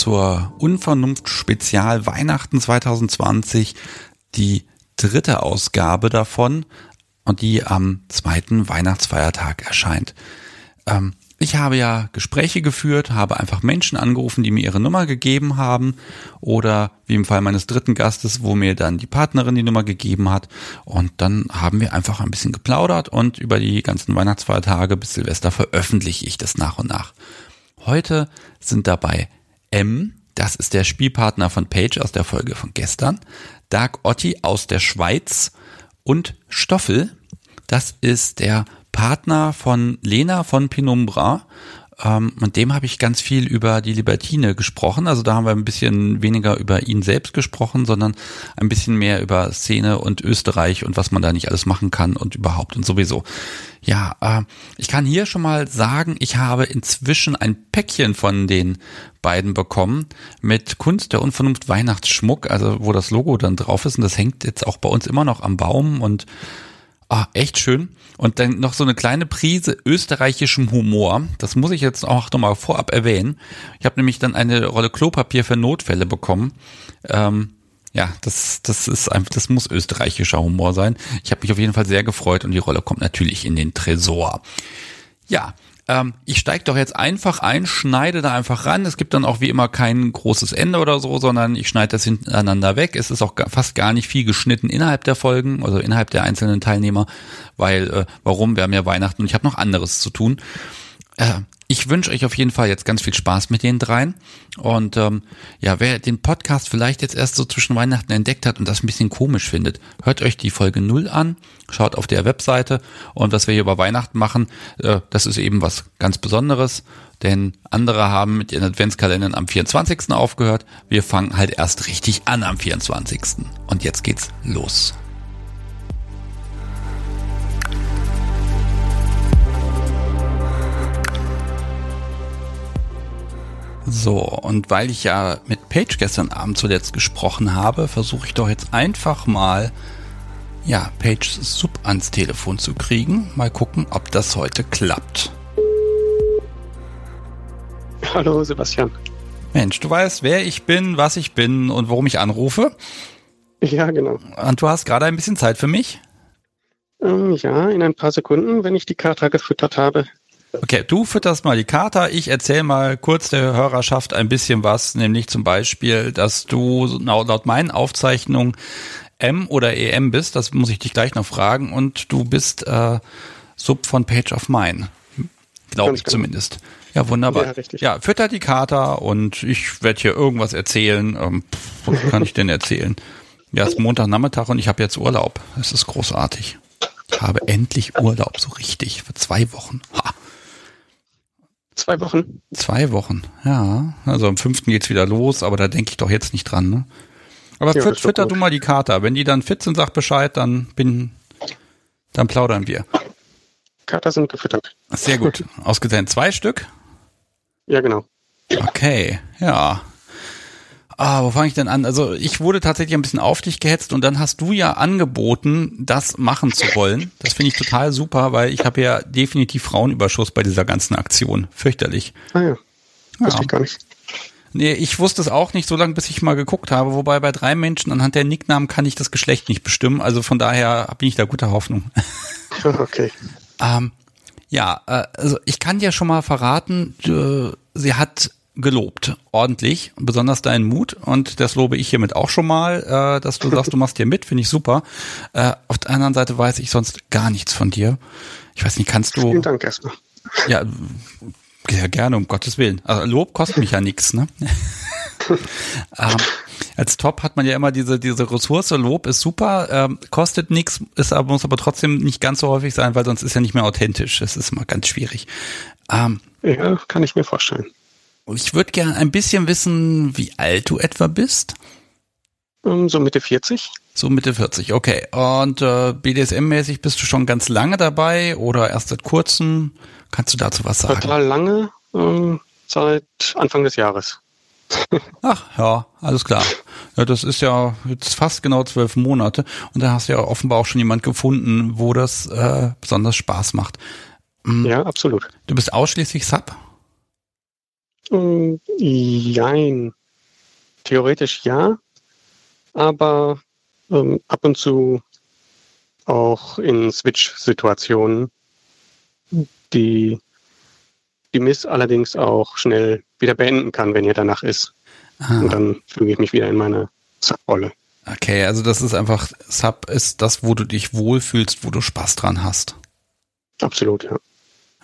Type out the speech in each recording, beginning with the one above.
Zur Unvernunft Spezial Weihnachten 2020, die dritte Ausgabe davon und die am zweiten Weihnachtsfeiertag erscheint. Ähm, ich habe ja Gespräche geführt, habe einfach Menschen angerufen, die mir ihre Nummer gegeben haben oder wie im Fall meines dritten Gastes, wo mir dann die Partnerin die Nummer gegeben hat und dann haben wir einfach ein bisschen geplaudert und über die ganzen Weihnachtsfeiertage bis Silvester veröffentliche ich das nach und nach. Heute sind dabei M, das ist der Spielpartner von Page aus der Folge von gestern, Dark Otti aus der Schweiz und Stoffel, das ist der Partner von Lena von Penumbra. Ähm, und dem habe ich ganz viel über die Libertine gesprochen. Also da haben wir ein bisschen weniger über ihn selbst gesprochen, sondern ein bisschen mehr über Szene und Österreich und was man da nicht alles machen kann und überhaupt und sowieso. Ja, äh, ich kann hier schon mal sagen, ich habe inzwischen ein Päckchen von den beiden bekommen mit Kunst der Unvernunft Weihnachtsschmuck, also wo das Logo dann drauf ist und das hängt jetzt auch bei uns immer noch am Baum und Ah, echt schön. Und dann noch so eine kleine Prise österreichischem Humor. Das muss ich jetzt auch nochmal vorab erwähnen. Ich habe nämlich dann eine Rolle Klopapier für Notfälle bekommen. Ähm, ja, das, das ist einfach, das muss österreichischer Humor sein. Ich habe mich auf jeden Fall sehr gefreut und die Rolle kommt natürlich in den Tresor. Ja, ähm, ich steige doch jetzt einfach ein, schneide da einfach ran. Es gibt dann auch wie immer kein großes Ende oder so, sondern ich schneide das hintereinander weg. Es ist auch fast gar nicht viel geschnitten innerhalb der Folgen, also innerhalb der einzelnen Teilnehmer, weil äh, warum? Wir haben ja Weihnachten und ich habe noch anderes zu tun. Äh, ich wünsche euch auf jeden Fall jetzt ganz viel Spaß mit den dreien. Und ähm, ja, wer den Podcast vielleicht jetzt erst so zwischen Weihnachten entdeckt hat und das ein bisschen komisch findet, hört euch die Folge null an, schaut auf der Webseite und was wir hier über Weihnachten machen, äh, das ist eben was ganz Besonderes. Denn andere haben mit ihren Adventskalendern am 24. aufgehört. Wir fangen halt erst richtig an am 24. Und jetzt geht's los. So, und weil ich ja mit Paige gestern Abend zuletzt gesprochen habe, versuche ich doch jetzt einfach mal, ja, Pages Sub ans Telefon zu kriegen. Mal gucken, ob das heute klappt. Hallo, Sebastian. Mensch, du weißt, wer ich bin, was ich bin und warum ich anrufe? Ja, genau. Und du hast gerade ein bisschen Zeit für mich? Ähm, ja, in ein paar Sekunden, wenn ich die Kata gefüttert habe. Okay, du fütterst mal die Karte. Ich erzähle mal kurz der Hörerschaft ein bisschen was, nämlich zum Beispiel, dass du laut meinen Aufzeichnungen M oder EM bist. Das muss ich dich gleich noch fragen. Und du bist äh, Sub von Page of Mine. Glaube ich genau. zumindest. Ja, wunderbar. Ja, richtig. ja fütter die Karte und ich werde hier irgendwas erzählen. Ähm, was kann ich denn erzählen? Ja, es ist Montagnachmittag und ich habe jetzt Urlaub. Es ist großartig. Ich habe endlich Urlaub, so richtig, für zwei Wochen. Ha. Zwei Wochen. Zwei Wochen, ja. Also am fünften geht's wieder los, aber da denke ich doch jetzt nicht dran, ne? Aber ja, fütter du mal die Karte. Wenn die dann fit sind, sag Bescheid, dann bin, dann plaudern wir. Kater sind gefüttert. Sehr gut. Ausgeteilt zwei Stück? Ja, genau. Okay, ja. Ah, wo fange ich denn an? Also ich wurde tatsächlich ein bisschen auf dich gehetzt und dann hast du ja angeboten, das machen zu wollen. Das finde ich total super, weil ich habe ja definitiv Frauenüberschuss bei dieser ganzen Aktion. Fürchterlich. Ah ja. Wusste ja. ich gar nicht. Nee, ich wusste es auch nicht so lange, bis ich mal geguckt habe. Wobei bei drei Menschen anhand der Nicknamen kann ich das Geschlecht nicht bestimmen. Also von daher bin ich da guter Hoffnung. Okay. ähm, ja, äh, also ich kann dir schon mal verraten, äh, sie hat gelobt, ordentlich, besonders deinen Mut und das lobe ich hiermit auch schon mal, äh, dass du sagst, du machst hier mit, finde ich super. Äh, auf der anderen Seite weiß ich sonst gar nichts von dir. Ich weiß nicht, kannst du... Vielen Dank erstmal. Ja, ja gerne, um Gottes Willen. Also Lob kostet mich ja nichts, ne? ähm, als Top hat man ja immer diese, diese Ressource, Lob ist super, ähm, kostet nichts, ist aber, muss aber trotzdem nicht ganz so häufig sein, weil sonst ist ja nicht mehr authentisch. Das ist immer ganz schwierig. Ähm, ja, kann ich mir vorstellen. Ich würde gerne ein bisschen wissen, wie alt du etwa bist. Ähm, so Mitte 40. So Mitte 40, okay. Und äh, BDSM-mäßig bist du schon ganz lange dabei oder erst seit kurzem? Kannst du dazu was sagen? Total lange, ähm, seit Anfang des Jahres. Ach ja, alles klar. Ja, das ist ja jetzt fast genau zwölf Monate und da hast du ja offenbar auch schon jemand gefunden, wo das äh, besonders Spaß macht. Mhm. Ja, absolut. Du bist ausschließlich Sub? Ähm, jein. Theoretisch ja, aber ähm, ab und zu auch in Switch-Situationen, die die Miss allerdings auch schnell wieder beenden kann, wenn ihr danach ist. Ah. Und dann füge ich mich wieder in meine Sub-Rolle. Okay, also das ist einfach, Sub ist das, wo du dich wohlfühlst, wo du Spaß dran hast. Absolut, ja.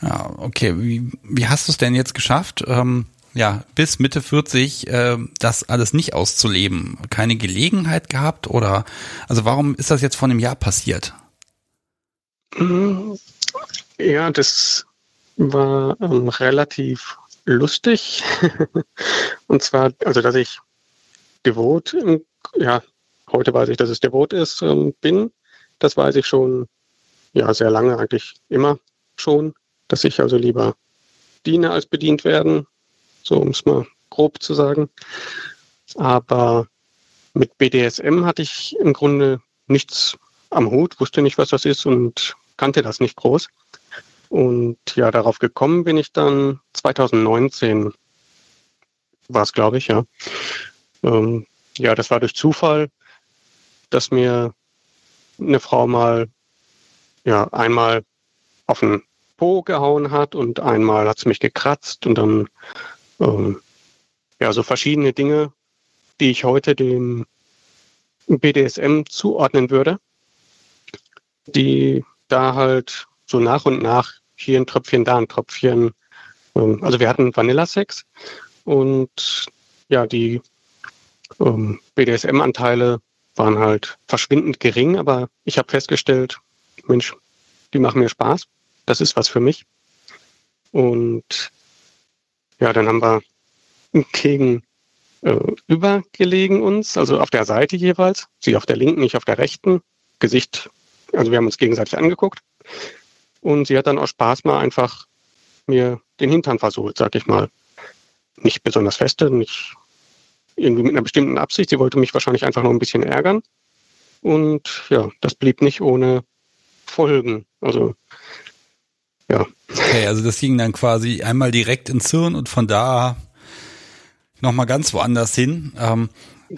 Ja, okay. Wie, wie hast du es denn jetzt geschafft, ähm, ja, bis Mitte 40 äh, das alles nicht auszuleben? Keine Gelegenheit gehabt oder, also warum ist das jetzt vor einem Jahr passiert? Ja, das war ähm, relativ lustig. Und zwar, also dass ich devot, ja, heute weiß ich, dass es devot ist, ähm, bin. Das weiß ich schon, ja, sehr lange, eigentlich immer schon, dass ich also lieber diene als bedient werden, so um es mal grob zu sagen. Aber mit BDSM hatte ich im Grunde nichts am Hut, wusste nicht, was das ist und kannte das nicht groß. Und ja, darauf gekommen bin ich dann 2019, war es, glaube ich, ja. Ähm, ja, das war durch Zufall, dass mir eine Frau mal, ja, einmal auf den Po gehauen hat und einmal hat sie mich gekratzt und dann, ähm, ja, so verschiedene Dinge, die ich heute dem BDSM zuordnen würde, die da halt so nach und nach hier ein Tröpfchen, da ein Tröpfchen. Ähm, also wir hatten Vanilla-Sex und ja, die ähm, BDSM-Anteile waren halt verschwindend gering, aber ich habe festgestellt, Mensch, die machen mir Spaß. Das ist was für mich. Und ja, dann haben wir gegen äh, übergelegen uns, also auf der Seite jeweils. Sie auf der linken, ich auf der rechten. Gesicht, also wir haben uns gegenseitig angeguckt. Und sie hat dann aus Spaß mal einfach mir den Hintern versohlt, sag ich mal. Nicht besonders feste, nicht irgendwie mit einer bestimmten Absicht. Sie wollte mich wahrscheinlich einfach nur ein bisschen ärgern. Und ja, das blieb nicht ohne Folgen. Also ja. Okay, also das ging dann quasi einmal direkt ins Hirn und von da nochmal ganz woanders hin. Ähm,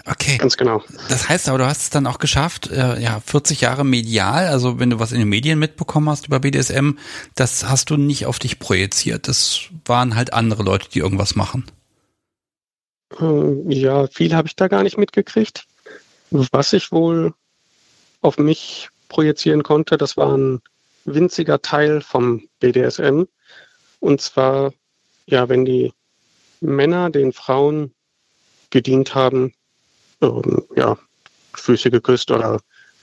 Okay. Ganz genau. Das heißt aber, du hast es dann auch geschafft, äh, ja, 40 Jahre medial, also wenn du was in den Medien mitbekommen hast über BDSM, das hast du nicht auf dich projiziert. Das waren halt andere Leute, die irgendwas machen. Ähm, ja, viel habe ich da gar nicht mitgekriegt. Was ich wohl auf mich projizieren konnte, das war ein winziger Teil vom BDSM. Und zwar, ja, wenn die Männer den Frauen gedient haben, ähm, ja, Füße geküsst oder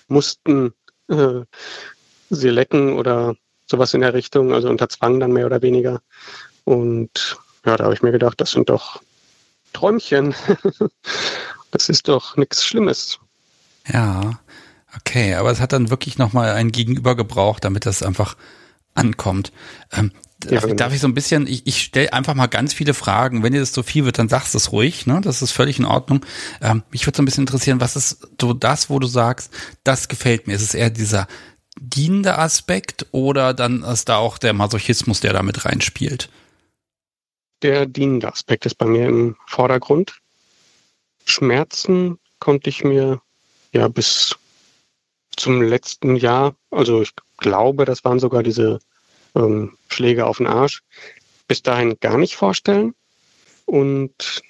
mussten äh, sie lecken oder sowas in der Richtung, also unter Zwang dann mehr oder weniger. Und ja, da habe ich mir gedacht, das sind doch Träumchen. das ist doch nichts Schlimmes. Ja, okay, aber es hat dann wirklich nochmal ein Gegenüber gebraucht, damit das einfach ankommt. Ähm, ja, darf, genau. darf, ich so ein bisschen, ich, ich stelle einfach mal ganz viele Fragen. Wenn dir das zu viel wird, dann sagst du es ruhig, ne? Das ist völlig in Ordnung. Ähm, mich würde so ein bisschen interessieren, was ist so das, wo du sagst, das gefällt mir? Ist es eher dieser dienende Aspekt oder dann ist da auch der Masochismus, der da mit reinspielt? Der dienende Aspekt ist bei mir im Vordergrund. Schmerzen konnte ich mir ja bis zum letzten Jahr, also ich glaube, das waren sogar diese ähm, Schläge auf den Arsch, bis dahin gar nicht vorstellen und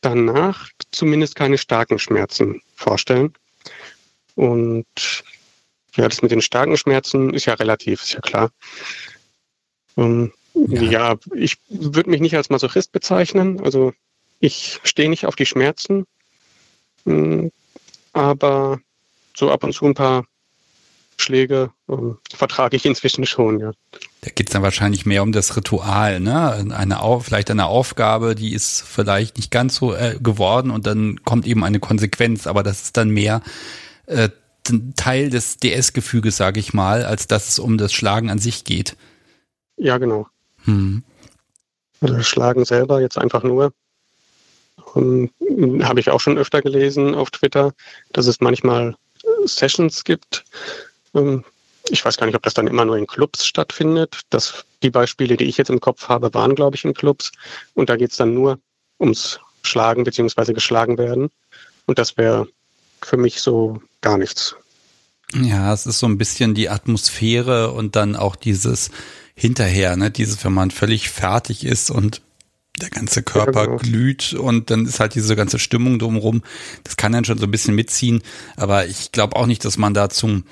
danach zumindest keine starken Schmerzen vorstellen. Und ja, das mit den starken Schmerzen ist ja relativ, ist ja klar. Ähm, ja. ja, ich würde mich nicht als Masochist bezeichnen. Also ich stehe nicht auf die Schmerzen, hm, aber so ab und zu ein paar Schläge ähm, vertrage ich inzwischen schon, ja. Da geht es dann wahrscheinlich mehr um das Ritual, ne? Eine vielleicht eine Aufgabe, die ist vielleicht nicht ganz so äh, geworden und dann kommt eben eine Konsequenz, aber das ist dann mehr äh, Teil des DS-Gefüges, sage ich mal, als dass es um das Schlagen an sich geht. Ja, genau. Hm. Also das Schlagen selber jetzt einfach nur. Ähm, Habe ich auch schon öfter gelesen auf Twitter, dass es manchmal Sessions gibt, ähm, ich weiß gar nicht, ob das dann immer nur in Clubs stattfindet. Das, die Beispiele, die ich jetzt im Kopf habe, waren, glaube ich, in Clubs. Und da geht es dann nur ums Schlagen bzw. geschlagen werden. Und das wäre für mich so gar nichts. Ja, es ist so ein bisschen die Atmosphäre und dann auch dieses hinterher, ne, dieses, wenn man völlig fertig ist und der ganze Körper ja, genau. glüht und dann ist halt diese ganze Stimmung drumherum. Das kann dann schon so ein bisschen mitziehen, aber ich glaube auch nicht, dass man da zum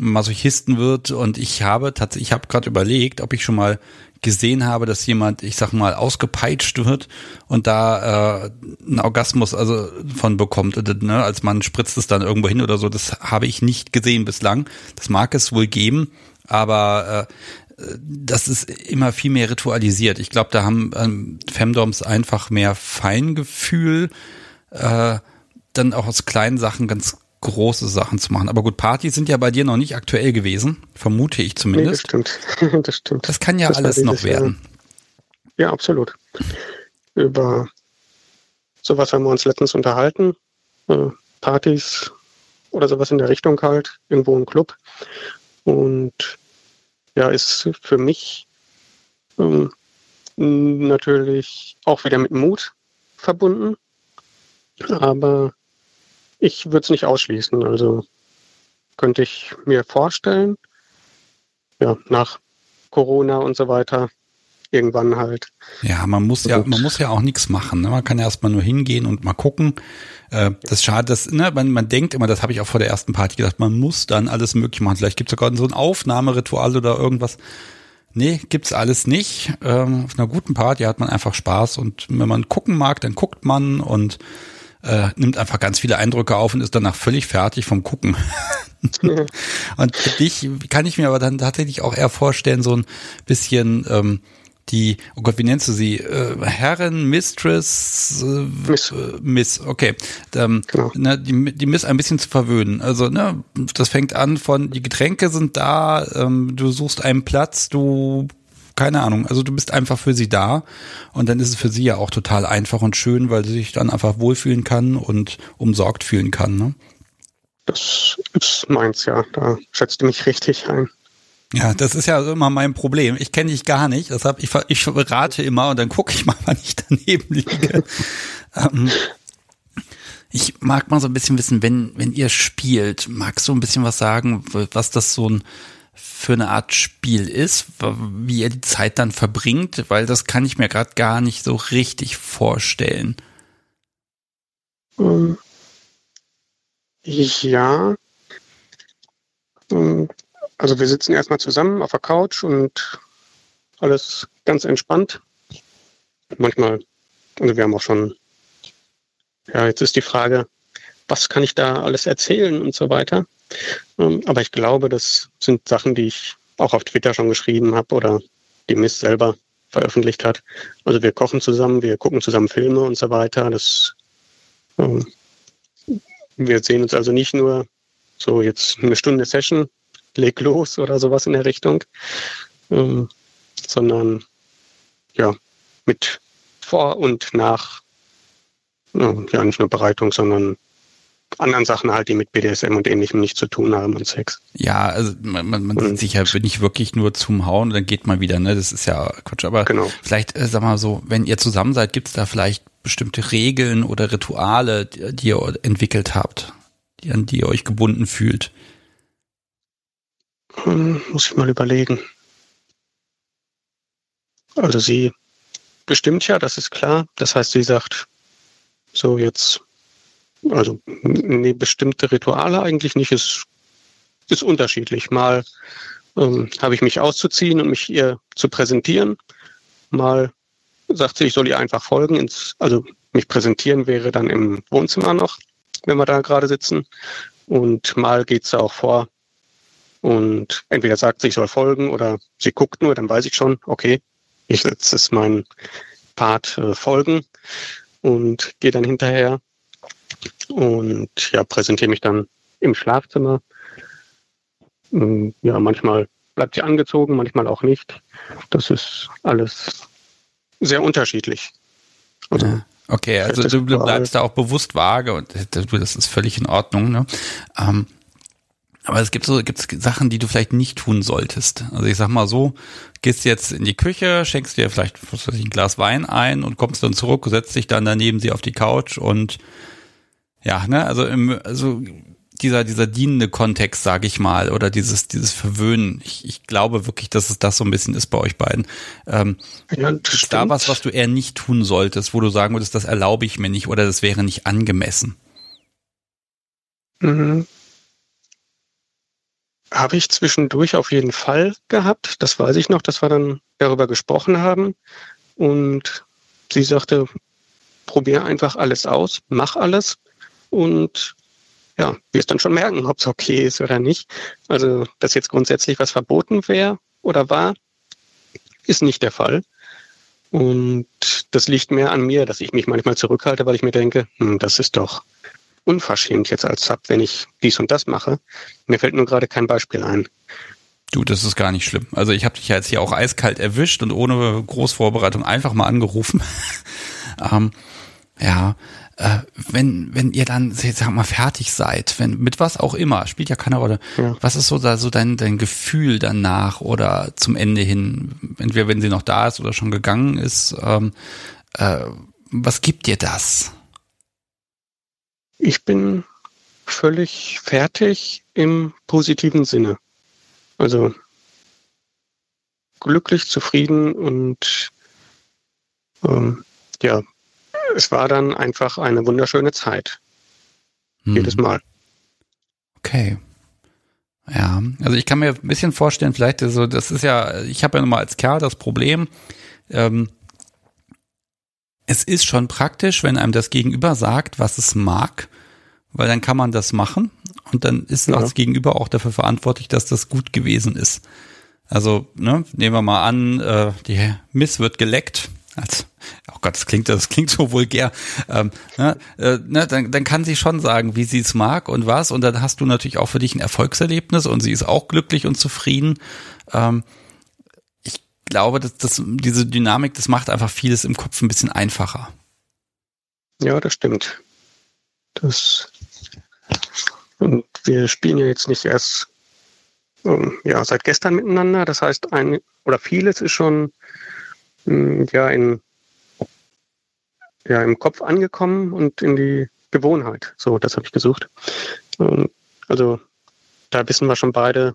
Masochisten wird und ich habe tatsächlich, ich habe gerade überlegt, ob ich schon mal gesehen habe, dass jemand, ich sag mal, ausgepeitscht wird und da äh, einen Orgasmus also von bekommt. Und, ne, als man spritzt es dann irgendwo hin oder so, das habe ich nicht gesehen bislang. Das mag es wohl geben, aber äh, das ist immer viel mehr ritualisiert. Ich glaube, da haben ähm, Femdoms einfach mehr Feingefühl, äh, dann auch aus kleinen Sachen ganz große Sachen zu machen. Aber gut, Partys sind ja bei dir noch nicht aktuell gewesen, vermute ich zumindest. Nee, das stimmt. das stimmt. Das kann ja das alles noch werden. Ja, absolut. Über sowas haben wir uns letztens unterhalten. Äh, Partys oder sowas in der Richtung halt, irgendwo im Club. Und ja, ist für mich ähm, natürlich auch wieder mit Mut verbunden. Aber ich würde es nicht ausschließen. Also könnte ich mir vorstellen, ja, nach Corona und so weiter, irgendwann halt. Ja, man muss ja, man muss ja auch nichts machen. Ne? Man kann ja erstmal nur hingehen und mal gucken. Äh, das schade, dass, ne, man, man denkt immer, das habe ich auch vor der ersten Party gedacht, man muss dann alles möglich machen. Vielleicht gibt es sogar so ein Aufnahmeritual oder irgendwas. Nee, gibt's alles nicht. Ähm, auf einer guten Party hat man einfach Spaß und wenn man gucken mag, dann guckt man und äh, nimmt einfach ganz viele Eindrücke auf und ist danach völlig fertig vom Gucken. und für dich kann ich mir aber dann tatsächlich auch eher vorstellen, so ein bisschen ähm, die, oh Gott, wie nennst du sie? Äh, Herren, Mistress, äh, Miss. Äh, Miss, okay. Ähm, genau. ne, die, die Miss ein bisschen zu verwöhnen. Also, ne, das fängt an von, die Getränke sind da, ähm, du suchst einen Platz, du keine Ahnung. Also du bist einfach für sie da und dann ist es für sie ja auch total einfach und schön, weil sie sich dann einfach wohlfühlen kann und umsorgt fühlen kann. Ne? Das ist meins, ja. Da schätzt du mich richtig ein. Ja, das ist ja immer mein Problem. Ich kenne dich gar nicht, deshalb ich, ich rate immer und dann gucke ich mal, wann ich daneben liege. ähm, ich mag mal so ein bisschen wissen, wenn, wenn ihr spielt, magst du ein bisschen was sagen, was das so ein für eine Art Spiel ist, wie er die Zeit dann verbringt, weil das kann ich mir gerade gar nicht so richtig vorstellen. Ähm, ja. Um, ähm, also wir sitzen erstmal zusammen auf der Couch und alles ganz entspannt. Manchmal, also wir haben auch schon, ja, jetzt ist die Frage, was kann ich da alles erzählen und so weiter. Ähm, aber ich glaube, das sind Sachen, die ich auch auf Twitter schon geschrieben habe oder die Miss selber veröffentlicht hat. Also wir kochen zusammen, wir gucken zusammen Filme und so weiter. Das, ähm, wir sehen uns also nicht nur so jetzt eine Stunde Session, leg los oder sowas in der Richtung, ähm, sondern ja, mit vor und nach, ja, nicht nur Bereitung, sondern anderen Sachen halt, die mit BDSM und ähnlichem nicht zu tun haben und Sex. Ja, also man, man, man sieht sich ja nicht wirklich nur zum Hauen dann geht man wieder, ne? Das ist ja Quatsch. Aber genau. vielleicht, äh, sag mal so, wenn ihr zusammen seid, gibt es da vielleicht bestimmte Regeln oder Rituale, die, die ihr entwickelt habt, die, an die ihr euch gebunden fühlt? Hm, muss ich mal überlegen. Also sie bestimmt ja, das ist klar. Das heißt, sie sagt, so jetzt also nee, bestimmte Rituale eigentlich nicht. Es ist unterschiedlich. Mal ähm, habe ich mich auszuziehen und mich ihr zu präsentieren. Mal sagt sie, ich soll ihr einfach folgen. Ins, also mich präsentieren wäre dann im Wohnzimmer noch, wenn wir da gerade sitzen. Und mal geht sie auch vor und entweder sagt sie, ich soll folgen oder sie guckt nur, dann weiß ich schon, okay, ich, jetzt ist mein Part äh, folgen und gehe dann hinterher und ja, präsentiere mich dann im Schlafzimmer. Ähm, ja, manchmal bleibt sie angezogen, manchmal auch nicht. Das ist alles sehr unterschiedlich. Also, ja. Okay, also du bleibst da auch bewusst vage und das ist völlig in Ordnung. Ne? Ähm, Aber es gibt so gibt's Sachen, die du vielleicht nicht tun solltest. Also ich sag mal so, gehst jetzt in die Küche, schenkst dir vielleicht was weiß ich, ein Glas Wein ein und kommst dann zurück, setzt dich dann daneben sie auf die Couch und ja, ne, also im, also dieser, dieser dienende Kontext, sage ich mal, oder dieses, dieses Verwöhnen. Ich, ich glaube wirklich, dass es das so ein bisschen ist bei euch beiden. Ähm, ja, ist da was, was du eher nicht tun solltest, wo du sagen würdest, das erlaube ich mir nicht oder das wäre nicht angemessen? Mhm. Habe ich zwischendurch auf jeden Fall gehabt. Das weiß ich noch, dass wir dann darüber gesprochen haben. Und sie sagte, probier einfach alles aus, mach alles. Und ja, wirst dann schon merken, ob es okay ist oder nicht. Also, dass jetzt grundsätzlich was verboten wäre oder war, ist nicht der Fall. Und das liegt mehr an mir, dass ich mich manchmal zurückhalte, weil ich mir denke, hm, das ist doch unverschämt jetzt als Sub, wenn ich dies und das mache. Mir fällt nur gerade kein Beispiel ein. Du, das ist gar nicht schlimm. Also ich habe dich ja jetzt hier auch eiskalt erwischt und ohne Großvorbereitung einfach mal angerufen. ähm, ja, äh, wenn, wenn ihr dann, sag mal, fertig seid, wenn, mit was auch immer, spielt ja keine Rolle. Ja. Was ist so da, so dein, dein Gefühl danach oder zum Ende hin, entweder wenn sie noch da ist oder schon gegangen ist, ähm, äh, was gibt dir das? Ich bin völlig fertig im positiven Sinne. Also glücklich, zufrieden und ähm, ja, es war dann einfach eine wunderschöne Zeit. Hm. Jedes Mal. Okay. Ja, also ich kann mir ein bisschen vorstellen, vielleicht so, das ist ja, ich habe ja nochmal als Kerl das Problem, ähm, es ist schon praktisch, wenn einem das Gegenüber sagt, was es mag, weil dann kann man das machen und dann ist ja. das Gegenüber auch dafür verantwortlich, dass das gut gewesen ist. Also, ne, nehmen wir mal an, äh, die Miss wird geleckt, als, oh Gott, das klingt, das klingt so vulgär, ähm, ne, äh, ne, dann, dann kann sie schon sagen, wie sie es mag und was, und dann hast du natürlich auch für dich ein Erfolgserlebnis und sie ist auch glücklich und zufrieden. Ähm, glaube, dass das, diese Dynamik, das macht einfach vieles im Kopf ein bisschen einfacher. Ja, das stimmt. Das, und wir spielen ja jetzt nicht erst ähm, ja, seit gestern miteinander. Das heißt, ein oder vieles ist schon hm, ja, in, ja, im Kopf angekommen und in die Gewohnheit. So, das habe ich gesucht. Also da wissen wir schon beide,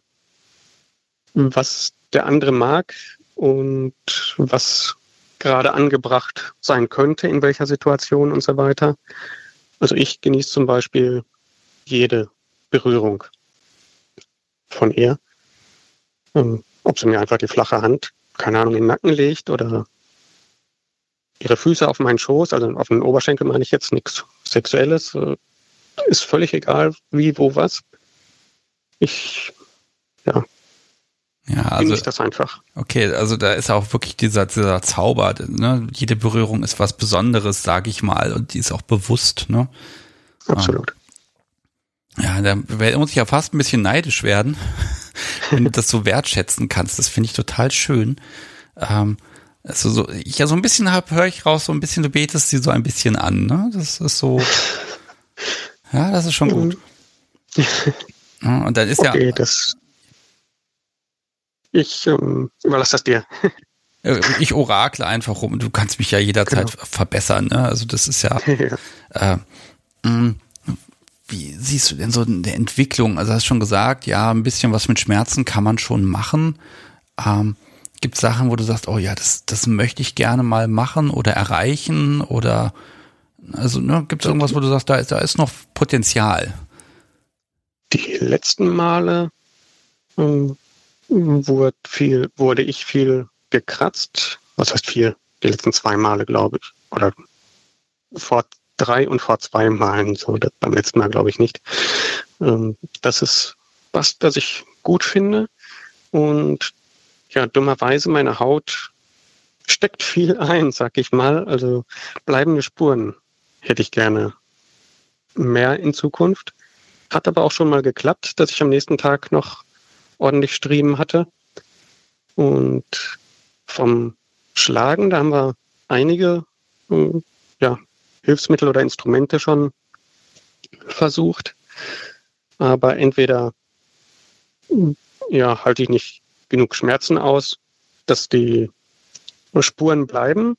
was der andere mag und was gerade angebracht sein könnte, in welcher Situation und so weiter. Also ich genieße zum Beispiel jede Berührung von ihr. Ähm, ob sie mir einfach die flache Hand keine Ahnung, in den Nacken legt oder ihre Füße auf meinen Schoß, also auf den Oberschenkel meine ich jetzt nichts Sexuelles, äh, ist völlig egal, wie, wo, was. Ich, ja. Ja, also. Ich das einfach. Okay, also da ist auch wirklich dieser, dieser Zauber, ne? Jede Berührung ist was Besonderes, sage ich mal, und die ist auch bewusst, ne? Absolut. Ja, da muss ich ja fast ein bisschen neidisch werden, wenn du das so wertschätzen kannst. Das finde ich total schön. Ähm, also so, ich ja so ein bisschen hab, höre ich raus, so ein bisschen, du betest sie so ein bisschen an, ne? Das ist so. Ja, das ist schon gut. Ja, und dann ist okay, ja. Das, ich ähm, überlasse das dir. Äh, ich orakle einfach rum du kannst mich ja jederzeit genau. verbessern, ne? Also das ist ja. ja. Äh, mh, mm, wie siehst du denn so eine Entwicklung? Also hast schon gesagt, ja, ein bisschen was mit Schmerzen kann man schon machen. Ähm, Gibt es Sachen, wo du sagst, oh ja, das, das möchte ich gerne mal machen oder erreichen oder also ne, gibt es irgendwas, wo du sagst, da ist, da ist noch Potenzial? Die letzten Male ähm, wurde viel, wurde ich viel gekratzt. Was heißt viel? Die letzten zwei Male, glaube ich. Oder vor drei und vor zwei Malen, so beim letzten Mal glaube ich nicht. Ähm, das ist was, das ich gut finde. Und ja, dummerweise meine Haut steckt viel ein, sag ich mal. Also bleibende Spuren hätte ich gerne mehr in Zukunft. Hat aber auch schon mal geklappt, dass ich am nächsten Tag noch ordentlich Striemen hatte. Und vom Schlagen, da haben wir einige ähm, ja, Hilfsmittel oder Instrumente schon versucht. Aber entweder ja, halte ich nicht genug Schmerzen aus, dass die Spuren bleiben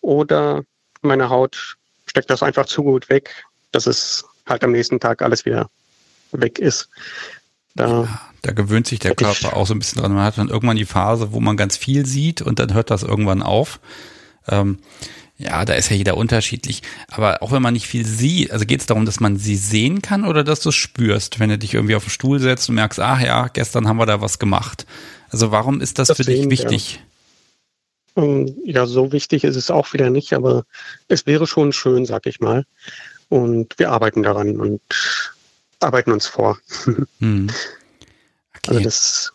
oder meine Haut steckt das einfach zu gut weg, dass es halt am nächsten Tag alles wieder weg ist. Da, ja, da gewöhnt sich der Körper auch so ein bisschen dran. Man hat dann irgendwann die Phase, wo man ganz viel sieht und dann hört das irgendwann auf. Ähm, ja, da ist ja jeder unterschiedlich. Aber auch wenn man nicht viel sieht, also geht es darum, dass man sie sehen kann oder dass du es spürst, wenn du dich irgendwie auf den Stuhl setzt und merkst, ach ja, gestern haben wir da was gemacht. Also warum ist das, das für sehen, dich wichtig? Ja. Ähm, ja, so wichtig ist es auch wieder nicht, aber es wäre schon schön, sag ich mal. Und wir arbeiten daran und arbeiten uns vor. Hm. Okay. Also das,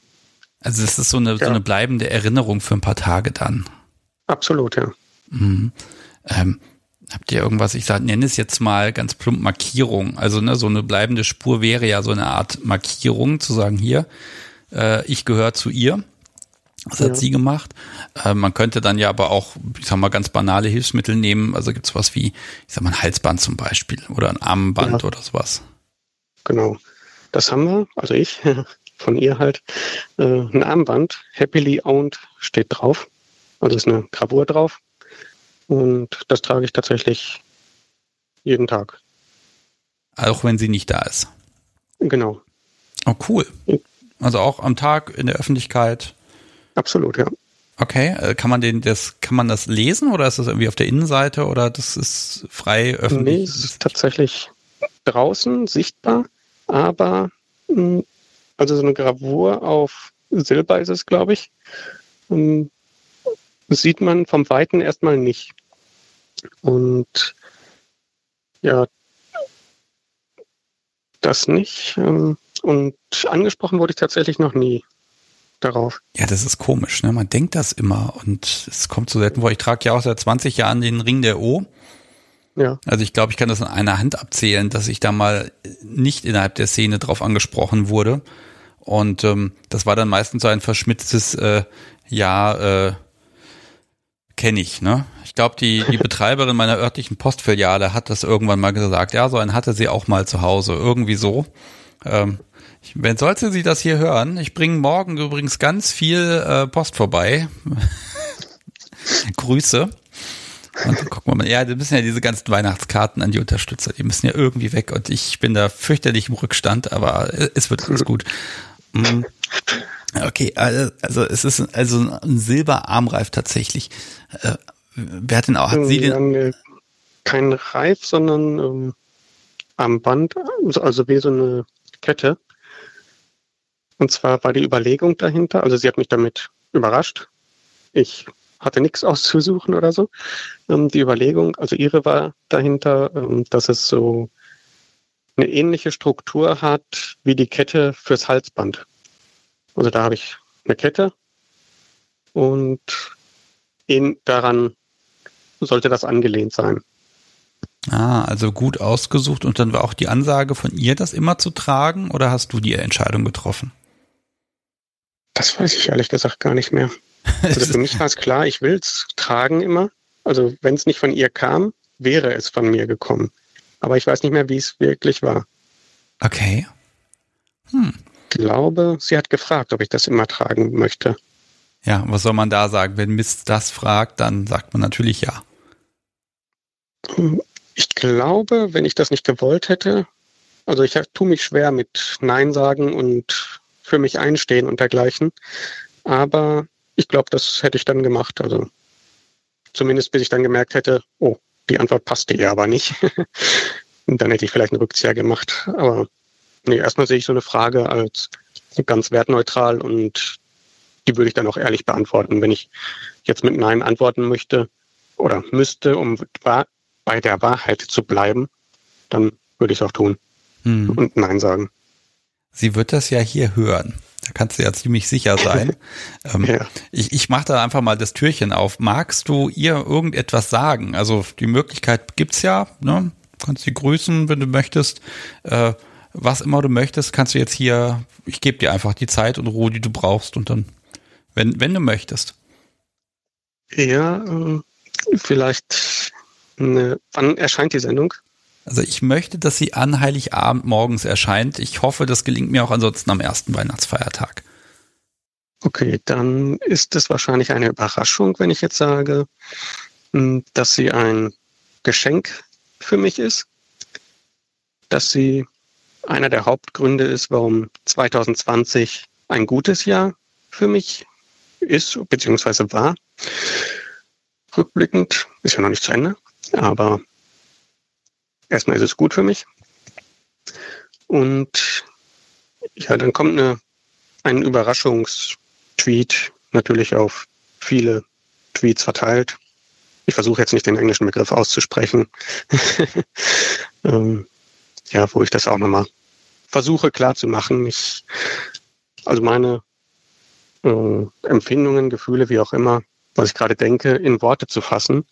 also das ist so eine, ja. so eine bleibende Erinnerung für ein paar Tage dann. Absolut, ja. Mhm. Ähm, habt ihr irgendwas, ich sag, nenne es jetzt mal ganz plump Markierung. Also ne, so eine bleibende Spur wäre ja so eine Art Markierung, zu sagen, hier, äh, ich gehöre zu ihr. Das ja. hat sie gemacht. Äh, man könnte dann ja aber auch, ich sag mal, ganz banale Hilfsmittel nehmen. Also gibt es was wie, ich sag mal, ein Halsband zum Beispiel oder ein Armband ja. oder sowas. Genau. Das haben wir, also ich, von ihr halt, äh, ein Armband, Happily Owned steht drauf. Also ist eine Gravur drauf. Und das trage ich tatsächlich jeden Tag. Auch wenn sie nicht da ist. Genau. Oh, cool. Also auch am Tag in der Öffentlichkeit. Absolut, ja. Okay, äh, kann man den, das, kann man das lesen oder ist das irgendwie auf der Innenseite oder das ist frei öffentlich? Nee, es ist tatsächlich draußen sichtbar, aber hm, also so eine Gravur auf Silber ist es, glaube ich. Hm, sieht man vom Weiten erstmal nicht. Und ja, das nicht. Ähm, und angesprochen wurde ich tatsächlich noch nie darauf. Ja, das ist komisch, ne? Man denkt das immer und es kommt so selten vor. Ich trage ja auch seit 20 Jahren den Ring der O. Ja. Also ich glaube, ich kann das in einer Hand abzählen, dass ich da mal nicht innerhalb der Szene drauf angesprochen wurde. Und ähm, das war dann meistens so ein verschmitztes äh, Ja, äh, kenne ich, ne? Ich glaube, die, die Betreiberin meiner örtlichen Postfiliale hat das irgendwann mal gesagt. Ja, so einen hatte sie auch mal zu Hause. Irgendwie so. Ähm, wenn sollte sie das hier hören, ich bringe morgen übrigens ganz viel äh, Post vorbei. Grüße. Und dann gucken wir mal. Ja, da müssen ja diese ganzen Weihnachtskarten an die Unterstützer, die müssen ja irgendwie weg. Und ich bin da fürchterlich im Rückstand, aber es wird alles gut. Mhm. Okay, also, also es ist also ein Silberarmreif tatsächlich. Äh, wer hat denn auch? Hat sie den? Äh, kein Reif, sondern ähm, Armband, also wie so eine Kette. Und zwar war die Überlegung dahinter, also sie hat mich damit überrascht. Ich hatte nichts auszusuchen oder so. Ähm, die Überlegung, also ihre war dahinter, ähm, dass es so eine ähnliche Struktur hat wie die Kette fürs Halsband. Also da habe ich eine Kette und in, daran sollte das angelehnt sein. Ah, also gut ausgesucht und dann war auch die Ansage von ihr, das immer zu tragen oder hast du die Entscheidung getroffen? Das weiß ich ehrlich gesagt gar nicht mehr. Also für mich war es klar, ich will es tragen immer. Also wenn es nicht von ihr kam, wäre es von mir gekommen. Aber ich weiß nicht mehr, wie es wirklich war. Okay. Hm glaube, sie hat gefragt, ob ich das immer tragen möchte. Ja, was soll man da sagen? Wenn Mist das fragt, dann sagt man natürlich ja. Ich glaube, wenn ich das nicht gewollt hätte, also ich tue mich schwer mit Nein sagen und für mich einstehen und dergleichen. Aber ich glaube, das hätte ich dann gemacht. Also zumindest bis ich dann gemerkt hätte, oh, die Antwort passte ihr aber nicht. und dann hätte ich vielleicht einen Rückzieher gemacht. Aber Nee, erstmal sehe ich so eine Frage als ganz wertneutral und die würde ich dann auch ehrlich beantworten. Wenn ich jetzt mit Nein antworten möchte oder müsste, um bei der Wahrheit zu bleiben, dann würde ich es auch tun hm. und Nein sagen. Sie wird das ja hier hören. Da kannst du ja ziemlich sicher sein. ähm, ja. Ich, ich mache da einfach mal das Türchen auf. Magst du ihr irgendetwas sagen? Also die Möglichkeit gibt's ja. Ne? Du kannst sie grüßen, wenn du möchtest. Äh, was immer du möchtest, kannst du jetzt hier, ich gebe dir einfach die Zeit und Ruhe, die du brauchst und dann, wenn, wenn du möchtest. Ja, äh, vielleicht, eine, wann erscheint die Sendung? Also ich möchte, dass sie an Heiligabend morgens erscheint. Ich hoffe, das gelingt mir auch ansonsten am ersten Weihnachtsfeiertag. Okay, dann ist es wahrscheinlich eine Überraschung, wenn ich jetzt sage, hm, dass sie ein Geschenk für mich ist, dass sie einer der Hauptgründe ist, warum 2020 ein gutes Jahr für mich ist, beziehungsweise war. Rückblickend ist ja noch nicht zu Ende, aber erstmal ist es gut für mich. Und ja, dann kommt eine, ein Überraschungstweet, natürlich auf viele Tweets verteilt. Ich versuche jetzt nicht den englischen Begriff auszusprechen. ähm, ja, wo ich das auch nochmal versuche klar zu machen. Ich, also meine äh, Empfindungen, Gefühle, wie auch immer, was ich gerade denke, in Worte zu fassen,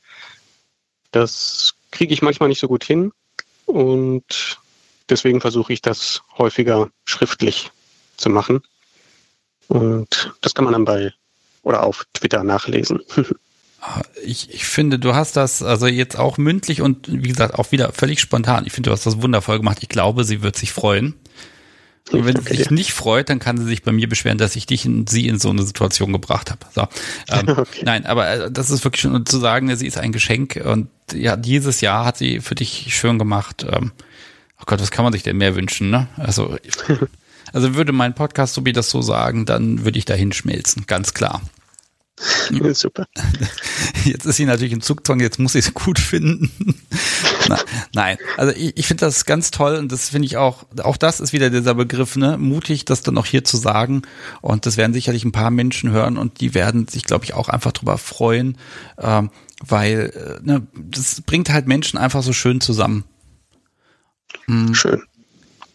das kriege ich manchmal nicht so gut hin. Und deswegen versuche ich das häufiger schriftlich zu machen. Und das kann man dann bei oder auf Twitter nachlesen. Ich, ich finde, du hast das also jetzt auch mündlich und wie gesagt auch wieder völlig spontan. Ich finde, du hast das wundervoll gemacht. Ich glaube, sie wird sich freuen. Und wenn sie sich nicht freut, dann kann sie sich bei mir beschweren, dass ich dich und sie in so eine Situation gebracht habe. So. Ähm, okay. Nein, aber äh, das ist wirklich schon zu sagen, sie ist ein Geschenk und ja, dieses Jahr hat sie für dich schön gemacht. Ähm, oh Gott, was kann man sich denn mehr wünschen, ne? Also, also würde mein Podcast so wie das so sagen, dann würde ich da hinschmelzen, ganz klar. Super. Jetzt ist sie natürlich im Zugzwang, jetzt muss ich es gut finden. Nein, also ich, ich finde das ganz toll und das finde ich auch, auch das ist wieder dieser Begriff, ne, mutig, das dann auch hier zu sagen. Und das werden sicherlich ein paar Menschen hören und die werden sich, glaube ich, auch einfach drüber freuen, ähm, weil äh, ne, das bringt halt Menschen einfach so schön zusammen. Mhm. Schön.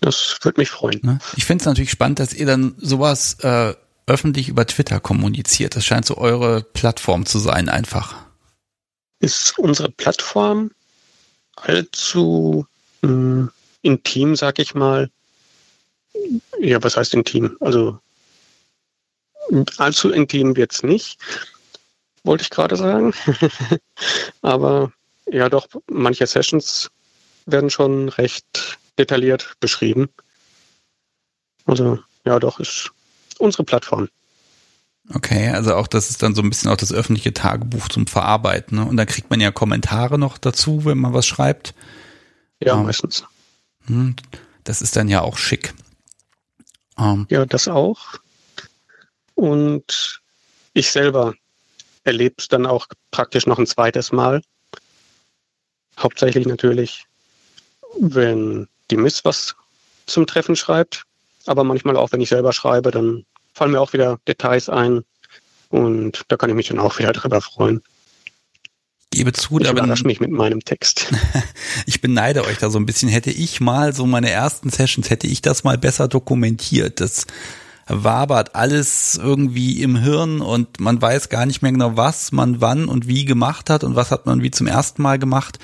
Das würde mich freuen. Ne? Ich finde es natürlich spannend, dass ihr dann sowas äh, öffentlich über Twitter kommuniziert. Das scheint so eure Plattform zu sein, einfach. Ist unsere Plattform allzu mh, hm, intim, sag ich mal. Ja, was heißt intim? Also allzu intim wird's nicht, wollte ich gerade sagen. Aber ja, doch, manche Sessions werden schon recht detailliert beschrieben. Also ja, doch, ist unsere Plattform. Okay, also auch das ist dann so ein bisschen auch das öffentliche Tagebuch zum Verarbeiten. Ne? Und dann kriegt man ja Kommentare noch dazu, wenn man was schreibt. Ja, ähm, meistens. Hm, das ist dann ja auch schick. Ähm, ja, das auch. Und ich selber erlebe es dann auch praktisch noch ein zweites Mal. Hauptsächlich natürlich, wenn die Miss was zum Treffen schreibt, aber manchmal auch, wenn ich selber schreibe, dann fallen mir auch wieder Details ein. Und da kann ich mich dann auch wieder drüber freuen. Ich gebe zu, ich überrasche mich mit meinem Text. ich beneide euch da so ein bisschen. Hätte ich mal so meine ersten Sessions, hätte ich das mal besser dokumentiert. Das wabert alles irgendwie im Hirn und man weiß gar nicht mehr genau, was man wann und wie gemacht hat und was hat man wie zum ersten Mal gemacht.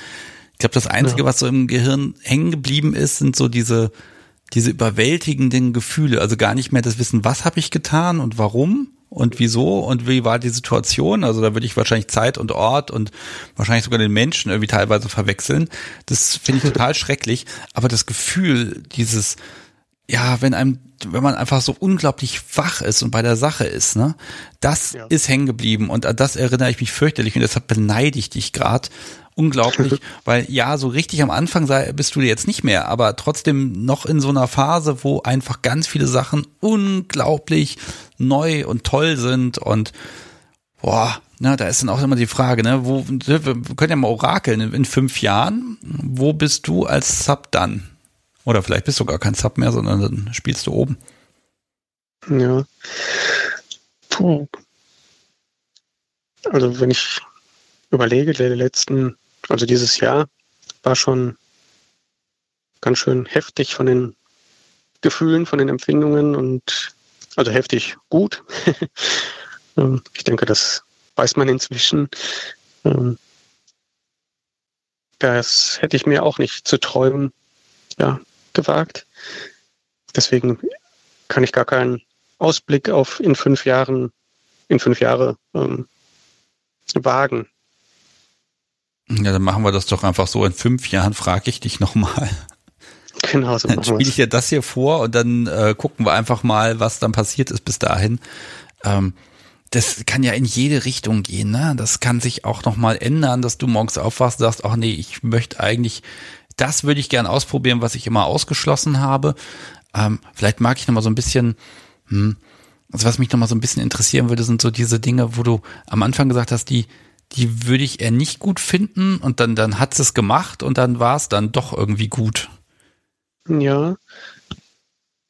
Ich glaube, das Einzige, ja. was so im Gehirn hängen geblieben ist, sind so diese diese überwältigenden Gefühle, also gar nicht mehr das Wissen, was habe ich getan und warum und wieso und wie war die Situation. Also da würde ich wahrscheinlich Zeit und Ort und wahrscheinlich sogar den Menschen irgendwie teilweise verwechseln. Das finde ich total schrecklich. Aber das Gefühl, dieses, ja, wenn einem, wenn man einfach so unglaublich wach ist und bei der Sache ist, ne, das ja. ist hängen geblieben und an das erinnere ich mich fürchterlich und deshalb beneide ich dich gerade, unglaublich, weil ja, so richtig am Anfang sei, bist du jetzt nicht mehr, aber trotzdem noch in so einer Phase, wo einfach ganz viele Sachen unglaublich neu und toll sind und boah, na, da ist dann auch immer die Frage, ne, wo, wir können ja mal orakeln, in fünf Jahren, wo bist du als Sub dann? Oder vielleicht bist du gar kein Sub mehr, sondern dann spielst du oben. Ja. Puh. Also wenn ich überlege, die letzten also dieses Jahr war schon ganz schön heftig von den Gefühlen, von den Empfindungen und also heftig gut. Ähm, ich denke, das weiß man inzwischen. Ähm, das hätte ich mir auch nicht zu träumen ja, gewagt. Deswegen kann ich gar keinen Ausblick auf in fünf Jahren, in fünf Jahre ähm, wagen. Ja, dann machen wir das doch einfach so. In fünf Jahren frage ich dich nochmal. Genau, so Dann spiele ich dir das hier vor und dann äh, gucken wir einfach mal, was dann passiert ist bis dahin. Ähm, das kann ja in jede Richtung gehen, ne? Das kann sich auch nochmal ändern, dass du morgens aufwachst und sagst, ach nee, ich möchte eigentlich, das würde ich gern ausprobieren, was ich immer ausgeschlossen habe. Ähm, vielleicht mag ich nochmal so ein bisschen, hm, also was mich nochmal so ein bisschen interessieren würde, sind so diese Dinge, wo du am Anfang gesagt hast, die, die würde ich eher nicht gut finden und dann, dann hat es gemacht und dann war es dann doch irgendwie gut. Ja,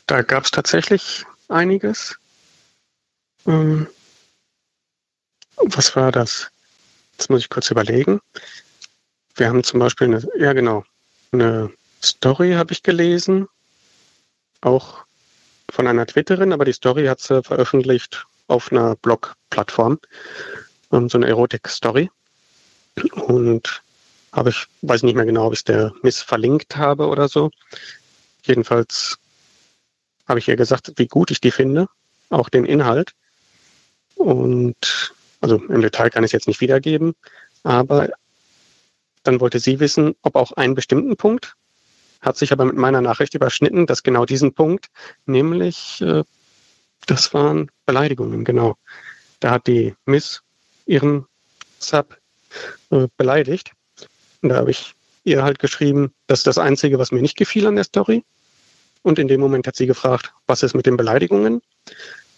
da gab es tatsächlich einiges. Ähm, was war das? Jetzt muss ich kurz überlegen. Wir haben zum Beispiel eine, ja genau, eine Story habe ich gelesen, auch von einer Twitterin, aber die Story hat sie veröffentlicht auf einer Blog-Plattform, ähm, so eine Erotik-Story. Und habe ich, weiß nicht mehr genau, ob ich es der Miss verlinkt habe oder so. Jedenfalls habe ich ihr gesagt, wie gut ich die finde, auch den Inhalt. Und also im Detail kann ich es jetzt nicht wiedergeben, aber dann wollte sie wissen, ob auch einen bestimmten Punkt, hat sich aber mit meiner Nachricht überschnitten, dass genau diesen Punkt, nämlich äh, das waren Beleidigungen, genau. Da hat die Miss ihren Sub äh, beleidigt. Und da habe ich ihr halt geschrieben, das ist das Einzige, was mir nicht gefiel an der Story. Und in dem Moment hat sie gefragt, was ist mit den Beleidigungen?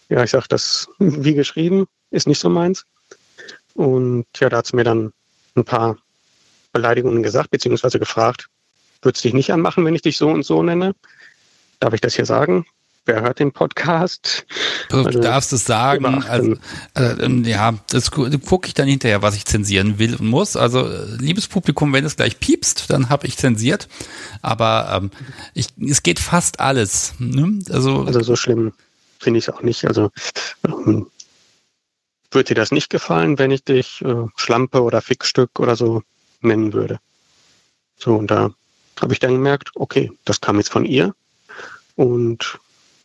Ja, ich sage, das, wie geschrieben, ist nicht so meins. Und ja, da hat sie mir dann ein paar Beleidigungen gesagt, beziehungsweise gefragt, würdest du dich nicht anmachen, wenn ich dich so und so nenne? Darf ich das hier sagen? Wer hört den Podcast? Du also, darfst es sagen. Also, äh, ja, das gucke ich dann hinterher, was ich zensieren will und muss. Also, liebes Publikum, wenn es gleich piepst, dann habe ich zensiert. Aber ähm, ich, es geht fast alles. Ne? Also, also so schlimm finde ich es auch nicht. Also ähm, würde dir das nicht gefallen, wenn ich dich äh, Schlampe oder Fickstück oder so nennen würde. So, und da habe ich dann gemerkt, okay, das kam jetzt von ihr. Und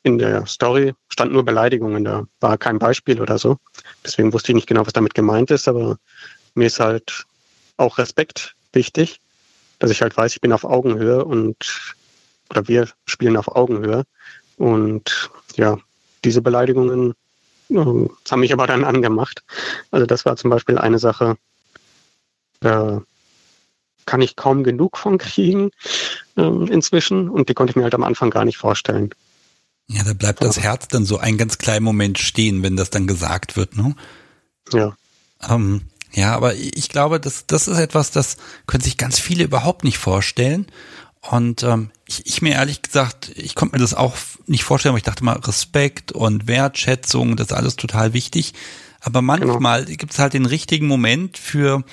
in der Story stand nur Beleidigungen, da war kein Beispiel oder so. Deswegen wusste ich nicht genau, was damit gemeint ist, aber mir ist halt auch Respekt wichtig, dass ich halt weiß, ich bin auf Augenhöhe und oder wir spielen auf Augenhöhe. Und ja, diese Beleidigungen äh, haben mich aber dann angemacht. Also das war zum Beispiel eine Sache, da kann ich kaum genug von kriegen äh, inzwischen und die konnte ich mir halt am Anfang gar nicht vorstellen. Ja, da bleibt das Herz dann so einen ganz kleinen Moment stehen, wenn das dann gesagt wird, ne? Ja. Ähm, ja, aber ich glaube, das, das ist etwas, das können sich ganz viele überhaupt nicht vorstellen. Und ähm, ich, ich mir ehrlich gesagt, ich konnte mir das auch nicht vorstellen, aber ich dachte mal, Respekt und Wertschätzung, das ist alles total wichtig. Aber manchmal genau. gibt es halt den richtigen Moment für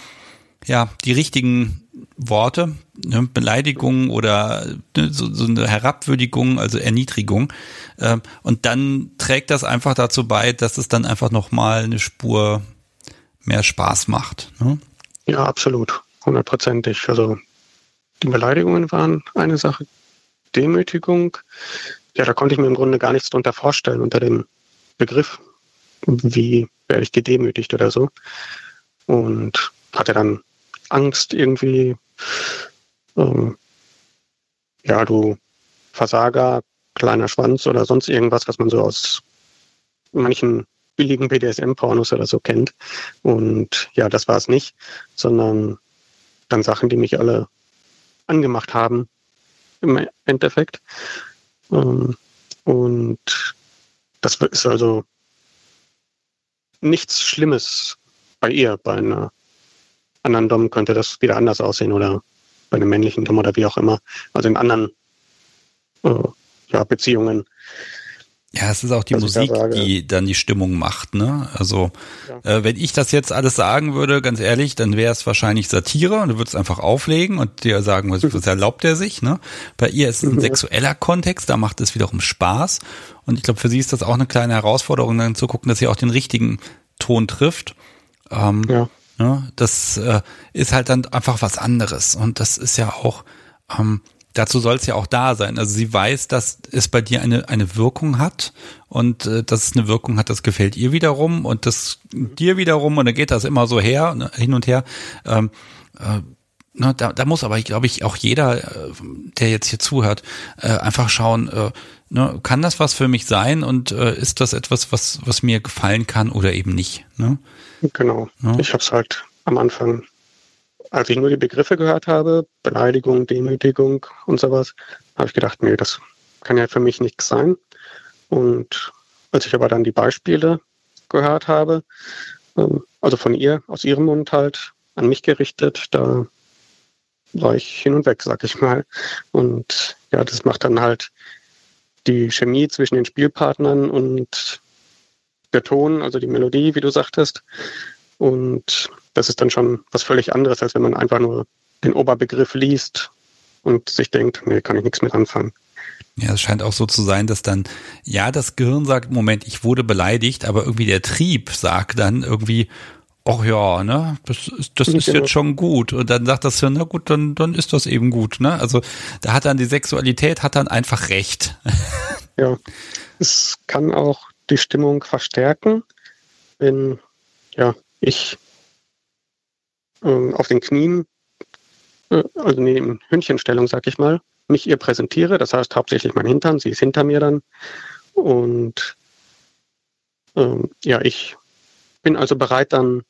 ja die richtigen Worte, ne, Beleidigung oder ne, so, so eine Herabwürdigung, also Erniedrigung. Äh, und dann trägt das einfach dazu bei, dass es dann einfach nochmal eine Spur mehr Spaß macht. Ne? Ja, absolut. Hundertprozentig. Also die Beleidigungen waren eine Sache. Demütigung, ja, da konnte ich mir im Grunde gar nichts drunter vorstellen unter dem Begriff, wie werde ich gedemütigt oder so. Und hatte dann Angst irgendwie, ähm, ja, du Versager, kleiner Schwanz oder sonst irgendwas, was man so aus manchen billigen BDSM-Pornos oder so kennt. Und ja, das war es nicht, sondern dann Sachen, die mich alle angemacht haben im Endeffekt. Ähm, und das ist also nichts Schlimmes bei ihr, bei einer anderen Dom könnte das wieder anders aussehen oder bei einem männlichen Dom oder wie auch immer. Also in anderen äh, ja, Beziehungen. Ja, es ist auch die Musik, die dann die Stimmung macht, ne? Also ja. äh, wenn ich das jetzt alles sagen würde, ganz ehrlich, dann wäre es wahrscheinlich Satire und du würdest einfach auflegen und dir sagen, was, was erlaubt er sich, ne? Bei ihr ist es ein sexueller Kontext, da macht es wiederum Spaß. Und ich glaube, für sie ist das auch eine kleine Herausforderung, dann zu gucken, dass sie auch den richtigen Ton trifft. Ähm, ja. Ne? Das äh, ist halt dann einfach was anderes. Und das ist ja auch, ähm, dazu soll es ja auch da sein. Also sie weiß, dass es bei dir eine, eine Wirkung hat und äh, dass es eine Wirkung hat, das gefällt ihr wiederum und das dir wiederum und dann geht das immer so her, ne, hin und her. Ähm, äh, na, da, da muss aber, glaube ich, auch jeder, äh, der jetzt hier zuhört, äh, einfach schauen, äh, ne, kann das was für mich sein und äh, ist das etwas, was, was mir gefallen kann oder eben nicht? Ne? Genau. Ja. Ich habe es halt am Anfang, als ich nur die Begriffe gehört habe, Beleidigung, Demütigung und sowas, habe ich gedacht, nee, das kann ja für mich nichts sein. Und als ich aber dann die Beispiele gehört habe, ähm, also von ihr, aus ihrem Mund halt, an mich gerichtet, da war ich hin und weg, sag ich mal. Und ja, das macht dann halt die Chemie zwischen den Spielpartnern und der Ton, also die Melodie, wie du sagtest. Und das ist dann schon was völlig anderes, als wenn man einfach nur den Oberbegriff liest und sich denkt, nee, kann ich nichts mit anfangen. Ja, es scheint auch so zu sein, dass dann, ja, das Gehirn sagt, Moment, ich wurde beleidigt, aber irgendwie der Trieb sagt dann irgendwie, ach ja, ne, das ist, das ist genau. jetzt schon gut. Und dann sagt das Hirn, na gut, dann, dann ist das eben gut, ne? Also da hat dann die Sexualität hat dann einfach recht. Ja, es kann auch die Stimmung verstärken, wenn, ja, ich äh, auf den Knien, äh, also nee, in Hündchenstellung, sag ich mal, mich ihr präsentiere. Das heißt hauptsächlich mein Hintern, sie ist hinter mir dann. Und ähm, ja, ich bin also bereit, dann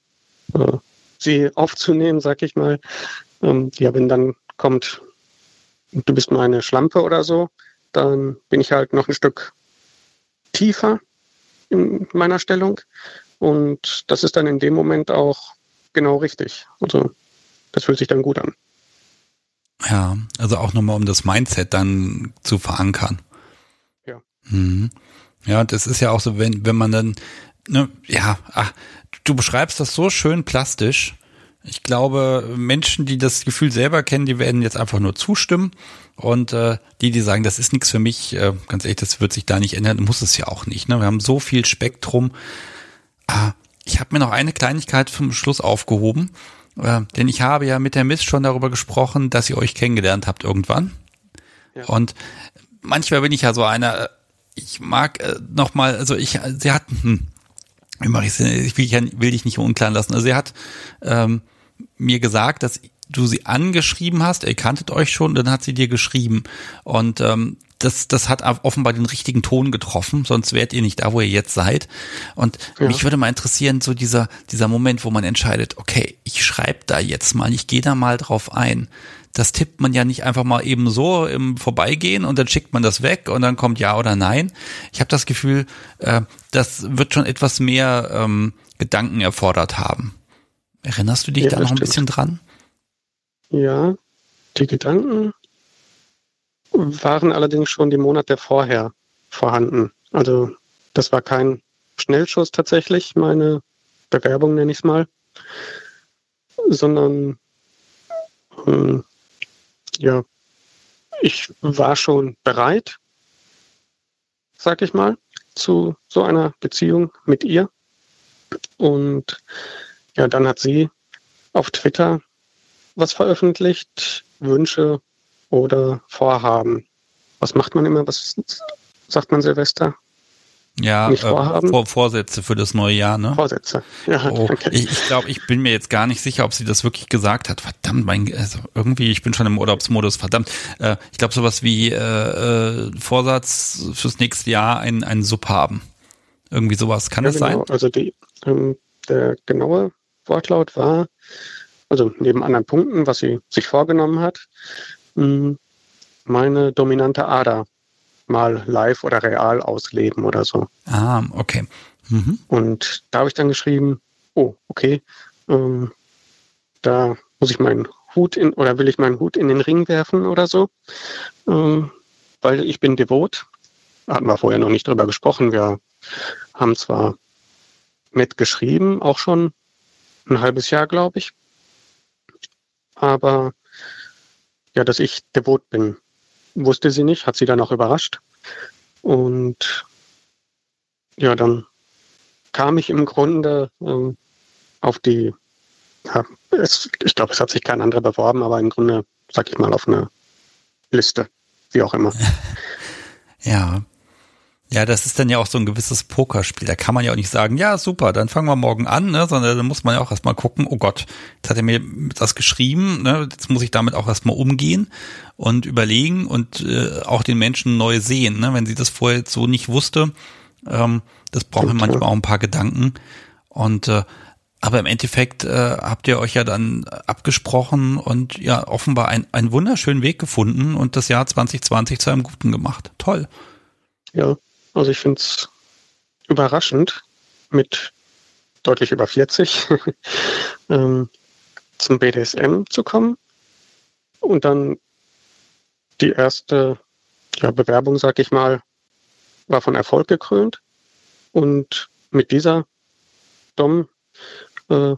äh, sie aufzunehmen, sag ich mal. Ähm, ja, wenn dann kommt, du bist meine Schlampe oder so, dann bin ich halt noch ein Stück tiefer in meiner Stellung. Und das ist dann in dem Moment auch genau richtig. Also das fühlt sich dann gut an. Ja, also auch nochmal, um das Mindset dann zu verankern. Ja. Mhm. Ja, das ist ja auch so, wenn, wenn man dann, ne, ja, ach, du beschreibst das so schön plastisch. Ich glaube, Menschen, die das Gefühl selber kennen, die werden jetzt einfach nur zustimmen. Und äh, die, die sagen, das ist nichts für mich, äh, ganz ehrlich, das wird sich da nicht ändern, muss es ja auch nicht. Ne? Wir haben so viel Spektrum. Ah, ich habe mir noch eine Kleinigkeit zum Schluss aufgehoben. Äh, denn ich habe ja mit der Miss schon darüber gesprochen, dass ihr euch kennengelernt habt irgendwann. Ja. Und manchmal bin ich ja so einer, äh, ich mag äh, noch mal, also ich, sie hat, hm, ich ich will, dich nicht unklar lassen. Also sie hat ähm, mir gesagt, dass du sie angeschrieben hast, ihr kanntet euch schon, dann hat sie dir geschrieben. Und ähm, das, das hat offenbar den richtigen Ton getroffen, sonst wärt ihr nicht da, wo ihr jetzt seid. Und ja. mich würde mal interessieren, so dieser, dieser Moment, wo man entscheidet, okay, ich schreibe da jetzt mal, ich gehe da mal drauf ein. Das tippt man ja nicht einfach mal eben so im Vorbeigehen und dann schickt man das weg und dann kommt ja oder nein. Ich habe das Gefühl, äh, das wird schon etwas mehr ähm, Gedanken erfordert haben. Erinnerst du dich ja, da noch ein bisschen dran? Ja, die Gedanken waren allerdings schon die Monate vorher vorhanden. Also das war kein Schnellschuss tatsächlich, meine Bewerbung nenne ich es mal, sondern ähm, ja, ich war schon bereit, sag ich mal, zu so einer Beziehung mit ihr. Und ja, dann hat sie auf Twitter was veröffentlicht, Wünsche oder Vorhaben. Was macht man immer? Was sagt man Silvester? Ja, äh, Vor Vorsätze für das neue Jahr, ne? Vorsätze. Ja, oh, okay. Ich, ich glaube, ich bin mir jetzt gar nicht sicher, ob sie das wirklich gesagt hat. Verdammt, mein, also irgendwie, ich bin schon im Urlaubsmodus, verdammt. Äh, ich glaube, sowas wie äh, äh, Vorsatz fürs nächste Jahr ein, ein Sub haben. Irgendwie sowas. Kann ja, das genau. sein? Also die, ähm, der genaue Wortlaut war, also neben anderen Punkten, was sie sich vorgenommen hat, hm, meine dominante Ader mal live oder real ausleben oder so. Ah, okay. Mhm. Und da habe ich dann geschrieben, oh, okay, ähm, da muss ich meinen Hut in oder will ich meinen Hut in den Ring werfen oder so, ähm, weil ich bin devot. Hatten wir vorher noch nicht drüber gesprochen. Wir haben zwar mitgeschrieben, auch schon ein halbes Jahr, glaube ich. Aber ja, dass ich devot bin, wusste sie nicht, hat sie dann auch überrascht. Und ja, dann kam ich im Grunde ähm, auf die, ja, es, ich glaube, es hat sich kein anderer beworben, aber im Grunde, sag ich mal, auf eine Liste, wie auch immer. ja. Ja, das ist dann ja auch so ein gewisses Pokerspiel. Da kann man ja auch nicht sagen, ja, super, dann fangen wir morgen an, ne? sondern da muss man ja auch erstmal gucken, oh Gott, jetzt hat er mir das geschrieben, ne? jetzt muss ich damit auch erstmal umgehen und überlegen und äh, auch den Menschen neu sehen. Ne? Wenn sie das vorher so nicht wusste, ähm, das braucht man manchmal auch ein paar Gedanken. Und äh, aber im Endeffekt äh, habt ihr euch ja dann abgesprochen und ja offenbar ein, einen wunderschönen Weg gefunden und das Jahr 2020 zu einem guten gemacht. Toll. Ja, also ich finde es überraschend, mit deutlich über 40 ähm, zum BDSM zu kommen und dann die erste ja, Bewerbung, sag ich mal, war von Erfolg gekrönt. Und mit dieser Dom äh,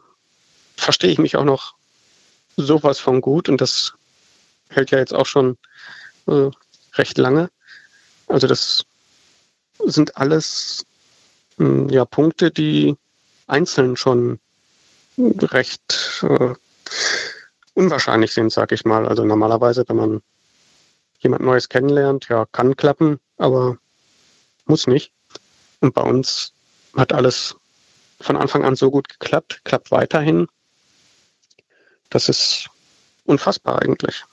verstehe ich mich auch noch sowas von gut und das hält ja jetzt auch schon äh, recht lange. Also das sind alles hm, ja Punkte, die einzeln schon recht äh, unwahrscheinlich sind, sag ich mal. Also normalerweise, wenn man jemand Neues kennenlernt, ja, kann klappen, aber muss nicht. Und bei uns hat alles von Anfang an so gut geklappt, klappt weiterhin. Das ist unfassbar eigentlich.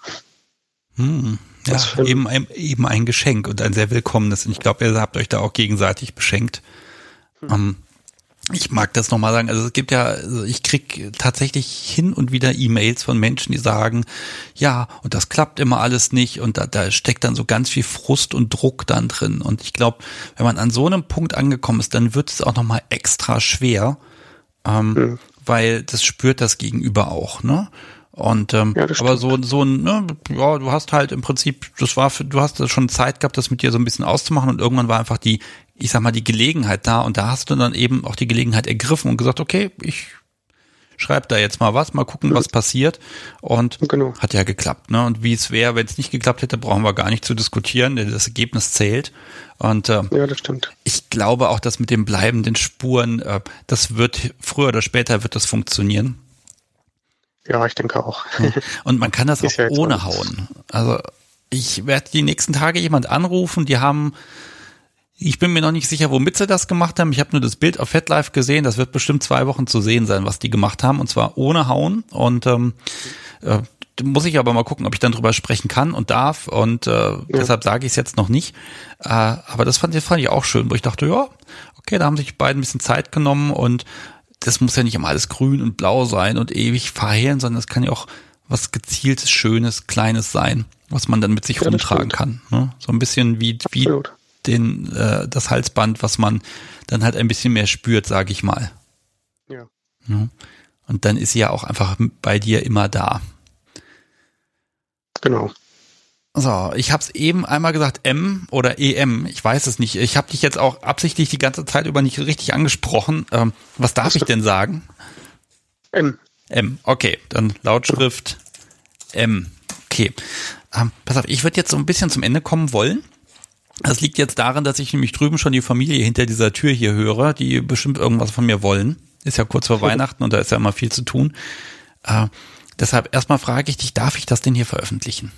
Hm, ja, eben ein, eben ein Geschenk und ein sehr willkommenes. Und ich glaube, ihr habt euch da auch gegenseitig beschenkt. Hm. Um, ähm, ich mag das nochmal sagen. Also es gibt ja, also ich krieg tatsächlich hin und wieder E-Mails von Menschen, die sagen, ja, und das klappt immer alles nicht und da, da steckt dann so ganz viel Frust und Druck dann drin. Und ich glaube, wenn man an so einem Punkt angekommen ist, dann wird es auch nochmal extra schwer, ähm, mhm. weil das spürt das Gegenüber auch, ne? Und ähm, ja, aber so so ein, ne, ja, du hast halt im Prinzip, das war für, du hast schon Zeit gehabt, das mit dir so ein bisschen auszumachen und irgendwann war einfach die ich sag mal, die Gelegenheit da und da hast du dann eben auch die Gelegenheit ergriffen und gesagt, okay, ich schreib da jetzt mal was, mal gucken, was passiert. Und genau. hat ja geklappt. Ne? Und wie es wäre, wenn es nicht geklappt hätte, brauchen wir gar nicht zu diskutieren, denn das Ergebnis zählt. Und äh, ja, das stimmt. ich glaube auch, dass mit den bleibenden Spuren, äh, das wird früher oder später wird das funktionieren. Ja, ich denke auch. Und man kann das auch ja ohne hauen. Also ich werde die nächsten Tage jemand anrufen, die haben ich bin mir noch nicht sicher, womit sie das gemacht haben. Ich habe nur das Bild auf FetLife gesehen. Das wird bestimmt zwei Wochen zu sehen sein, was die gemacht haben. Und zwar ohne Hauen. Und ähm, äh, muss ich aber mal gucken, ob ich dann drüber sprechen kann und darf. Und äh, ja. deshalb sage ich es jetzt noch nicht. Äh, aber das fand, das fand ich auch schön, wo ich dachte, ja, okay, da haben sich beide ein bisschen Zeit genommen und das muss ja nicht immer alles grün und blau sein und ewig verhehlen, sondern es kann ja auch was gezieltes, schönes, kleines sein, was man dann mit sich ja, rumtragen kann. Ne? So ein bisschen wie, wie den, äh, das Halsband, was man dann halt ein bisschen mehr spürt, sage ich mal. Ja. ja. Und dann ist sie ja auch einfach bei dir immer da. Genau. So, ich habe es eben einmal gesagt, M oder EM, ich weiß es nicht. Ich habe dich jetzt auch absichtlich die ganze Zeit über nicht richtig angesprochen. Ähm, was darf ich denn sagen? M. M, okay, dann Lautschrift M. Okay. Ähm, pass auf, ich würde jetzt so ein bisschen zum Ende kommen wollen. Das liegt jetzt daran, dass ich nämlich drüben schon die Familie hinter dieser Tür hier höre, die bestimmt irgendwas von mir wollen. Ist ja kurz vor Weihnachten und da ist ja immer viel zu tun. Äh, deshalb erstmal frage ich dich, darf ich das denn hier veröffentlichen?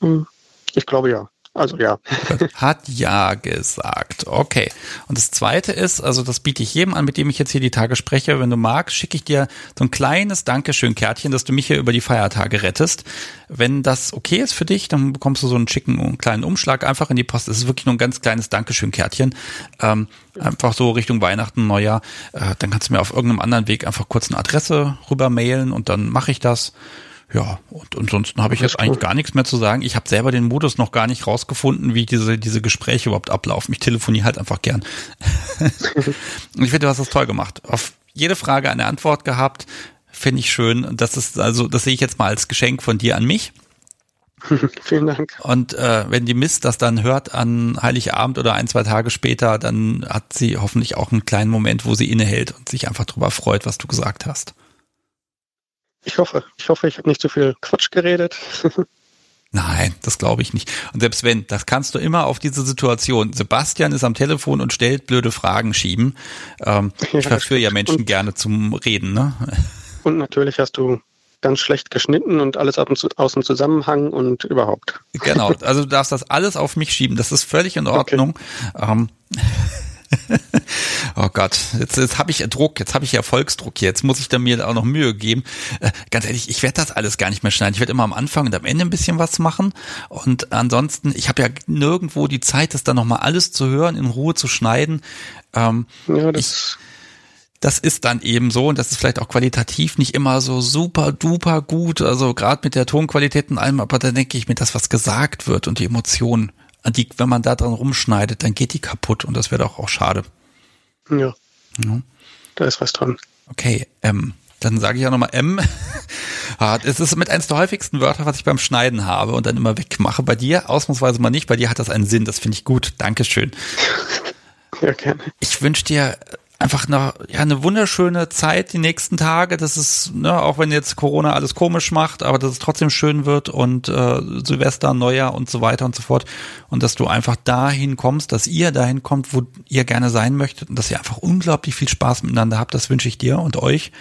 Hm, ich glaube ja. Also ja. Hat ja gesagt. Okay. Und das zweite ist, also das biete ich jedem an, mit dem ich jetzt hier die Tage spreche. Wenn du magst, schicke ich dir so ein kleines Dankeschön-Kärtchen, dass du mich hier über die Feiertage rettest. Wenn das okay ist für dich, dann bekommst du so einen schicken kleinen Umschlag einfach in die Post. Das ist wirklich nur ein ganz kleines Dankeschön-Kärtchen. Ähm, einfach so Richtung Weihnachten, Neujahr. Äh, dann kannst du mir auf irgendeinem anderen Weg einfach kurz eine Adresse rüber mailen und dann mache ich das. Ja, und ansonsten habe ich jetzt eigentlich gar nichts mehr zu sagen. Ich habe selber den Modus noch gar nicht rausgefunden, wie diese, diese Gespräche überhaupt ablaufen. Ich telefoniere halt einfach gern. und ich finde, du hast das toll gemacht. Auf jede Frage eine Antwort gehabt. Finde ich schön. Das ist also, das sehe ich jetzt mal als Geschenk von dir an mich. Vielen Dank. Und äh, wenn die Mist das dann hört an Heiligabend oder ein, zwei Tage später, dann hat sie hoffentlich auch einen kleinen Moment, wo sie innehält und sich einfach darüber freut, was du gesagt hast. Ich hoffe. Ich hoffe, ich habe nicht zu viel Quatsch geredet. Nein, das glaube ich nicht. Und selbst wenn, das kannst du immer auf diese Situation. Sebastian ist am Telefon und stellt blöde Fragen schieben. Ähm, ja, ich verführe ja Menschen und, gerne zum Reden, ne? Und natürlich hast du ganz schlecht geschnitten und alles aus dem Zusammenhang und überhaupt. Genau, also du darfst das alles auf mich schieben. Das ist völlig in Ordnung. Okay. Ähm, oh Gott, jetzt, jetzt habe ich Druck, jetzt habe ich Erfolgsdruck, jetzt muss ich da mir auch noch Mühe geben. Äh, ganz ehrlich, ich werde das alles gar nicht mehr schneiden. Ich werde immer am Anfang und am Ende ein bisschen was machen. Und ansonsten, ich habe ja nirgendwo die Zeit, das dann nochmal alles zu hören, in Ruhe zu schneiden. Ähm, ja, das ich, das ist dann eben so und das ist vielleicht auch qualitativ nicht immer so super duper gut, also gerade mit der Tonqualität und allem, aber da denke ich mir, das, was gesagt wird und die Emotionen, die, wenn man da dran rumschneidet, dann geht die kaputt und das wäre doch auch schade. Ja. ja. Da ist was dran. Okay, ähm, dann sage ich ja nochmal M. Ah, es ist mit eins der häufigsten Wörter, was ich beim Schneiden habe und dann immer wegmache. Bei dir ausnahmsweise mal nicht. Bei dir hat das einen Sinn. Das finde ich gut. Dankeschön. Ja, gerne. Ich wünsche dir einfach eine, ja, eine wunderschöne Zeit die nächsten Tage. Das ist, ne, auch wenn jetzt Corona alles komisch macht, aber dass es trotzdem schön wird und äh, Silvester, Neujahr und so weiter und so fort. Und dass du einfach dahin kommst, dass ihr dahin kommt, wo ihr gerne sein möchtet und dass ihr einfach unglaublich viel Spaß miteinander habt. Das wünsche ich dir und euch.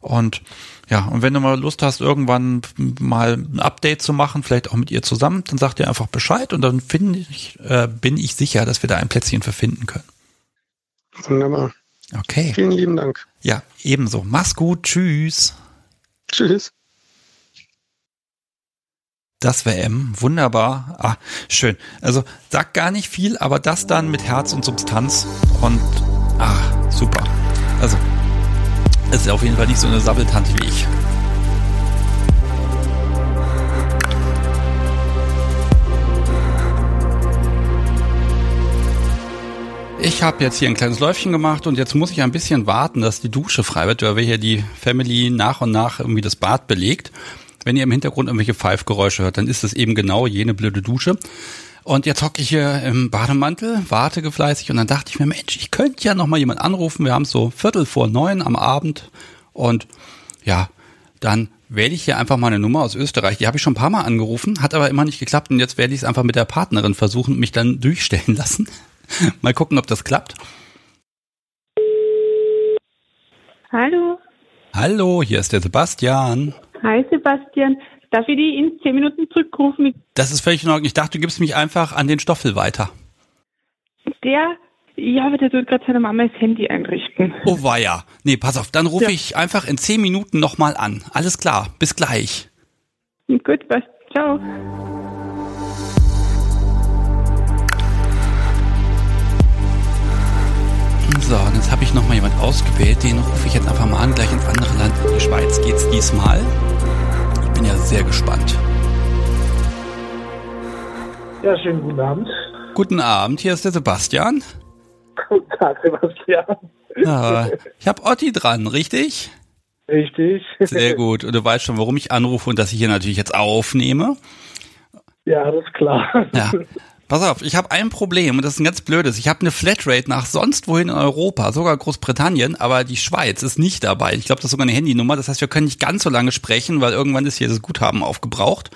Und ja, und wenn du mal Lust hast, irgendwann mal ein Update zu machen, vielleicht auch mit ihr zusammen, dann sagt ihr einfach Bescheid und dann finde ich, äh, bin ich sicher, dass wir da ein Plätzchen für finden können. Wunderbar. Okay. Vielen lieben Dank. Ja, ebenso. Mach's gut. Tschüss. Tschüss. Das wäre M. Wunderbar. Ah, schön. Also sagt gar nicht viel, aber das dann mit Herz und Substanz und ah, super. Also, ist auf jeden Fall nicht so eine Sabbeltante wie ich. Ich habe jetzt hier ein kleines Läufchen gemacht und jetzt muss ich ein bisschen warten, dass die Dusche frei wird, weil wir hier die Family nach und nach irgendwie das Bad belegt. Wenn ihr im Hintergrund irgendwelche Pfeifgeräusche hört, dann ist es eben genau jene blöde Dusche. Und jetzt hocke ich hier im Bademantel, warte gefleißig und dann dachte ich mir, Mensch, ich könnte ja noch mal jemand anrufen. Wir haben so Viertel vor neun am Abend und ja, dann wähle ich hier einfach mal eine Nummer aus Österreich. Die habe ich schon ein paar Mal angerufen, hat aber immer nicht geklappt und jetzt werde ich es einfach mit der Partnerin versuchen und mich dann durchstellen lassen. Mal gucken, ob das klappt. Hallo. Hallo, hier ist der Sebastian. Hi Sebastian. Darf ich die in zehn Minuten zurückrufen? Das ist völlig in Ordnung. Ich dachte, du gibst mich einfach an den Stoffel weiter. Der, ja, aber der tut gerade seiner Mama das Handy einrichten. Oh weia. Nee, pass auf, dann rufe ja. ich einfach in zehn Minuten nochmal an. Alles klar, bis gleich. Gut, was. Ciao. So, und jetzt habe ich nochmal jemand ausgewählt. Den rufe ich jetzt einfach mal an, gleich ins andere Land. In die Schweiz geht's diesmal. Ich bin ja sehr gespannt. Ja, schönen guten Abend. Guten Abend, hier ist der Sebastian. Guten Tag, Sebastian. Ja, ich habe Otti dran, richtig? Richtig. Sehr gut. Und du weißt schon, warum ich anrufe und dass ich hier natürlich jetzt aufnehme. Ja, das ist klar. Ja. Pass auf, ich habe ein Problem und das ist ein ganz blödes. Ich habe eine Flatrate nach sonst wohin in Europa, sogar Großbritannien, aber die Schweiz ist nicht dabei. Ich glaube, das ist sogar eine Handynummer. Das heißt, wir können nicht ganz so lange sprechen, weil irgendwann ist hier das Guthaben aufgebraucht.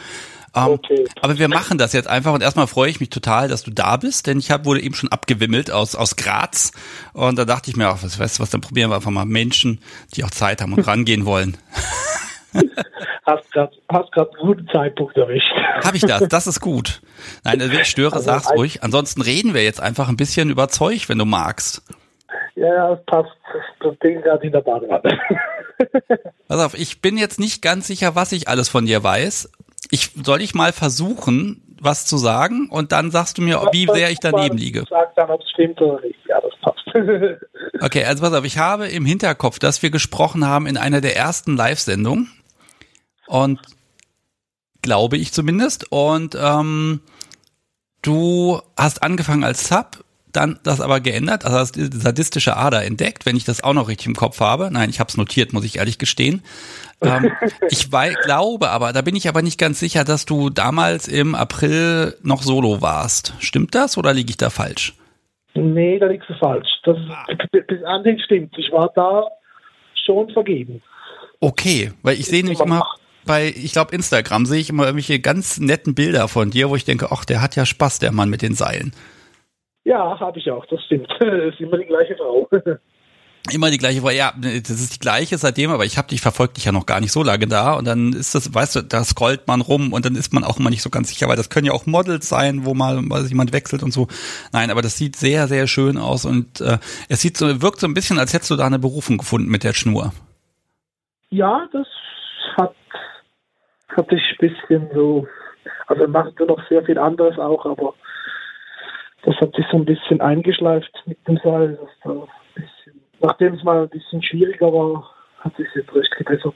Um, ähm, okay. Aber wir machen das jetzt einfach und erstmal freue ich mich total, dass du da bist, denn ich hab, wurde eben schon abgewimmelt aus, aus Graz und da dachte ich mir auch, was weißt du was, dann probieren wir einfach mal Menschen, die auch Zeit haben und rangehen wollen. hast gerade hast grad einen guten Zeitpunkt erwischt. Habe ich das? Das ist gut. Nein, wenn ich störe, also sag's ruhig. Ansonsten reden wir jetzt einfach ein bisschen über Zeug, wenn du magst. Ja, das passt. Das Ding gerade in der Badewanne. Pass auf, ich bin jetzt nicht ganz sicher, was ich alles von dir weiß. Ich soll ich mal versuchen, was zu sagen und dann sagst du mir, wie sehr ich daneben liege. Sag dann, ob es stimmt oder nicht. Ja, das passt. okay, also pass auf, ich habe im Hinterkopf, dass wir gesprochen haben in einer der ersten Live-Sendungen. Und glaube ich zumindest. Und ähm, du hast angefangen als Sub, dann das aber geändert, also hast die sadistische Ader entdeckt, wenn ich das auch noch richtig im Kopf habe. Nein, ich habe es notiert, muss ich ehrlich gestehen. ähm, ich weiß, glaube aber, da bin ich aber nicht ganz sicher, dass du damals im April noch solo warst. Stimmt das oder liege ich da falsch? Nee, da liegst du falsch. Das, ah. bis anhin stimmt. Ich war da schon vergeben. Okay, weil ich sehe nämlich immer, bei, ich glaube, Instagram sehe ich immer irgendwelche ganz netten Bilder von dir, wo ich denke, ach, der hat ja Spaß, der Mann mit den Seilen. Ja, habe ich auch, das stimmt. Das ist immer die gleiche Frau. Immer die gleiche Frage. Ja, das ist die gleiche seitdem, aber ich habe dich verfolgt dich ja noch gar nicht so lange da und dann ist das, weißt du, da scrollt man rum und dann ist man auch immer nicht so ganz sicher, weil das können ja auch Models sein, wo mal weil jemand wechselt und so. Nein, aber das sieht sehr, sehr schön aus und äh, es sieht so, wirkt so ein bisschen, als hättest du da eine Berufung gefunden mit der Schnur. Ja, das hat, hat sich ein bisschen so, also machen wir noch sehr viel anderes auch, aber das hat sich so ein bisschen eingeschleift mit dem Seil. Ein bisschen, nachdem es mal ein bisschen schwieriger war, hat sich jetzt recht gebessert.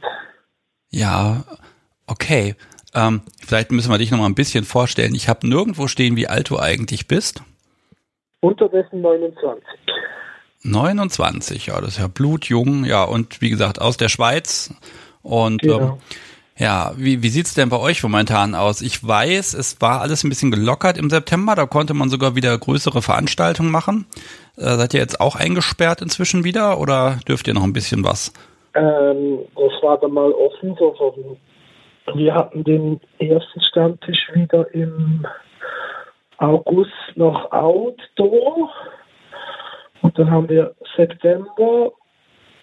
Ja, okay. Ähm, vielleicht müssen wir dich noch mal ein bisschen vorstellen. Ich habe nirgendwo stehen, wie alt du eigentlich bist. Unterdessen 29. 29, ja, das ist ja blutjung, ja, und wie gesagt, aus der Schweiz. Und Genau. ähm, ja, wie, wie sieht's denn bei euch momentan aus? Ich weiß, es war alles ein bisschen gelockert im September, da konnte man sogar wieder größere Veranstaltungen machen. Äh, seid ihr jetzt auch eingesperrt inzwischen wieder oder dürft ihr noch ein bisschen was? Ähm, das war dann mal offen. So wir hatten den ersten Stammtisch wieder im August noch Outdoor. Und dann haben wir September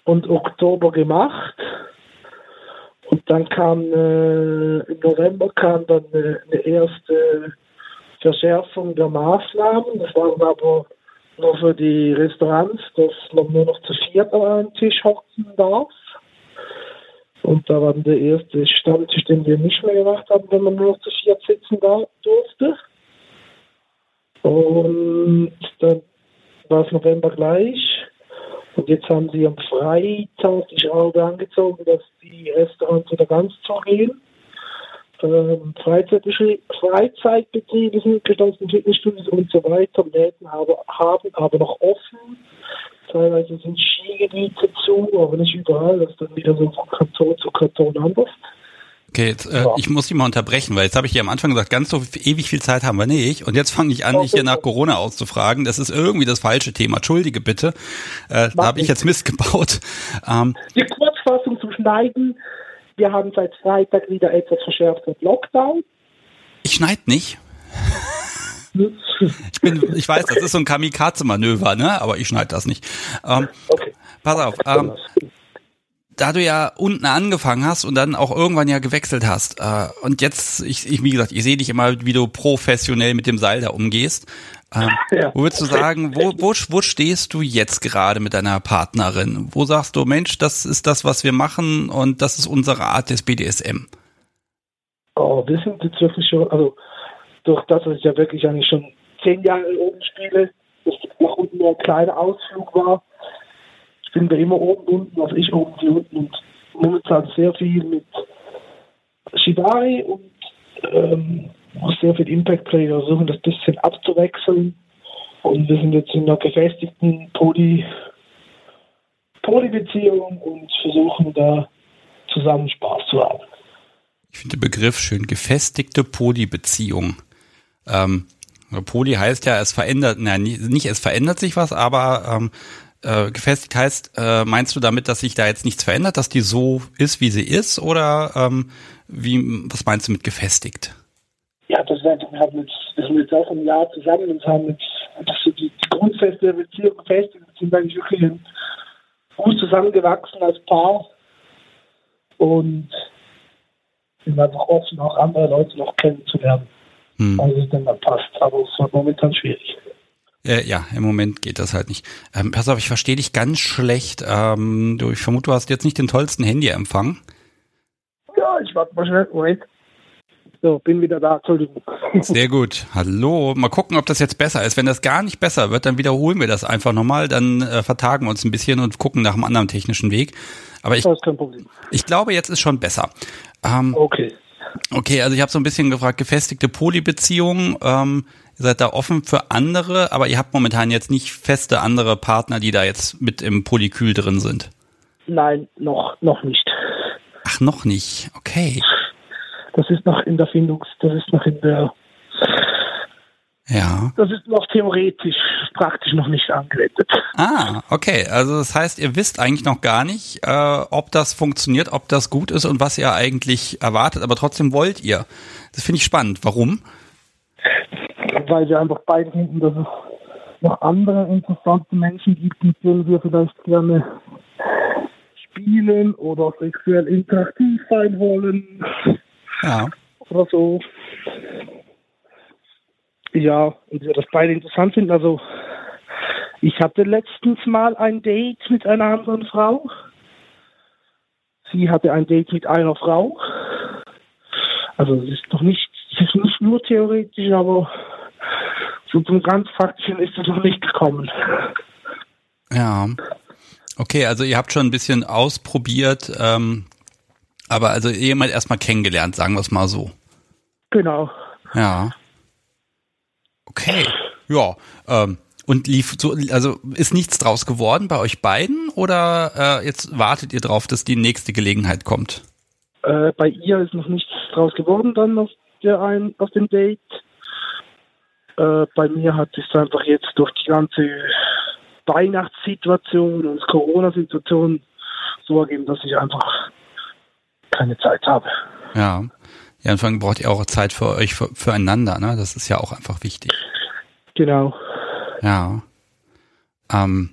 und Oktober gemacht. Und dann kam äh, im November kam dann eine, eine erste Verschärfung der Maßnahmen. Das war dann aber nur für die Restaurants, dass man nur noch zu viert an einem Tisch hocken darf. Und da war dann der erste Stammtisch, den wir nicht mehr gemacht haben, wenn man nur noch zu viert sitzen da durfte. Und dann war es November gleich. Und jetzt haben sie am Freitag die Schraube angezogen, dass die Restaurants wieder ganz zugehen. Ähm, Freizeitbetriebe sind geschlossen, Fitnessstudios und so weiter. Läden haben, haben aber noch offen. Teilweise sind Skigebiete zu, aber nicht überall. Das ist dann wieder so von Kanton zu Kanton anders. Okay, jetzt, äh, Ja. ich muss dich mal unterbrechen, weil jetzt habe ich dir am Anfang gesagt, ganz so ewig viel Zeit haben wir nicht. Und jetzt fange ich an, dich hier nach Corona auszufragen. Das ist irgendwie das falsche Thema. Entschuldige bitte. Äh, da habe ich jetzt Mist gebaut. Ähm, Die Kurzfassung zum Schneiden. Wir haben seit Freitag wieder etwas verschärften Lockdown. ich schneid nicht. Ich bin, ich weiß, das ist so ein Kamikaze-Manöver, ne? Aber ich schneid das nicht. Ähm, Okay. pass auf, ähm, da du ja unten angefangen hast und dann auch irgendwann ja gewechselt hast äh, und jetzt, ich, ich wie gesagt, ich sehe dich immer, wie du professionell mit dem Seil da umgehst. Ähm, Ja. Wo würdest du sagen, wo, wo, wo stehst du jetzt gerade mit deiner Partnerin? Wo sagst du, Mensch, das ist das, was wir machen und das ist unsere Art des BDSM? Oh, wir sind jetzt wirklich schon, also durch das, dass ich ja wirklich eigentlich schon zehn Jahre oben spiele, dass nach unten nur ein kleiner Ausflug war, spielen wir immer oben, unten, also ich oben, sie unten und momentan sehr viel mit Shibari und ähm, auch sehr viel Impact Play. Wir versuchen das bisschen abzuwechseln und wir sind jetzt in einer gefestigten Poly Polybeziehung und versuchen da zusammen Spaß zu haben. Ich finde den Begriff schön, gefestigte Polybeziehung. Ähm, Poly heißt ja, es verändert, na, nicht es verändert sich was, aber ähm, äh, gefestigt heißt, äh, meinst du damit, dass sich da jetzt nichts verändert, dass die so ist, wie sie ist, oder ähm, wie, was meinst du mit gefestigt? Ja, das ist einfach, wir haben jetzt, wir sind jetzt auch ein Jahr zusammen und haben jetzt einfach so die, Grundfeste der Beziehung gefestigt und sind eigentlich wirklich gut zusammengewachsen als Paar und sind einfach offen, auch andere Leute noch kennenzulernen, Hm. als es dann passt. Aber es war momentan schwierig. Äh, ja, im Moment geht das halt nicht. Ähm, pass auf, ich verstehe dich ganz schlecht. Ähm, du, ich vermute, du hast jetzt nicht den tollsten Handyempfang. Ja, ich warte mal schnell. Moment. So, bin wieder da. Entschuldigung. Sehr gut. Hallo. Mal gucken, ob das jetzt besser ist. Wenn das gar nicht besser wird, dann wiederholen wir das einfach nochmal. Dann äh, vertagen wir uns ein bisschen und gucken nach einem anderen technischen Weg. Aber ich, Das ist kein Problem. ich glaube, jetzt ist schon besser. Ähm, Okay. okay, also ich habe so ein bisschen gefragt, gefestigte Polybeziehungen. Ähm, ihr seid da offen für andere, aber ihr habt momentan jetzt nicht feste andere Partner, die da jetzt mit im Polykül drin sind. Nein, noch, noch nicht. Ach, noch nicht. Okay. Das ist noch in der Findungs-, das ist noch in der Ja. Das ist noch theoretisch, praktisch noch nicht angewendet. Ah, okay. Also das heißt, ihr wisst eigentlich noch gar nicht, äh, ob das funktioniert, ob das gut ist und was ihr eigentlich erwartet, aber trotzdem wollt ihr. Das finde ich spannend. Warum? Weil wir einfach beide finden, dass es noch andere interessante Menschen gibt, mit denen wir vielleicht gerne spielen oder sexuell interaktiv sein wollen. Ja. Oder so. Ja, und wir das beide interessant finden. Also, ich hatte letztens mal ein Date mit einer anderen Frau. Sie hatte ein Date mit einer Frau. Also, es ist noch nicht, es ist nicht nur theoretisch, aber so zum ganz Faktischen ist es noch nicht gekommen. Ja. Okay, also ihr habt schon ein bisschen ausprobiert, ähm, aber also jemand erstmal kennengelernt, sagen wir es mal so. Genau. Ja. Okay. Ja. Ähm, und lief so, also ist nichts draus geworden bei euch beiden oder äh, jetzt wartet ihr drauf, dass die nächste Gelegenheit kommt? Äh, bei ihr ist noch nichts draus geworden dann auf, der ein, auf dem Date. Äh, bei mir hat es einfach jetzt durch die ganze Weihnachtssituation und Corona-Situation so ergeben, dass ich einfach keine Zeit habe. Ja. Ja, Anfang braucht ihr auch Zeit für euch, für, füreinander, ne? Das ist ja auch einfach wichtig. Genau. Ja. Ähm,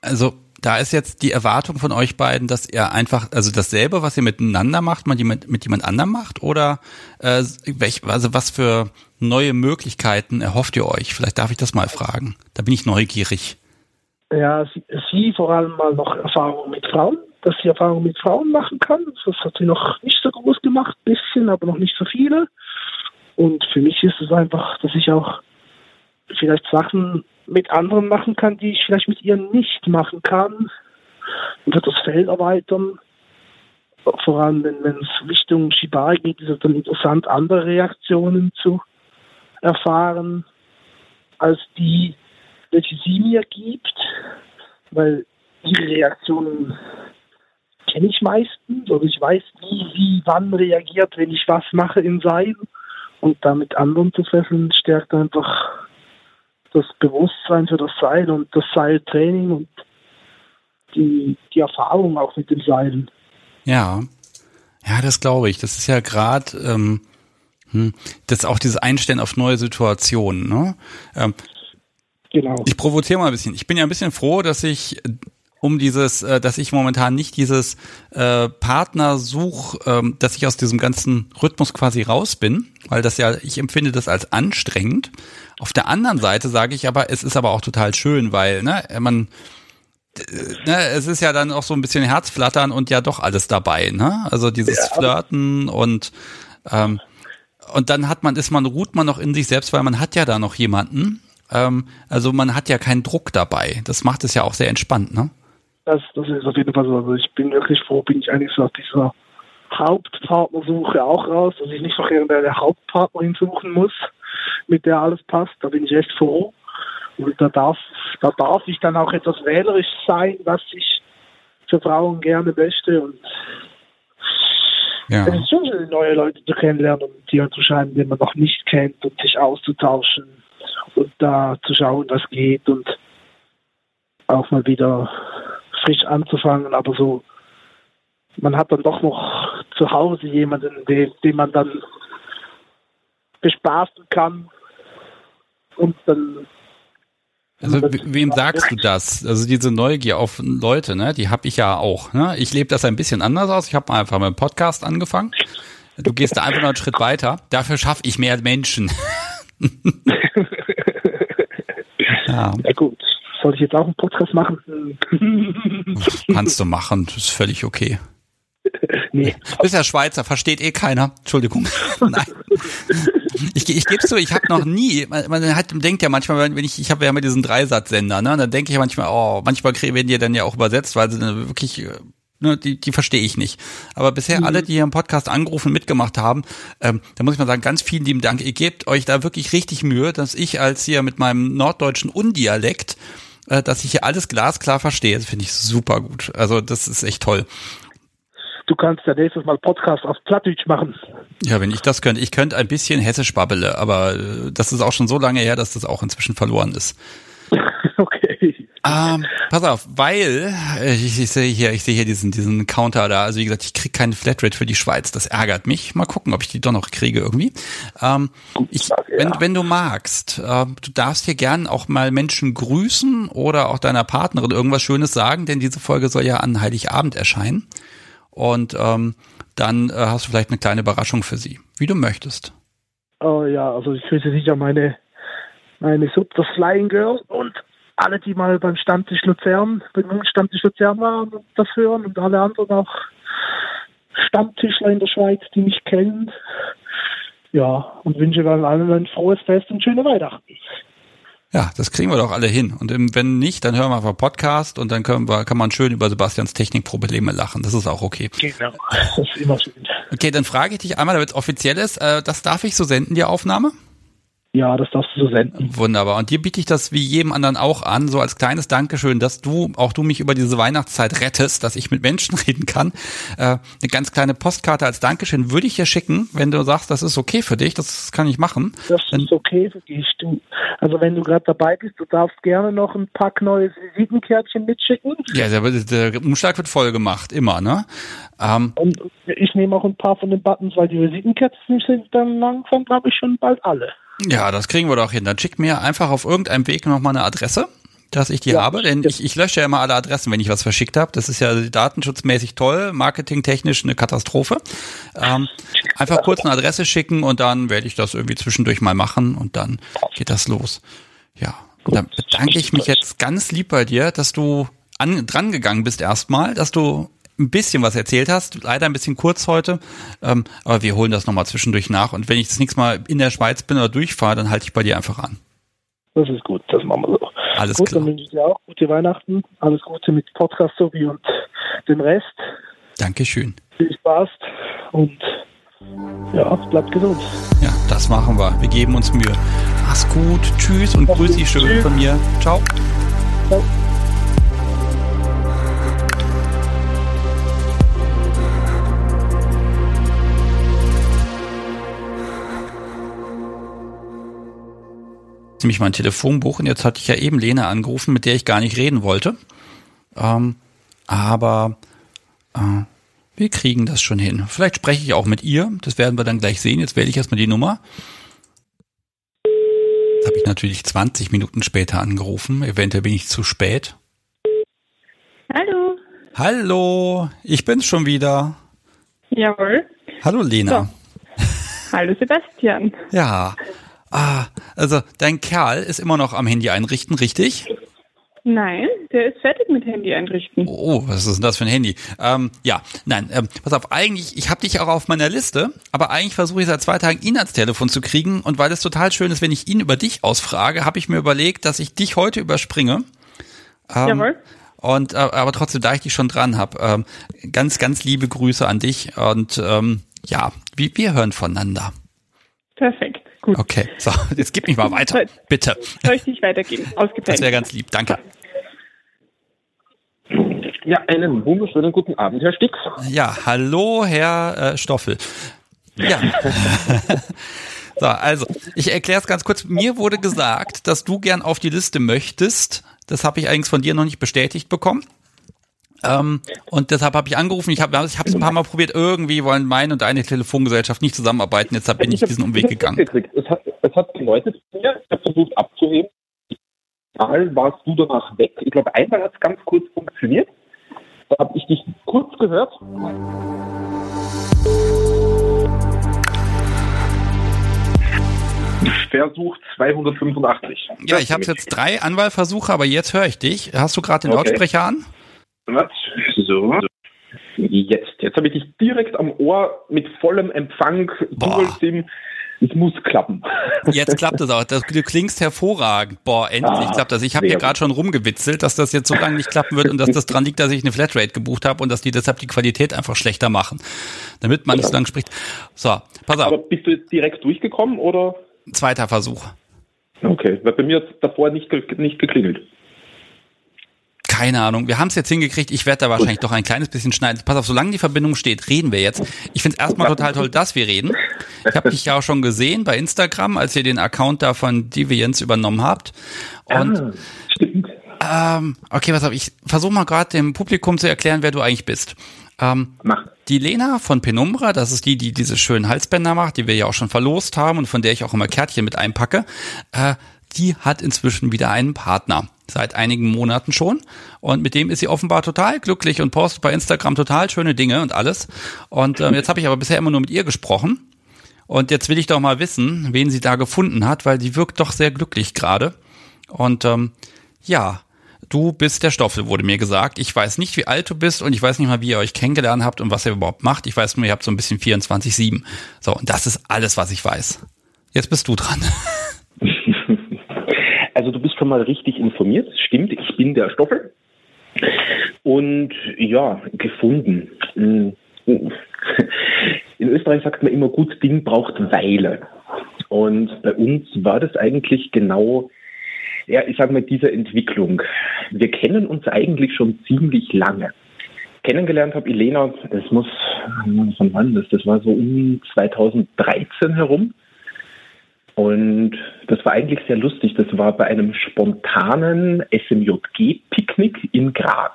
also da ist jetzt die Erwartung von euch beiden, dass ihr einfach, also dasselbe, was ihr miteinander macht, man mit, mit jemand anderem macht oder äh, welch, also was für neue Möglichkeiten erhofft ihr euch? Vielleicht darf ich das mal fragen. Da bin ich neugierig. Ja, sie, sie vor allem mal noch Erfahrung mit Frauen, dass sie Erfahrung mit Frauen machen kann. Das hat sie noch nicht so groß gemacht, bisschen, aber noch nicht so viele. Und für mich ist es einfach, dass ich auch vielleicht Sachen mit anderen machen kann, die ich vielleicht mit ihr nicht machen kann. Und das Feld erweitern. Vor allem, wenn, wenn es Richtung Shibari geht, ist es dann interessant, andere Reaktionen zu erfahren, als die, welche sie mir gibt. Weil ihre Reaktionen kenne ich meistens oder ich weiß, wie sie wann reagiert, wenn ich was mache im Seil. Und damit anderen zu fesseln, stärkt einfach das Bewusstsein für das Seil und das Seiltraining und die, die Erfahrung auch mit dem Seilen. Ja, ja, das glaube ich. Das ist ja gerade ähm, hm, das auch dieses Einstellen auf neue Situationen. Ne? Ähm, genau. Ich provoziere mal ein bisschen. Ich bin ja ein bisschen froh, dass ich um dieses, äh, dass ich momentan nicht dieses äh, Partnersuch, ähm, dass ich aus diesem ganzen Rhythmus quasi raus bin, weil das ja, ich empfinde das als anstrengend. Auf der anderen Seite sage ich aber, es ist aber auch total schön, weil ne, man ne, es ist ja dann auch so ein bisschen Herzflattern und ja doch alles dabei, ne? Also dieses ja. Flirten und ähm, und dann hat man, ist man, ruht man noch in sich selbst, weil man hat ja da noch jemanden. Ähm, also man hat ja keinen Druck dabei. Das macht es ja auch sehr entspannt, ne? Das, das ist auf jeden Fall so. Also ich bin wirklich froh, bin ich eigentlich so aus dieser Hauptpartnersuche auch raus, dass ich nicht noch irgendeine Hauptpartnerin suchen muss, mit der alles passt. Da bin ich echt froh. Und da darf, da darf ich dann auch etwas wählerisch sein, was ich für Frauen gerne möchte. Und ja. es ist schon schön, neue Leute zu kennenlernen und die zu schreiben, die man noch nicht kennt und sich auszutauschen und da zu schauen, was geht und auch mal wieder frisch anzufangen, aber so, man hat dann doch noch zu Hause jemanden, den, den man dann bespaßen kann und dann also wem sagst du das? Also diese Neugier auf Leute, ne, die habe ich ja auch. Ne? Ich lebe das ein bisschen anders aus. Ich habe einfach mit dem Podcast angefangen. Du gehst da einfach noch einen Schritt weiter. Dafür schaffe ich mehr Menschen. ja. ja gut. Soll ich jetzt auch einen Podcast machen? Kannst du machen, das ist völlig okay. Nee. Bist ja Schweizer, versteht eh keiner. Entschuldigung. Nein. Ich, ich gebe zu, ich habe noch nie, man, man hat, denkt ja manchmal, wenn ich, ich habe ja immer diesen Dreisatzsender, ne, dann denke ich manchmal, oh, manchmal werden die dann ja auch übersetzt, weil sie dann wirklich, ne, die, die verstehe ich nicht. Aber bisher mhm. alle, die hier im Podcast angerufen mitgemacht haben, ähm, da muss ich mal sagen, ganz vielen lieben Dank. Ihr gebt euch da wirklich richtig Mühe, dass ich als hier mit meinem norddeutschen Undialekt äh, dass ich hier alles glasklar verstehe. Das finde ich super gut. Also das ist echt toll. Du kannst ja nächstes Mal Podcast auf Plattdeutsch machen. Ja, wenn ich das könnte. Ich könnte ein bisschen hessisch babbele, aber äh, das ist auch schon so lange her, dass das auch inzwischen verloren ist. okay. Ähm, pass auf, weil äh, ich, ich sehe hier, ich sehe hier diesen diesen Counter da. Also wie gesagt, ich krieg keine Flatrate für die Schweiz. Das ärgert mich. Mal gucken, ob ich die doch noch kriege irgendwie. Ähm, ich, wenn wenn du magst, äh, du darfst hier gern auch mal Menschen grüßen oder auch deiner Partnerin irgendwas Schönes sagen, denn diese Folge soll ja an Heiligabend erscheinen. Und ähm, dann äh, hast du vielleicht eine kleine Überraschung für sie, wie du möchtest. Oh ja, also ich grüße sicher meine, meine Sub, das Flying Girl und alle, die mal beim Stammtisch Luzern, beim Stammtisch Luzern waren und das hören und alle anderen auch Stammtischler in der Schweiz, die mich kennen. Ja, und wünsche dann allen ein frohes Fest und schöne Weihnachten. Ja, das kriegen wir doch alle hin. Und wenn nicht, dann hören wir einfach Podcast und dann können wir, kann man schön über Sebastians Technikprobleme lachen. Das ist auch okay. Genau, das ist immer schön. Okay, dann frage ich dich einmal, damit es offiziell ist, äh, das darf ich so senden, die Aufnahme? Ja, das darfst du so senden. Wunderbar. Und dir biete ich das wie jedem anderen auch an, so als kleines Dankeschön, dass du, auch du mich über diese Weihnachtszeit rettest, dass ich mit Menschen reden kann. Äh, eine ganz kleine Postkarte als Dankeschön würde ich dir schicken, wenn du sagst, das ist okay für dich, das kann ich machen. Das ist okay für dich. Du, also wenn du gerade dabei bist, du darfst gerne noch ein Pack neues Visitenkärtchen mitschicken. Ja, der, der Umschlag wird voll gemacht, immer, ne? Ähm, Und ich nehme auch ein paar von den Buttons, weil die Visitenkärtchen sind dann langsam, glaube ich, schon bald alle. Ja, das kriegen wir doch hin. Dann schick mir einfach auf irgendeinem Weg nochmal eine Adresse, dass ich die ja, habe, denn ich, ich lösche ja immer alle Adressen, wenn ich was verschickt habe. Das ist ja datenschutzmäßig toll, marketingtechnisch eine Katastrophe. Ähm, einfach kurz eine Adresse schicken und dann werde ich das irgendwie zwischendurch mal machen und dann geht das los. Ja, dann bedanke ich mich jetzt ganz lieb bei dir, dass du an, dran gegangen bist erstmal, dass du ein bisschen was erzählt hast, leider ein bisschen kurz heute, ähm, aber wir holen das nochmal zwischendurch nach. Und wenn ich das nächste Mal in der Schweiz bin oder durchfahre, dann halte ich bei dir einfach an. Das ist gut, das machen wir so. Alles gut, klar. Dann wünsche ich dir auch gute Weihnachten, alles Gute mit Podcast sowie und dem Rest. Dankeschön. Viel Spaß und ja, bleibt gesund. Ja, das machen wir. Wir geben uns Mühe. Mach's gut, tschüss und grüß dich schön von mir. Ciao. Ciao. Nämlich mein Telefonbuch und jetzt hatte ich ja eben Lena angerufen, mit der ich gar nicht reden wollte. Ähm, aber äh, wir kriegen das schon hin. Vielleicht spreche ich auch mit ihr, das werden wir dann gleich sehen. Jetzt wähle ich erstmal die Nummer. Jetzt habe ich natürlich 20 Minuten später angerufen. Eventuell bin ich zu spät. Hallo. Hallo, ich bin's schon wieder. Jawohl. Hallo Lena. So. Hallo Sebastian. Ja, Ah, also dein Kerl ist immer noch am Handy einrichten, richtig? Nein, der ist fertig mit Handy einrichten. Oh, was ist denn das für ein Handy? Ähm, ja, nein, ähm, pass auf, eigentlich, ich habe dich auch auf meiner Liste, aber eigentlich versuche ich seit zwei Tagen ihn ans Telefon zu kriegen und weil es total schön ist, wenn ich ihn über dich ausfrage, habe ich mir überlegt, dass ich dich heute überspringe. Ähm, Jawohl. Und äh, aber trotzdem, da ich dich schon dran habe, ähm, ganz, ganz liebe Grüße an dich und ähm, ja, wir, wir hören voneinander. Perfekt. Gut. Okay, so, jetzt gib mich mal weiter, bitte. Soll ich dich weitergeben? Ausgezeichnet. Das wäre ganz lieb, danke. Ja, einen wunderschönen guten Abend, Herr Stix. Ja, hallo, Herr äh, Stoffel. Ja. so, also, ich erkläre es ganz kurz. Mir wurde gesagt, dass du gern auf die Liste möchtest. Das habe ich eigentlich von dir noch nicht bestätigt bekommen. Ähm, und deshalb habe ich angerufen. Ich habe es ein paar Mal probiert. Irgendwie wollen meine und deine Telefongesellschaft nicht zusammenarbeiten. Deshalb bin ich, ich diesen Umweg gegangen. Es hat, es hat geläutet mir. Ich habe versucht abzuheben. Mal warst du danach weg. Ich glaube, einmal hat es ganz kurz funktioniert. Da habe ich dich kurz gehört. Versuch 285. Ja, ich habe jetzt drei Anwahlversuche, aber jetzt höre ich dich. Hast du gerade den okay. Lautsprecher an? Was? So. Jetzt. Jetzt habe ich dich direkt am Ohr mit vollem Empfang, Dual-SIM. Es muss klappen. Jetzt klappt es auch. Du klingst hervorragend. Boah, endlich ah, klappt das. Ich habe hier gerade schon rumgewitzelt, dass das jetzt so lange nicht klappen wird und dass das dran liegt, dass ich eine Flatrate gebucht habe und dass die deshalb die Qualität einfach schlechter machen, damit man nicht so lange spricht. So, pass auf. Aber bist du jetzt direkt durchgekommen oder? Zweiter Versuch. Okay, weil bei mir hat davor nicht, nicht geklingelt. Keine Ahnung. Wir haben es jetzt hingekriegt. Ich werde da wahrscheinlich doch ein kleines bisschen schneiden. Pass auf, solange die Verbindung steht, reden wir jetzt. Ich finde es erstmal total toll, dass wir reden. Ich habe dich ja auch schon gesehen bei Instagram, als ihr den Account da von Deviants übernommen habt. Und ah, stimmt. Ähm, okay, was auf, ich versuche mal gerade dem Publikum zu erklären, wer du eigentlich bist. Ähm, Mach. Die Lena von Penumbra, das ist die, die diese schönen Halsbänder macht, die wir ja auch schon verlost haben und von der ich auch immer Kärtchen mit einpacke. Äh, die hat inzwischen wieder einen Partner. Seit einigen Monaten schon. Und mit dem ist sie offenbar total glücklich und postet bei Instagram total schöne Dinge und alles. Und ähm, jetzt habe ich aber bisher immer nur mit ihr gesprochen. Und jetzt will ich doch mal wissen, wen sie da gefunden hat, weil sie wirkt doch sehr glücklich gerade. Und ähm, ja, du bist der Stoffel, wurde mir gesagt. Ich weiß nicht, wie alt du bist und ich weiß nicht mal, wie ihr euch kennengelernt habt und was ihr überhaupt macht. Ich weiß nur, ihr habt so ein bisschen 24-7. So, und das ist alles, was ich weiß. Jetzt bist du dran. Also du bist schon mal richtig informiert. Stimmt, ich bin der Stoffel. Und ja, gefunden. Hm. In Österreich sagt man immer, gut Ding braucht Weile. Und bei uns war das eigentlich genau, ja, ich sage mal, diese Entwicklung. Wir kennen uns eigentlich schon ziemlich lange. Kennengelernt habe Elena, das muss, von wann das? Das war so um 2013 herum. Und das war eigentlich sehr lustig. Das war bei einem spontanen SMJG-Picknick in Graz.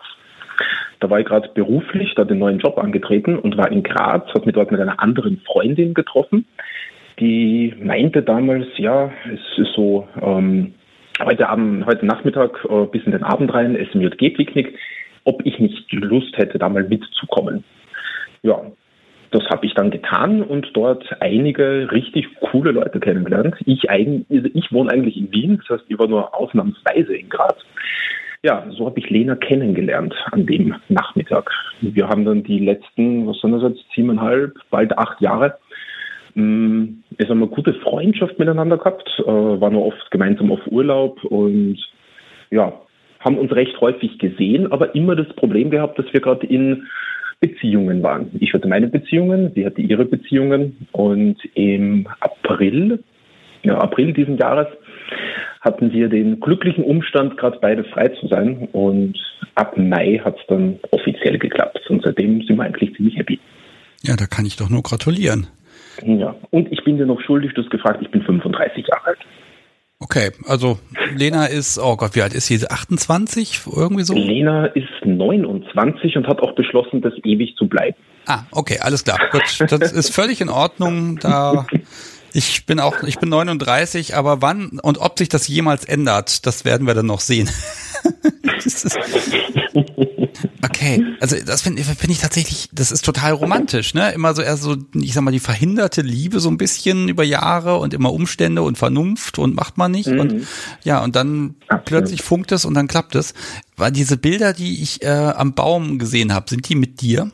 Da war ich gerade beruflich, da den neuen Job angetreten und war in Graz, hat mich dort mit einer anderen Freundin getroffen, die meinte damals, ja, es ist so, ähm, heute Abend, heute Nachmittag äh, bis in den Abend rein, SMJG-Picknick, ob ich nicht Lust hätte, da mal mitzukommen. Ja, das habe ich dann getan und dort einige richtig coole Leute kennengelernt. Ich, eigen, also ich wohne eigentlich in Wien, das heißt, ich war nur ausnahmsweise in Graz. Ja, so habe ich Lena kennengelernt an dem Nachmittag. Wir haben dann die letzten, was sind das jetzt, siebeneinhalb, bald acht Jahre, mm, es haben eine gute Freundschaft miteinander gehabt, äh, waren oft gemeinsam auf Urlaub und ja, haben uns recht häufig gesehen, aber immer das Problem gehabt, dass wir gerade in Beziehungen waren. Ich hatte meine Beziehungen, sie hatte ihre Beziehungen und im April, ja, April diesen Jahres hatten wir den glücklichen Umstand, gerade beide frei zu sein und ab Mai hat es dann offiziell geklappt und seitdem sind wir eigentlich ziemlich happy. Ja, da kann ich doch nur gratulieren. Ja, und ich bin dir noch schuldig, du hast gefragt, ich bin 35 Jahre alt. Okay, also Lena ist, oh Gott, wie alt ist sie? 28? Irgendwie so? Lena ist 29 und hat auch beschlossen, das ewig zu bleiben. Ah, okay, alles klar. Gut, das ist völlig in Ordnung. Da ich bin auch, ich bin 39, aber wann und ob sich das jemals ändert, das werden wir dann noch sehen. okay, also das finde find ich tatsächlich, das ist total romantisch, ne? Immer so eher so, ich sag mal, die verhinderte Liebe so ein bisschen über Jahre und immer Umstände und Vernunft und macht man nicht. Mhm. Und ja, und dann Absolut. plötzlich funkt es und dann klappt es. War diese Bilder, die ich äh, am Baum gesehen habe, sind die mit dir?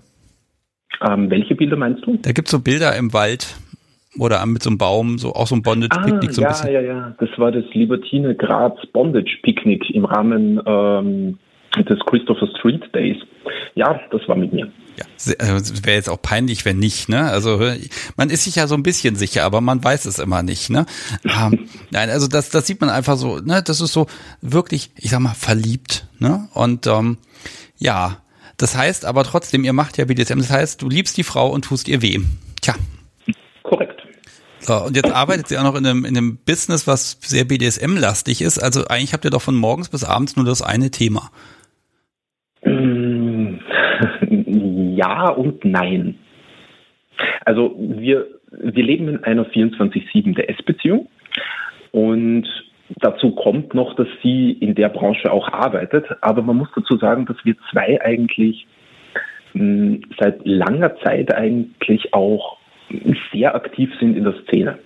Ähm, welche Bilder meinst du? Da gibt's so Bilder im Wald oder mit so einem Baum, so auch so ein Bondage-Picknick. Ah, so ja, bisschen. ja, ja. Das war das Libertine Graz Bondage-Picknick im Rahmen ähm, des Christopher Street Days. Ja, das war mit mir. Ja, also wäre jetzt auch peinlich, wenn nicht, ne? Also man ist sich ja so ein bisschen sicher, aber man weiß es immer nicht, ne? ähm, nein, also das, das sieht man einfach so, ne? Das ist so wirklich, ich sag mal, verliebt, ne? Und ähm, ja, das heißt aber trotzdem, ihr macht ja BDSM, das heißt, du liebst die Frau und tust ihr weh. Tja. Korrekt. So, und jetzt arbeitet sie auch noch in einem, in einem Business, was sehr BDSM-lastig ist. Also eigentlich habt ihr doch von morgens bis abends nur das eine Thema. Ja und nein. Also wir, wir leben in einer 24-7 DS-Beziehung und dazu kommt noch, dass sie in der Branche auch arbeitet. Aber man muss dazu sagen, dass wir zwei eigentlich mh, hm, seit langer Zeit eigentlich auch sehr aktiv sind in der Szene.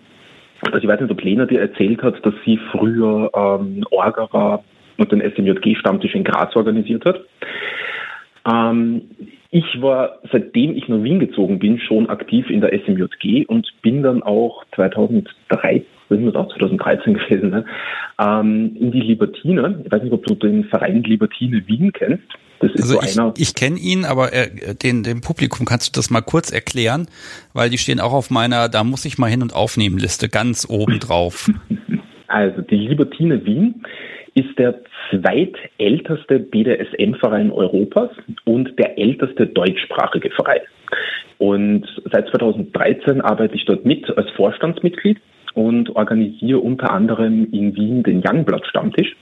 Also ich weiß nicht, ob Lena dir erzählt hat, dass sie früher ähm, Orga war und den SMJG-Stammtisch in Graz organisiert hat. Ähm, ich war, seitdem ich nach Wien gezogen bin, schon aktiv in der SMJG und bin dann auch 2013, das auch 2013 gewesen, ne, ähm, in die Libertine. Ich weiß nicht, ob du den Verein Libertine Wien kennst. Das ist also so ich, einer. Ich kenne ihn, aber äh, den, dem Publikum kannst du das mal kurz erklären, weil die stehen auch auf meiner, da muss ich mal hin und aufnehmen Liste, ganz oben drauf. Also die Libertine Wien ist der zweitälteste BDSM-Verein Europas und der älteste deutschsprachige Verein. Und seit 2013 arbeite ich dort mit als Vorstandsmitglied und organisiere unter anderem in Wien den Youngblood Stammtisch.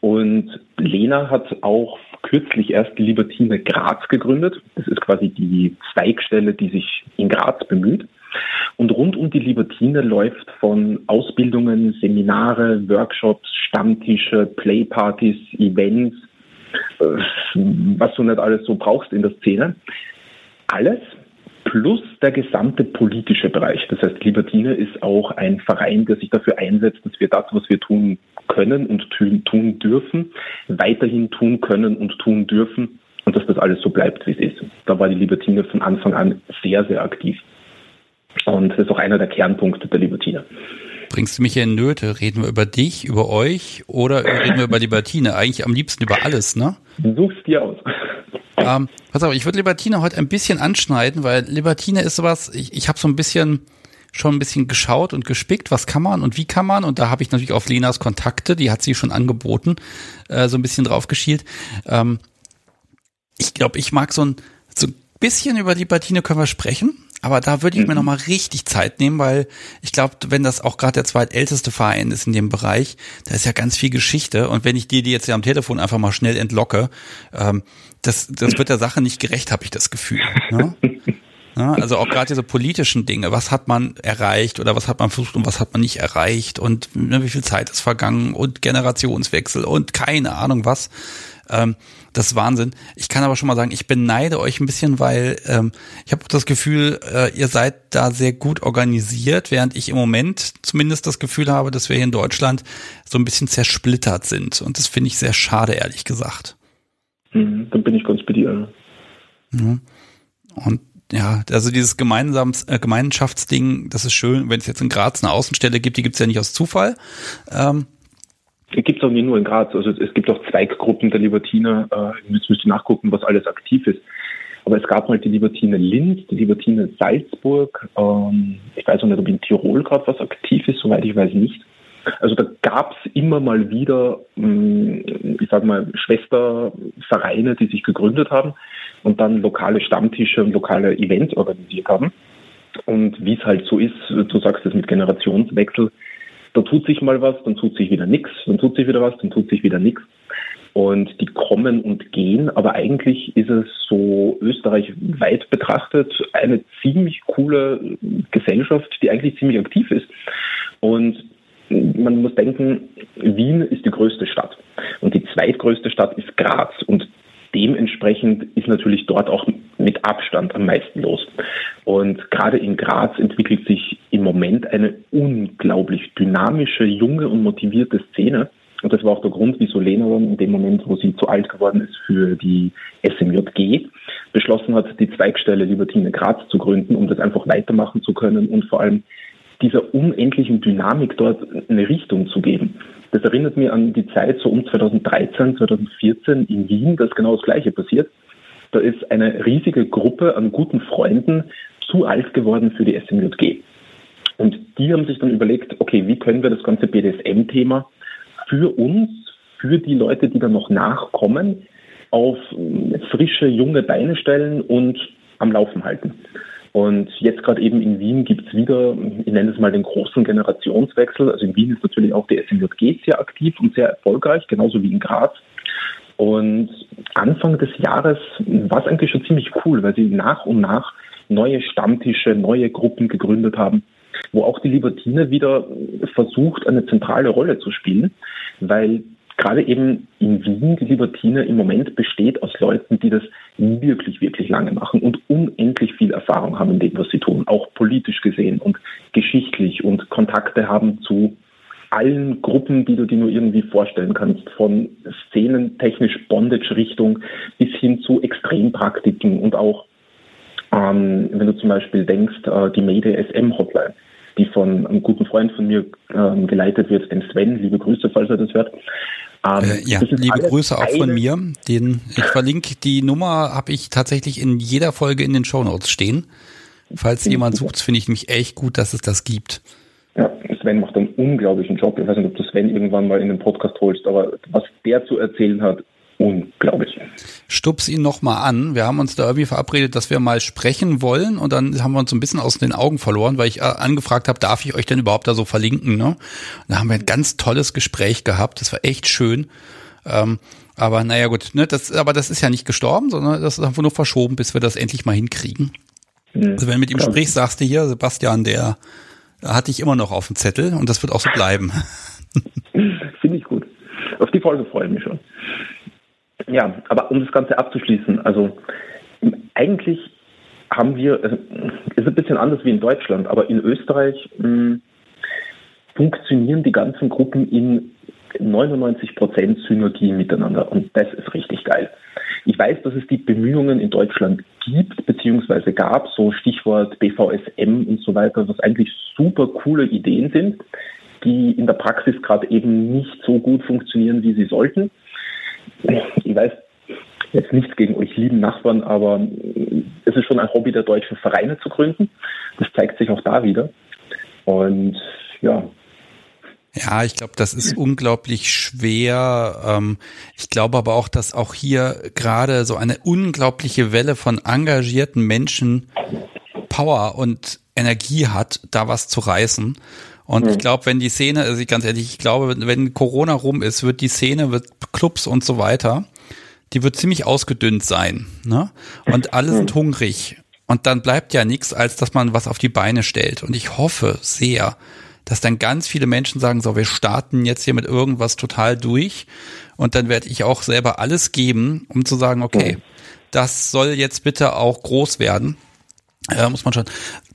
Und Lena hat auch kürzlich erst die Libertine Graz gegründet. Das ist quasi die Zweigstelle, die sich in Graz bemüht. Und rund um die Libertine läuft von Ausbildungen, Seminare, Workshops, Stammtische, Playpartys, Events, äh, was du nicht alles so brauchst in der Szene. Alles plus der gesamte politische Bereich. Das heißt, Libertine ist auch ein Verein, der sich dafür einsetzt, dass wir das, was wir tun können und tun dürfen, weiterhin tun können und tun dürfen und dass das alles so bleibt, wie es ist. Da war die Libertine von Anfang an sehr, sehr aktiv. Und das ist auch einer der Kernpunkte der Libertine. Bringst du mich in Nöte? Reden wir über dich, über euch oder reden wir über Libertine? Eigentlich am liebsten über alles, ne? Such's dir aus. Ähm, pass auf, ich würde Libertine heute ein bisschen anschneiden, weil Libertine ist sowas, ich, ich habe so ein bisschen schon ein bisschen geschaut und gespickt, was kann man und wie kann man. Und da habe ich natürlich auf Lenas Kontakte, die hat sie schon angeboten, äh, so ein bisschen drauf geschielt. Ähm, ich glaube, ich mag so ein, so ein bisschen über Libertine können wir sprechen. Aber da würde ich mir mhm. nochmal richtig Zeit nehmen, weil ich glaube, wenn das auch gerade der zweitälteste Verein ist in dem Bereich, da ist ja ganz viel Geschichte. Und wenn ich dir die jetzt ja am Telefon einfach mal schnell entlocke, ähm, das, das wird der Sache nicht gerecht, habe ich das Gefühl. Ne? Ja, also auch gerade diese politischen Dinge, was hat man erreicht oder was hat man versucht und was hat man nicht erreicht und ne, wie viel Zeit ist vergangen und Generationswechsel und keine Ahnung was. Ähm, das ist Wahnsinn. Ich kann aber schon mal sagen, ich beneide euch ein bisschen, weil ähm, ich habe das Gefühl, äh, ihr seid da sehr gut organisiert, während ich im Moment zumindest das Gefühl habe, dass wir hier in Deutschland so ein bisschen zersplittert sind. Und das finde ich sehr schade, ehrlich gesagt. Mhm, dann bin ich ganz bei dir. Und ja, also dieses Gemeinsams, äh, Gemeinschaftsding, das ist schön, wenn es jetzt in Graz eine Außenstelle gibt, die gibt es ja nicht aus Zufall. Ähm, gibt es auch nicht nur in Graz. Also es gibt auch Zweiggruppen der Libertiner. Äh, jetzt müsst ihr nachgucken, was alles aktiv ist. Aber es gab mal die Libertine Linz, die Libertine Salzburg. Ähm, ich weiß auch nicht, ob in Tirol gerade was aktiv ist, soweit ich weiß nicht. Also da gab es immer mal wieder, mm, ich sag mal, Schwestervereine, die sich gegründet haben und dann lokale Stammtische und lokale Events organisiert haben. Und wie es halt so ist, du sagst es mit Generationswechsel, da tut sich mal was, dann tut sich wieder nichts, dann tut sich wieder was, dann tut sich wieder nichts. Und die kommen und gehen, aber eigentlich ist es so österreichweit betrachtet eine ziemlich coole Gesellschaft, die eigentlich ziemlich aktiv ist. Und man muss denken, Wien ist die größte Stadt und die zweitgrößte Stadt ist Graz und dementsprechend ist natürlich dort auch mit Abstand am meisten los. Und gerade in Graz entwickelt sich im Moment eine unglaublich dynamische, junge und motivierte Szene. Und das war auch der Grund, wieso Lena dann in dem Moment, wo sie zu alt geworden ist für die SMJG, beschlossen hat, die Zweigstelle Libertine Graz zu gründen, um das einfach weitermachen zu können und vor allem dieser unendlichen Dynamik dort eine Richtung zu geben. Das erinnert mich an die Zeit so um 2013, 2014 in Wien, dass genau das Gleiche passiert. Da ist eine riesige Gruppe an guten Freunden zu alt geworden für die SMJG. Und die haben sich dann überlegt, okay, wie können wir das ganze BDSM-Thema für uns, für die Leute, die dann noch nachkommen, auf frische, junge Beine stellen und am Laufen halten. Und jetzt gerade eben in Wien gibt es wieder, ich nenne es mal den großen Generationswechsel. Also in Wien ist natürlich auch die SMJG sehr aktiv und sehr erfolgreich, genauso wie in Graz. Und Anfang des Jahres war es eigentlich schon ziemlich cool, weil sie nach und nach neue Stammtische, neue Gruppen gegründet haben, wo auch die Libertine wieder versucht, eine zentrale Rolle zu spielen, weil gerade eben in Wien die Libertine im Moment besteht aus Leuten, die das wirklich, wirklich lange machen und unendlich viel Erfahrung haben in dem, was sie tun, auch politisch gesehen und geschichtlich und Kontakte haben zu allen Gruppen, die du dir nur irgendwie vorstellen kannst, von szenentechnisch Bondage-Richtung bis hin zu Extrempraktiken und auch, ähm, wenn du zum Beispiel denkst, äh, die Mayday SM Hotline, die von einem guten Freund von mir ähm, geleitet wird, dem Sven, liebe Grüße, falls er das hört. Ähm, äh, ja, liebe Grüße auch von mir. Den, ich verlinke die Nummer, habe ich tatsächlich in jeder Folge in den Shownotes stehen. Falls jemand sucht, finde ich mich echt gut, dass es das gibt. Ja, Sven macht einen unglaublichen Job. Ich weiß nicht, ob du Sven irgendwann mal in den Podcast holst, aber was der zu erzählen hat, unglaublich. Stups ihn nochmal an. Wir haben uns da irgendwie verabredet, dass wir mal sprechen wollen und dann haben wir uns so ein bisschen aus den Augen verloren, weil ich äh, angefragt habe, darf ich euch denn überhaupt da so verlinken? Ne? Und da haben wir ein ganz tolles Gespräch gehabt. Das war echt schön. Ähm, aber naja gut, ne, das, aber das ist ja nicht gestorben, sondern das ist einfach nur verschoben, bis wir das endlich mal hinkriegen. Mhm. Also wenn du mit ihm sprichst, sagst du hier, Sebastian, der hatte ich immer noch auf dem Zettel und das wird auch so bleiben. Finde ich gut. Auf die Folge freue ich mich schon. Ja, aber um das Ganze abzuschließen, also eigentlich haben wir, also, ist ein bisschen anders wie in Deutschland, aber in Österreich mh, hm, funktionieren die ganzen Gruppen in 99 Prozent Synergie miteinander und das ist richtig geil. Ich weiß, dass es die Bemühungen in Deutschland gibt, beziehungsweise gab, so Stichwort BVSM und so weiter, was eigentlich super coole Ideen sind, die in der Praxis gerade eben nicht so gut funktionieren, wie sie sollten. Ich weiß jetzt nichts gegen euch lieben Nachbarn, aber es ist schon ein Hobby der deutschen Vereine zu gründen. Das zeigt sich auch da wieder. Und ja, ja, ich glaube, das ist unglaublich schwer. Ähm, ich glaube aber auch, dass auch hier gerade so eine unglaubliche Welle von engagierten Menschen Power und Energie hat, da was zu reißen. Und ich glaube, wenn die Szene, also ich ganz ehrlich, ich glaube, wenn Corona rum ist, wird die Szene, wird Clubs und so weiter, die wird ziemlich ausgedünnt sein. Ne? Und alle sind hungrig. Und dann bleibt ja nichts, als dass man was auf die Beine stellt. Und ich hoffe sehr, dass dann ganz viele Menschen sagen, so, wir starten jetzt hier mit irgendwas total durch. Und dann werde ich auch selber alles geben, um zu sagen, okay, das soll jetzt bitte auch groß werden. Äh, muss man schon.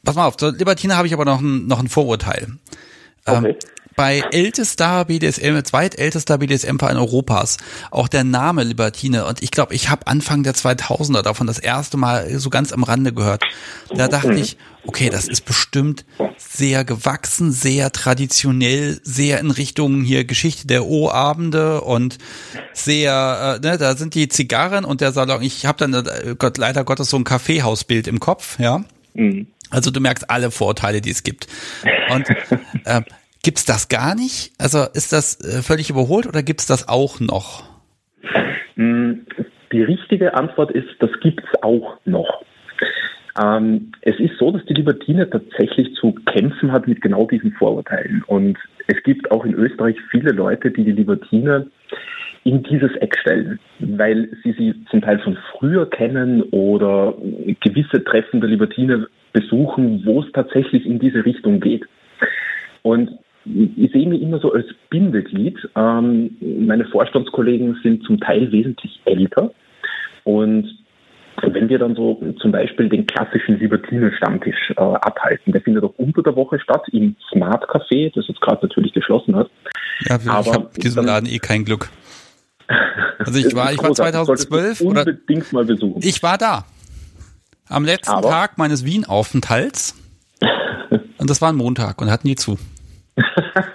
Pass mal auf, zur Libertine habe ich aber noch ein, noch ein Vorurteil. Ähm, okay. bei ältester BDSM, zweitältester BDSM-Verein Europas, auch der Name Libertine. Und ich glaube, ich habe Anfang der 2000er davon das erste Mal so ganz am Rande gehört. Da dachte ich, okay, das ist bestimmt sehr gewachsen, sehr traditionell, sehr in Richtung hier Geschichte der O-Abende und sehr, äh, ne, da sind die Zigarren und der Salon. Ich habe dann äh, Gott leider Gottes so ein Kaffeehausbild im Kopf, ja. Mhm. Also du merkst alle Vorteile, die es gibt. Und äh, gibt's das gar nicht? Also ist das äh, völlig überholt oder gibt's das auch noch? Mm, die richtige Antwort ist, das gibt's auch noch. Ähm, es ist so, dass die Libertine tatsächlich zu kämpfen hat mit genau diesen Vorurteilen. Und es gibt auch in Österreich viele Leute, die die Libertine in dieses Eck stellen, weil sie sie zum Teil von früher kennen oder gewisse Treffen der Libertine besuchen, wo es tatsächlich in diese Richtung geht. Und ich sehe mich immer so als Bindeglied. Ähm, meine Vorstandskollegen sind zum Teil wesentlich älter und wenn wir dann so zum Beispiel den klassischen Libertine-Stammtisch äh, abhalten, der findet auch unter der Woche statt im Smart Café, das jetzt gerade natürlich geschlossen hat. Ja, ich habe diesem Laden eh kein Glück. Also ich war, ich war 2012 oder unbedingt mal besuchen. Ich war da. Am letzten Aber? Tag meines Wien-Aufenthalts. Und das war ein Montag und hatten die zu.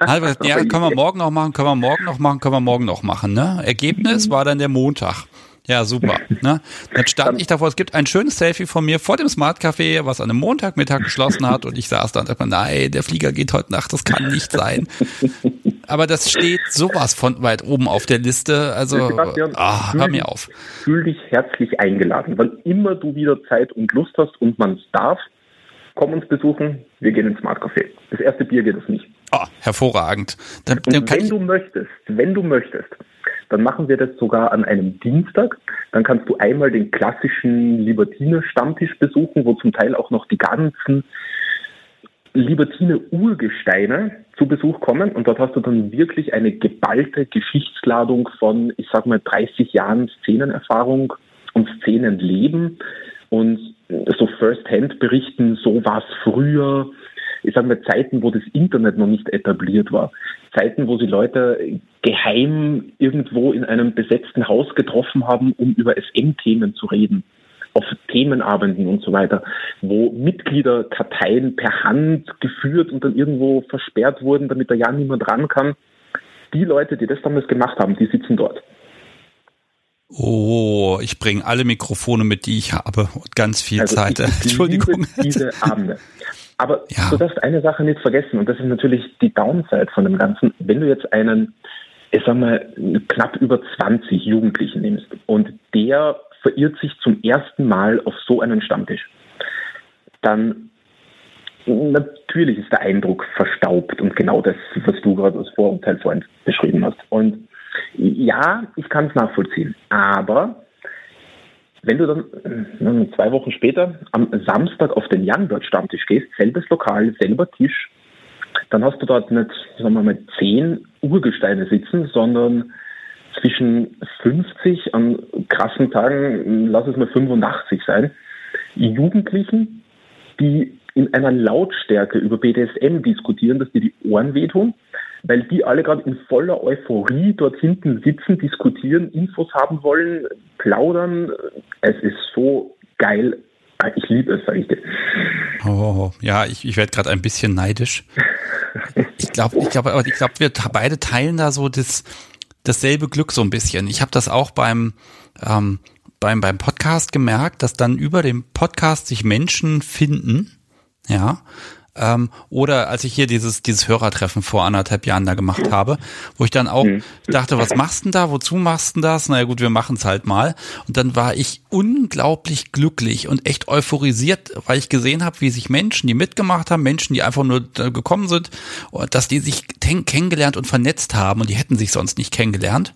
Also, ja, können wir morgen noch machen, können wir morgen noch machen, können wir morgen noch machen. Ne? Ergebnis mhm. war dann der Montag. Ja, super. Ne? Dann stand ich davor, es gibt ein schönes Selfie von mir vor dem Smart Café, was an einem Montagmittag geschlossen hat und ich saß da und dachte, nein, der Flieger geht heute Nacht, das kann nicht sein. Aber das steht sowas von weit oben auf der Liste, also ah, hör mir auf. Fühl dich herzlich eingeladen. Wann immer du wieder Zeit und Lust hast und man es darf, komm uns besuchen, wir gehen ins Smart Café. Das erste Bier geht es nicht. Oh, hervorragend. Dann, dann wenn du möchtest, wenn du möchtest, dann machen wir das sogar an einem Dienstag. Dann kannst du einmal den klassischen Libertine-Stammtisch besuchen, wo zum Teil auch noch die ganzen Libertine-Urgesteine zu Besuch kommen. Und dort hast du dann wirklich eine geballte Geschichtsladung von, ich sag mal, 30 Jahren Szenenerfahrung und Szenenleben und so First-Hand berichten, so war es früher, ich sage mal, Zeiten, wo das Internet noch nicht etabliert war. Zeiten, wo sie Leute geheim irgendwo in einem besetzten Haus getroffen haben, um über SM-Themen zu reden. Auf Themenabenden und so weiter, wo Mitgliederkarteien per Hand geführt und dann irgendwo versperrt wurden, damit da ja niemand ran kann. Die Leute, die das damals gemacht haben, die sitzen dort. Oh, ich bringe alle Mikrofone mit, die ich habe und ganz viel also Zeit. Ich, ich Entschuldigung. Diese Abende. Aber ja. du darfst eine Sache nicht vergessen und das ist natürlich die Downside von dem Ganzen. Wenn du jetzt einen, ich sag mal, knapp über 20 Jugendlichen nimmst und der verirrt sich zum ersten Mal auf so einen Stammtisch, dann natürlich ist der Eindruck verstaubt und genau das, was du gerade als Vorurteil vorhin beschrieben hast. Und Ja, ich kann es nachvollziehen. Aber wenn du dann äh, zwei Wochen später am Samstag auf den Youngbird-Stammtisch gehst, selbes Lokal, selber Tisch, dann hast du dort nicht, sagen wir mal, zehn Urgesteine sitzen, sondern zwischen 50 an krassen Tagen, lass es mal 85 sein, Jugendlichen, die in einer Lautstärke über BDSM diskutieren, dass dir die Ohren wehtun, weil die alle gerade in voller Euphorie dort hinten sitzen, diskutieren, Infos haben wollen, plaudern. Es ist so geil. Ich liebe es, sage ich dir. Oh, ja, ich, ich werde gerade ein bisschen neidisch. Ich glaube, ich glaube, aber ich glaube, wir beide teilen da so das, dasselbe Glück so ein bisschen. Ich habe das auch beim, ähm, beim, beim Podcast gemerkt, dass dann über dem Podcast sich Menschen finden, ja, ähm, oder als ich hier dieses, dieses Hörertreffen vor anderthalb Jahren da gemacht habe, wo ich dann auch mhm. dachte, was machst du denn da? Wozu machst du denn das? Naja gut, wir machen es halt mal. Und dann war ich unglaublich glücklich und echt euphorisiert, weil ich gesehen habe, wie sich Menschen, die mitgemacht haben, Menschen, die einfach nur gekommen sind, dass die sich kennengelernt und vernetzt haben und die hätten sich sonst nicht kennengelernt.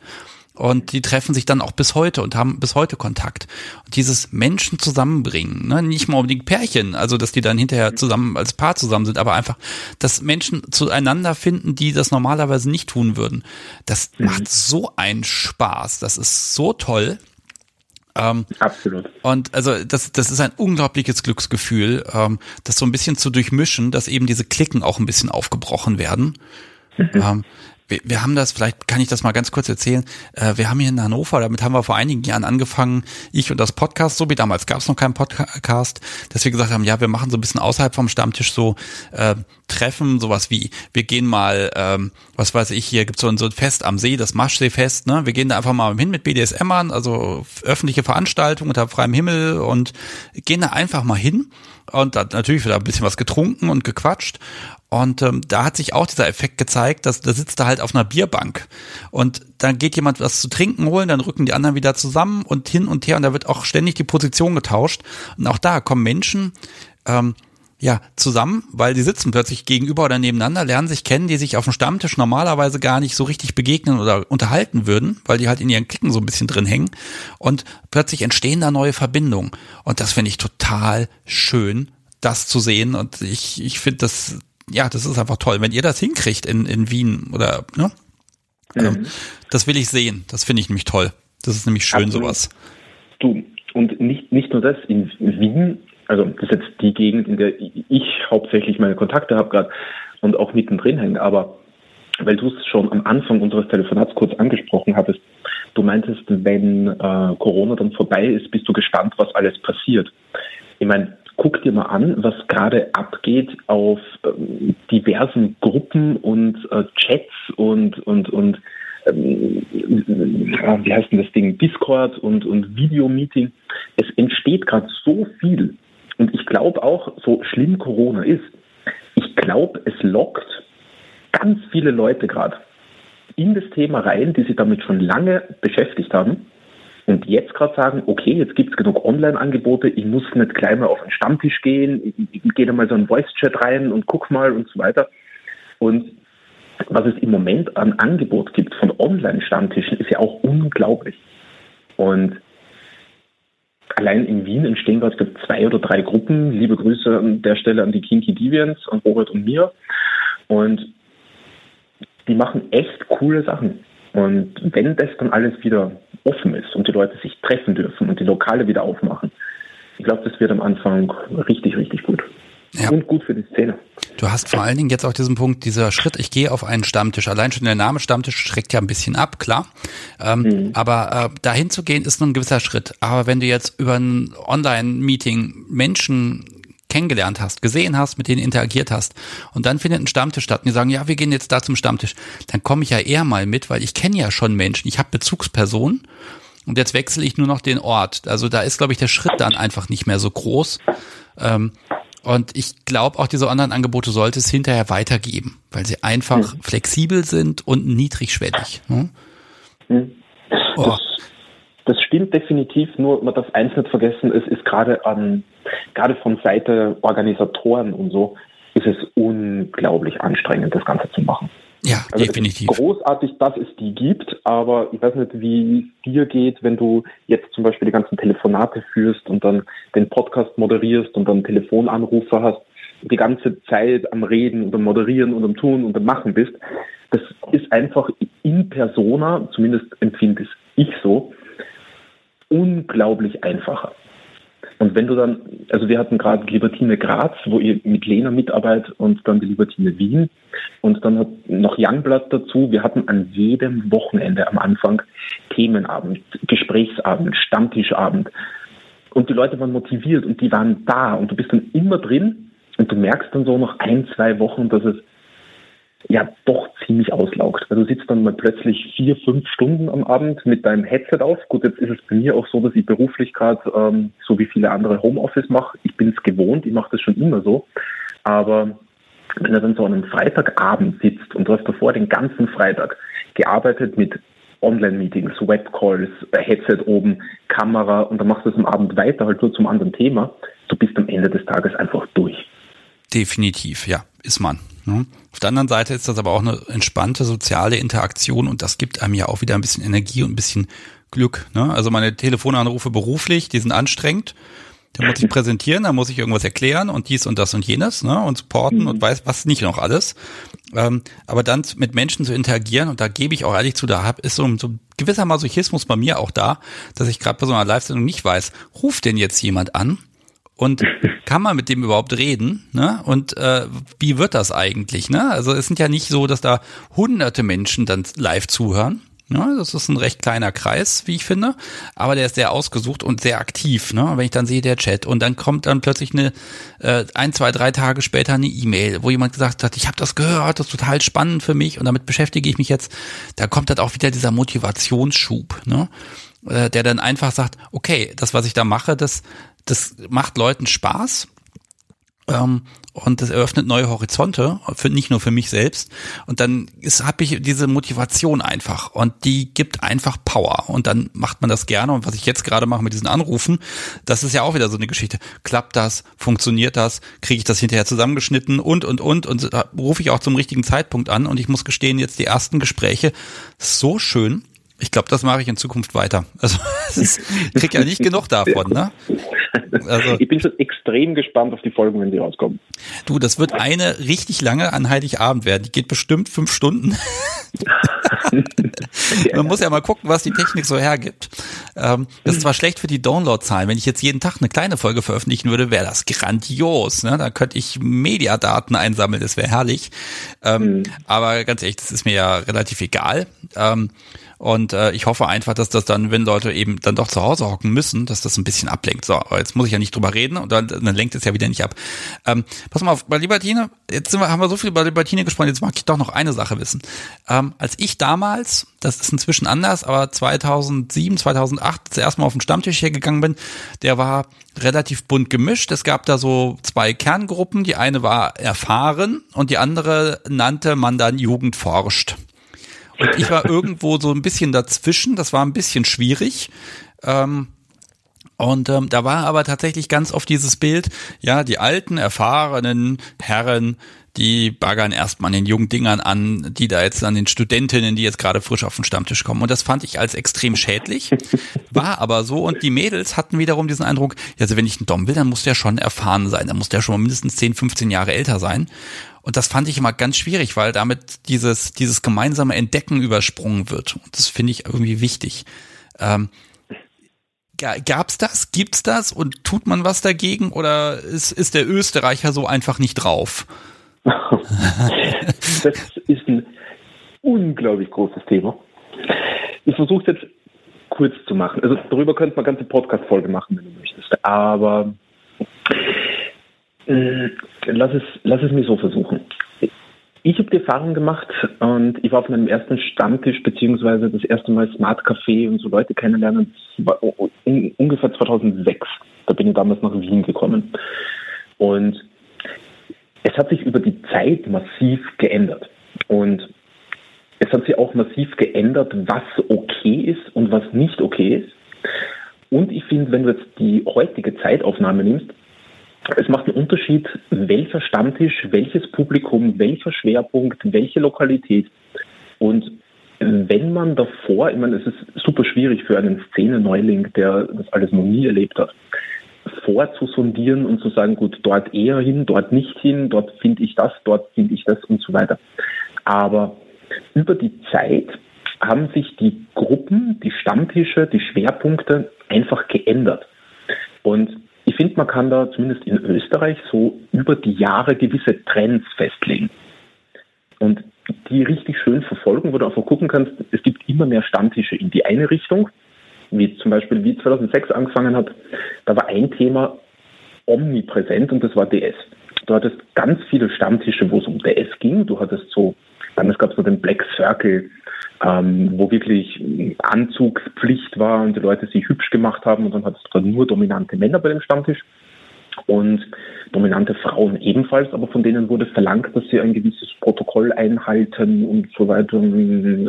Und die treffen sich dann auch bis heute und haben bis heute Kontakt. Und dieses Menschen zusammenbringen, ne? nicht mal unbedingt Pärchen, also dass die dann hinterher zusammen als Paar zusammen sind, aber einfach, dass Menschen zueinander finden, die das normalerweise nicht tun würden. Das mhm. macht so einen Spaß. Das ist so toll. Ähm, Absolut. Und also das, das ist ein unglaubliches Glücksgefühl, ähm, das so ein bisschen zu durchmischen, dass eben diese Klicken auch ein bisschen aufgebrochen werden. Mhm. Ähm, wir, wir haben das, vielleicht kann ich das mal ganz kurz erzählen. Äh, wir haben hier in Hannover, damit haben wir vor einigen Jahren angefangen, ich und das Podcast, so wie damals gab es noch keinen Podcast, dass wir gesagt haben, ja, wir machen so ein bisschen außerhalb vom Stammtisch so äh, Treffen, sowas wie, wir gehen mal, ähm, was weiß ich, hier gibt's so ein, so ein Fest am See, das Maschseefest, ne? Wir gehen da einfach mal hin mit BDSM-Ern, also öffentliche Veranstaltungen unter freiem Himmel und gehen da einfach mal hin und da natürlich wird da ein bisschen was getrunken und gequatscht und ähm, da hat sich auch dieser Effekt gezeigt, dass da sitzt er halt auf einer Bierbank und dann geht jemand was zu trinken holen, dann rücken die anderen wieder zusammen und hin und her und da wird auch ständig die Position getauscht. Und auch da kommen Menschen ähm, ja zusammen, weil die sitzen plötzlich gegenüber oder nebeneinander, lernen sich kennen, die sich auf dem Stammtisch normalerweise gar nicht so richtig begegnen oder unterhalten würden, weil die halt in ihren Klicken so ein bisschen drin hängen. Und plötzlich entstehen da neue Verbindungen. Und das finde ich total schön, das zu sehen. Und ich, ich finde das ja, das ist einfach toll. Wenn ihr das hinkriegt in, in Wien oder, ne? Mhm. Ähm, das will ich sehen. Das finde ich nämlich toll. Das ist nämlich schön, Absolut. sowas. Du, und nicht, nicht nur das, in Wien, also das ist jetzt die Gegend, in der ich hauptsächlich meine Kontakte habe gerade und auch mittendrin hänge, aber weil du es schon am Anfang unseres Telefonats kurz angesprochen hattest, du meintest, wenn äh, Corona dann vorbei ist, bist du gespannt, was alles passiert. Ich meine, guck dir mal an, was gerade abgeht auf ähm, diversen Gruppen und äh, Chats und, und, und ähm, wie heißt denn das Ding, Discord und, und Videomeeting. Es entsteht gerade so viel. Und ich glaube auch, so schlimm Corona ist, ich glaube, es lockt ganz viele Leute gerade in das Thema rein, die sich damit schon lange beschäftigt haben und jetzt gerade sagen, okay, jetzt gibt es genug Online-Angebote, ich muss nicht gleich mal auf den Stammtisch gehen, ich, ich gehe da mal so einen Voice-Chat rein und guck mal und so weiter. Und was es im Moment an Angebot gibt von Online-Stammtischen, ist ja auch unglaublich. Und allein in Wien entstehen gerade zwei oder drei Gruppen. Liebe Grüße an der Stelle an die Kinky Deviants, an Robert und mir. Und die machen echt coole Sachen. Und wenn das dann alles wieder offen ist und die Leute sich treffen dürfen und die Lokale wieder aufmachen, ich glaube, das wird am Anfang richtig, richtig gut. Ja. Und gut für die Szene. Du hast vor allen Dingen jetzt auch diesen Punkt, dieser Schritt, ich gehe auf einen Stammtisch. Allein schon der Name Stammtisch schreckt ja ein bisschen ab, klar. Ähm, mhm. Aber äh, dahin zu gehen ist nur ein gewisser Schritt. Aber wenn du jetzt über ein Online-Meeting Menschen kennengelernt hast, gesehen hast, mit denen interagiert hast und dann findet ein Stammtisch statt und die sagen, ja, wir gehen jetzt da zum Stammtisch, dann komme ich ja eher mal mit, weil ich kenne ja schon Menschen, ich habe Bezugspersonen und jetzt wechsle ich nur noch den Ort. Also da ist, glaube ich, der Schritt dann einfach nicht mehr so groß. Ähm, und ich glaube, auch diese anderen Angebote sollte es hinterher weitergeben, weil sie einfach mhm. flexibel sind und niedrigschwellig. Ne? Mhm. Oh. Das stimmt definitiv, nur man darf eins nicht vergessen, es ist gerade an, gerade von Seite Organisatoren und so, ist es unglaublich anstrengend, das Ganze zu machen. Ja, also definitiv. großartig, dass es die gibt, aber ich weiß nicht, wie es dir geht, wenn du jetzt zum Beispiel die ganzen Telefonate führst und dann den Podcast moderierst und dann Telefonanrufe hast, die ganze Zeit am Reden und am Moderieren und am Tun und am Machen bist. Das ist einfach in persona, zumindest empfinde es ich so, unglaublich einfacher. Und wenn du dann, also wir hatten gerade Libertine Graz, wo ihr mit Lena mitarbeitet und dann die Libertine Wien und dann hat noch Youngblood dazu. Wir hatten an jedem Wochenende am Anfang Themenabend, Gesprächsabend, Stammtischabend. Und die Leute waren motiviert und die waren da und du bist dann immer drin und du merkst dann so nach ein, zwei Wochen, dass es ja doch ziemlich auslaugt. Also du sitzt dann mal plötzlich vier, fünf Stunden am Abend mit deinem Headset auf. Gut, jetzt ist es bei mir auch so, dass ich beruflich gerade, ähm, so wie viele andere Homeoffice mache. Ich bin es gewohnt, ich mache das schon immer so. Aber wenn du dann so an einem Freitagabend sitzt und du hast davor den ganzen Freitag gearbeitet mit Online-Meetings, Webcalls, Headset oben, Kamera und dann machst du es am Abend weiter, halt nur zum anderen Thema, du bist am Ende des Tages einfach durch. Definitiv, ja, ist man. Ne? Auf der anderen Seite ist das aber auch eine entspannte soziale Interaktion und das gibt einem ja auch wieder ein bisschen Energie und ein bisschen Glück. Ne? Also meine Telefonanrufe beruflich, die sind anstrengend. Da muss ich präsentieren, da muss ich irgendwas erklären und dies und das und jenes ne? und supporten mhm. und weiß was nicht noch alles. Ähm, aber dann mit Menschen zu interagieren und da gebe ich auch ehrlich zu, da hab, ist so, so ein gewisser Masochismus bei mir auch da, dass ich gerade bei so einer Live-Sendung nicht weiß, ruft denn jetzt jemand an und kann man mit dem überhaupt reden? Ne? Und äh, wie wird das eigentlich? Ne? Also es sind ja nicht so, dass da hunderte Menschen dann live zuhören. Ne? Das ist ein recht kleiner Kreis, wie ich finde, aber der ist sehr ausgesucht und sehr aktiv. Ne? Wenn ich dann sehe, der Chat und dann kommt dann plötzlich eine äh, ein, zwei, drei Tage später eine E-Mail, wo jemand gesagt hat, ich habe das gehört, das ist total spannend für mich und damit beschäftige ich mich jetzt. Da kommt dann auch wieder dieser Motivationsschub. Ne? Äh, der dann einfach sagt, okay, das, was ich da mache, das, das macht Leuten Spaß. Ähm, und das eröffnet neue Horizonte, für, nicht nur für mich selbst. Und dann habe ich diese Motivation einfach und die gibt einfach Power. Und dann macht man das gerne. Und was ich jetzt gerade mache mit diesen Anrufen, das ist ja auch wieder so eine Geschichte. Klappt das? Funktioniert das? Kriege ich das hinterher zusammengeschnitten? Und, und, und. Und da rufe ich auch zum richtigen Zeitpunkt an. Und ich muss gestehen, jetzt die ersten Gespräche, so schön. Ich glaube, das mache ich in Zukunft weiter. Also ich krieg ja nicht genug davon, ne? Also, ich bin schon extrem gespannt auf die Folgen, wenn die rauskommen. Du, das wird eine richtig lange an Heiligabend werden. Die geht bestimmt fünf Stunden. Man muss ja mal gucken, was die Technik so hergibt. Ähm, das ist zwar schlecht für die Downloadzahlen. Wenn ich jetzt jeden Tag eine kleine Folge veröffentlichen würde, wäre das grandios. Ne? Da könnte ich Mediadaten einsammeln, das wäre herrlich. Ähm, mhm. Aber ganz ehrlich, das ist mir ja relativ egal. Und äh, ich hoffe einfach, dass das dann, wenn Leute eben dann doch zu Hause hocken müssen, dass das ein bisschen ablenkt. So, jetzt muss ich ja nicht drüber reden und dann, dann lenkt es ja wieder nicht ab. Ähm, pass mal auf, bei Libertine, jetzt sind wir, haben wir so viel über Libertine gesprochen, jetzt mag ich doch noch eine Sache wissen. Ähm, als ich damals, das ist inzwischen anders, aber 2007, 2008 das erste Mal auf den Stammtisch hier gegangen bin, der war relativ bunt gemischt. Es gab da so zwei Kerngruppen. Die eine war erfahren und die andere nannte man dann Jugend forscht. Und ich war irgendwo so ein bisschen dazwischen. Das war ein bisschen schwierig. Ähm, und ähm, da war aber tatsächlich ganz oft dieses Bild, ja, die alten, erfahrenen Herren, die baggern erstmal den jungen Dingern an, die da jetzt an den Studentinnen, die jetzt gerade frisch auf den Stammtisch kommen. Und das fand ich als extrem schädlich, war aber so. Und die Mädels hatten wiederum diesen Eindruck, also wenn ich einen Dom will, dann muss der schon erfahren sein, dann muss der schon mal mindestens 10, 15 Jahre älter sein. Und das fand ich immer ganz schwierig, weil damit dieses, dieses gemeinsame Entdecken übersprungen wird. Und das finde ich irgendwie wichtig. Ähm, Gab's das? Gibt's das? Und tut man was dagegen? Oder ist, ist der Österreicher so einfach nicht drauf? das ist ein unglaublich großes Thema. Ich versuche es jetzt kurz zu machen. Also darüber könnte man ganze Podcast-Folge machen, wenn du möchtest. Aber äh, lass, es, lass es mich so versuchen. Ich habe die Erfahrung gemacht und ich war auf meinem ersten Stammtisch beziehungsweise das erste Mal Smart Café und so Leute kennenlernen. Ungefähr 2006. Da bin ich damals nach Wien gekommen. Und es hat sich über die Zeit massiv geändert. Und es hat sich auch massiv geändert, was okay ist und was nicht okay ist. Und ich finde, wenn du jetzt die heutige Zeitaufnahme nimmst, es macht einen Unterschied, welcher Stammtisch, welches Publikum, welcher Schwerpunkt, welche Lokalität. Und wenn man davor, ich meine, es ist super schwierig für einen Szene-Neuling, der das alles noch nie erlebt hat, vorzusondieren und zu sagen, gut, dort eher hin, dort nicht hin, dort finde ich das, dort finde ich das und so weiter. Aber über die Zeit haben sich die Gruppen, die Stammtische, die Schwerpunkte einfach geändert. Und ich finde, man kann da zumindest in Österreich so über die Jahre gewisse Trends festlegen. Und die richtig schön verfolgen, wo du einfach gucken kannst, es gibt immer mehr Stammtische in die eine Richtung, wie zum Beispiel wie 2006 angefangen hat, da war ein Thema omnipräsent und das war DS. Du hattest ganz viele Stammtische, wo es um DS ging. Du hattest so, dann gab es so den Black Circle, ähm, wo wirklich Anzugspflicht war und die Leute sich hübsch gemacht haben und dann hattest du nur dominante Männer bei dem Stammtisch und dominante Frauen ebenfalls, aber von denen wurde verlangt, dass sie ein gewisses Protokoll einhalten und so weiter.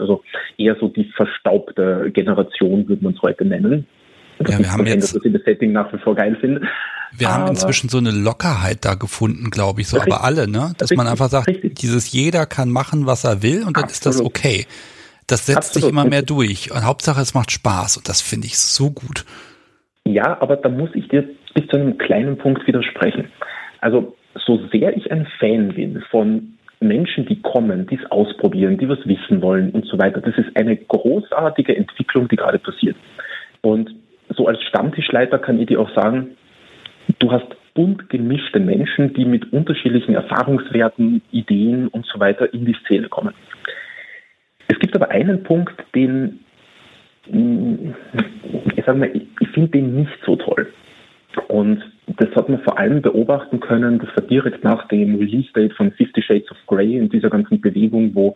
Also eher so die verstaubte Generation, würde man es heute nennen. Das ja, wir haben jetzt, dass ich das Setting nach wie vor geil finde. Wir aber haben inzwischen so eine Lockerheit da gefunden, glaube ich, so, richtig, aber alle, ne? Dass richtig, man einfach sagt, richtig. dieses jeder kann machen, was er will und dann Absolut. ist das okay. Das setzt Absolut. sich immer mehr durch und Hauptsache es macht Spaß und das finde ich so gut. Ja, aber da muss ich dir bis zu einem kleinen Punkt widersprechen. Also so sehr ich ein Fan bin von Menschen, die kommen, die es ausprobieren, die was wissen wollen und so weiter, das ist eine großartige Entwicklung, die gerade passiert. Und so als Stammtischleiter kann ich dir auch sagen, du hast bunt gemischte Menschen, die mit unterschiedlichen Erfahrungswerten, Ideen und so weiter in die Szene kommen. Es gibt aber einen Punkt, den hm, ich sage mal, ich finde den nicht so toll. Und das hat man vor allem beobachten können, das war direkt nach dem Release-Date von Fifty Shades of Grey in dieser ganzen Bewegung, wo,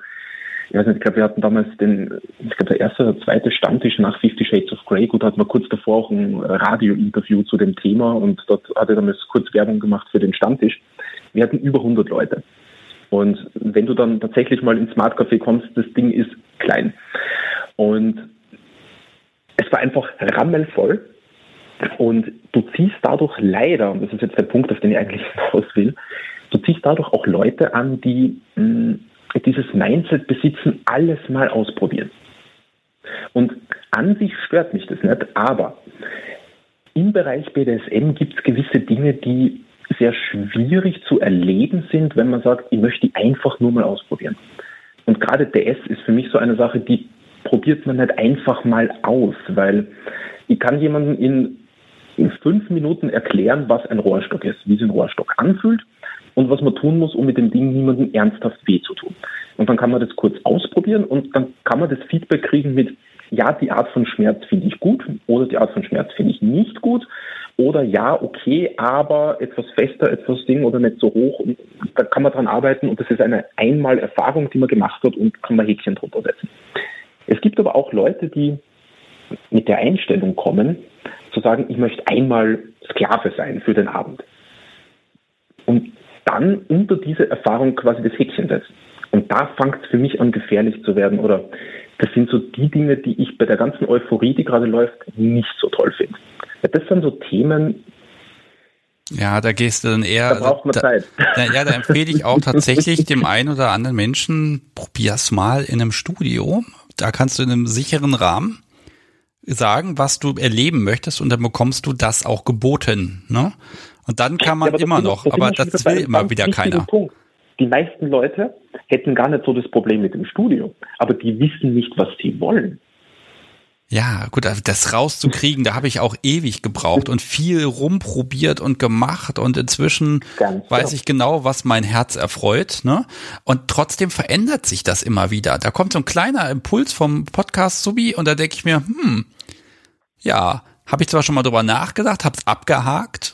ich weiß nicht, ich glaube, wir hatten damals den, ich glaube, der erste oder zweite Stammtisch nach Fifty Shades of Grey. Gut, hatten wir kurz davor auch ein Radio-Interview zu dem Thema und dort hat er damals kurz Werbung gemacht für den Stammtisch. Wir hatten über 100 Leute. Und wenn du dann tatsächlich mal ins Smart Café kommst, das Ding ist klein. Und es war einfach rammelvoll und du ziehst dadurch leider, und das ist jetzt der Punkt, auf den ich eigentlich hinaus will, du ziehst dadurch auch Leute an, die mh, mm, dieses Mindset besitzen, alles mal ausprobieren. Und an sich stört mich das nicht, aber im Bereich BDSM gibt es gewisse Dinge, die sehr schwierig zu erleben sind, wenn man sagt, ich möchte die einfach nur mal ausprobieren. Und gerade DS ist für mich so eine Sache, die probiert man nicht einfach mal aus, weil ich kann jemandem in, in fünf Minuten erklären, was ein Rohrstock ist, wie sich ein Rohrstock anfühlt und was man tun muss, um mit dem Ding niemandem ernsthaft weh zu tun. Und dann kann man das kurz ausprobieren und dann kann man das Feedback kriegen mit, ja, die Art von Schmerz finde ich gut oder die Art von Schmerz finde ich nicht gut oder ja, okay, aber etwas fester, etwas Ding oder nicht so hoch. Und da kann man dran arbeiten und das ist eine einmal Erfahrung, die man gemacht hat und kann man Häkchen drunter setzen. Es gibt aber auch Leute, die mit der Einstellung kommen, zu sagen, ich möchte einmal Sklave sein für den Abend. Und dann unter diese Erfahrung quasi das Häkchen setzen. Und da fängt es für mich an, gefährlich zu werden. Oder das sind so die Dinge, die ich bei der ganzen Euphorie, die gerade läuft, nicht so toll finde. Das sind so Themen, ja, da gehst du dann eher. Da braucht man Zeit. Da, ja, da empfehle ich auch tatsächlich dem einen oder anderen Menschen, probier's mal in einem Studio. Da kannst du in einem sicheren Rahmen sagen, was du erleben möchtest und dann bekommst du das auch geboten. Ne? Und dann kann man ja, immer noch, aber das will immer wieder keiner. Punkt. Die meisten Leute hätten gar nicht so das Problem mit dem Studio, aber die wissen nicht, was sie wollen. Ja, gut, also das rauszukriegen, da habe ich auch ewig gebraucht und viel rumprobiert und gemacht und inzwischen Ganz weiß genau. ich genau, was mein Herz erfreut, ne? Und trotzdem verändert sich das immer wieder. Da kommt so ein kleiner Impuls vom Podcast Subi und da denke ich mir, hm, ja, habe ich zwar schon mal drüber nachgedacht, hab's abgehakt,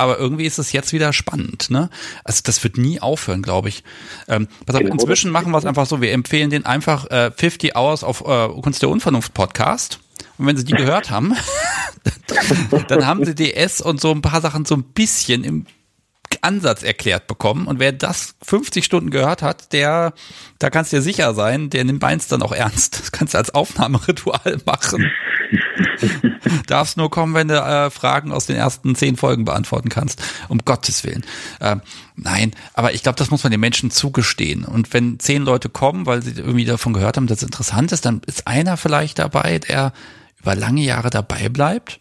aber irgendwie ist es jetzt wieder spannend, ne? Also das wird nie aufhören, glaube ich. Ähm, pass auf, genau, inzwischen machen wir es einfach so, wir empfehlen den einfach äh, 50 Hours auf äh, Kunst der Unvernunft Podcast. Und wenn Sie die gehört haben, dann haben Sie DS und so ein paar Sachen so ein bisschen im Ansatz erklärt bekommen. Und wer das 50 Stunden gehört hat, der, da kannst du dir sicher sein, der nimmt eins dann auch ernst. Das kannst du als Aufnahmeritual machen. Darfst nur kommen, wenn du äh, Fragen aus den ersten zehn Folgen beantworten kannst. Um Gottes Willen. Ähm, nein, aber ich glaube, das muss man den Menschen zugestehen. Und wenn zehn Leute kommen, weil sie irgendwie davon gehört haben, dass es interessant ist, dann ist einer vielleicht dabei, der über lange Jahre dabei bleibt.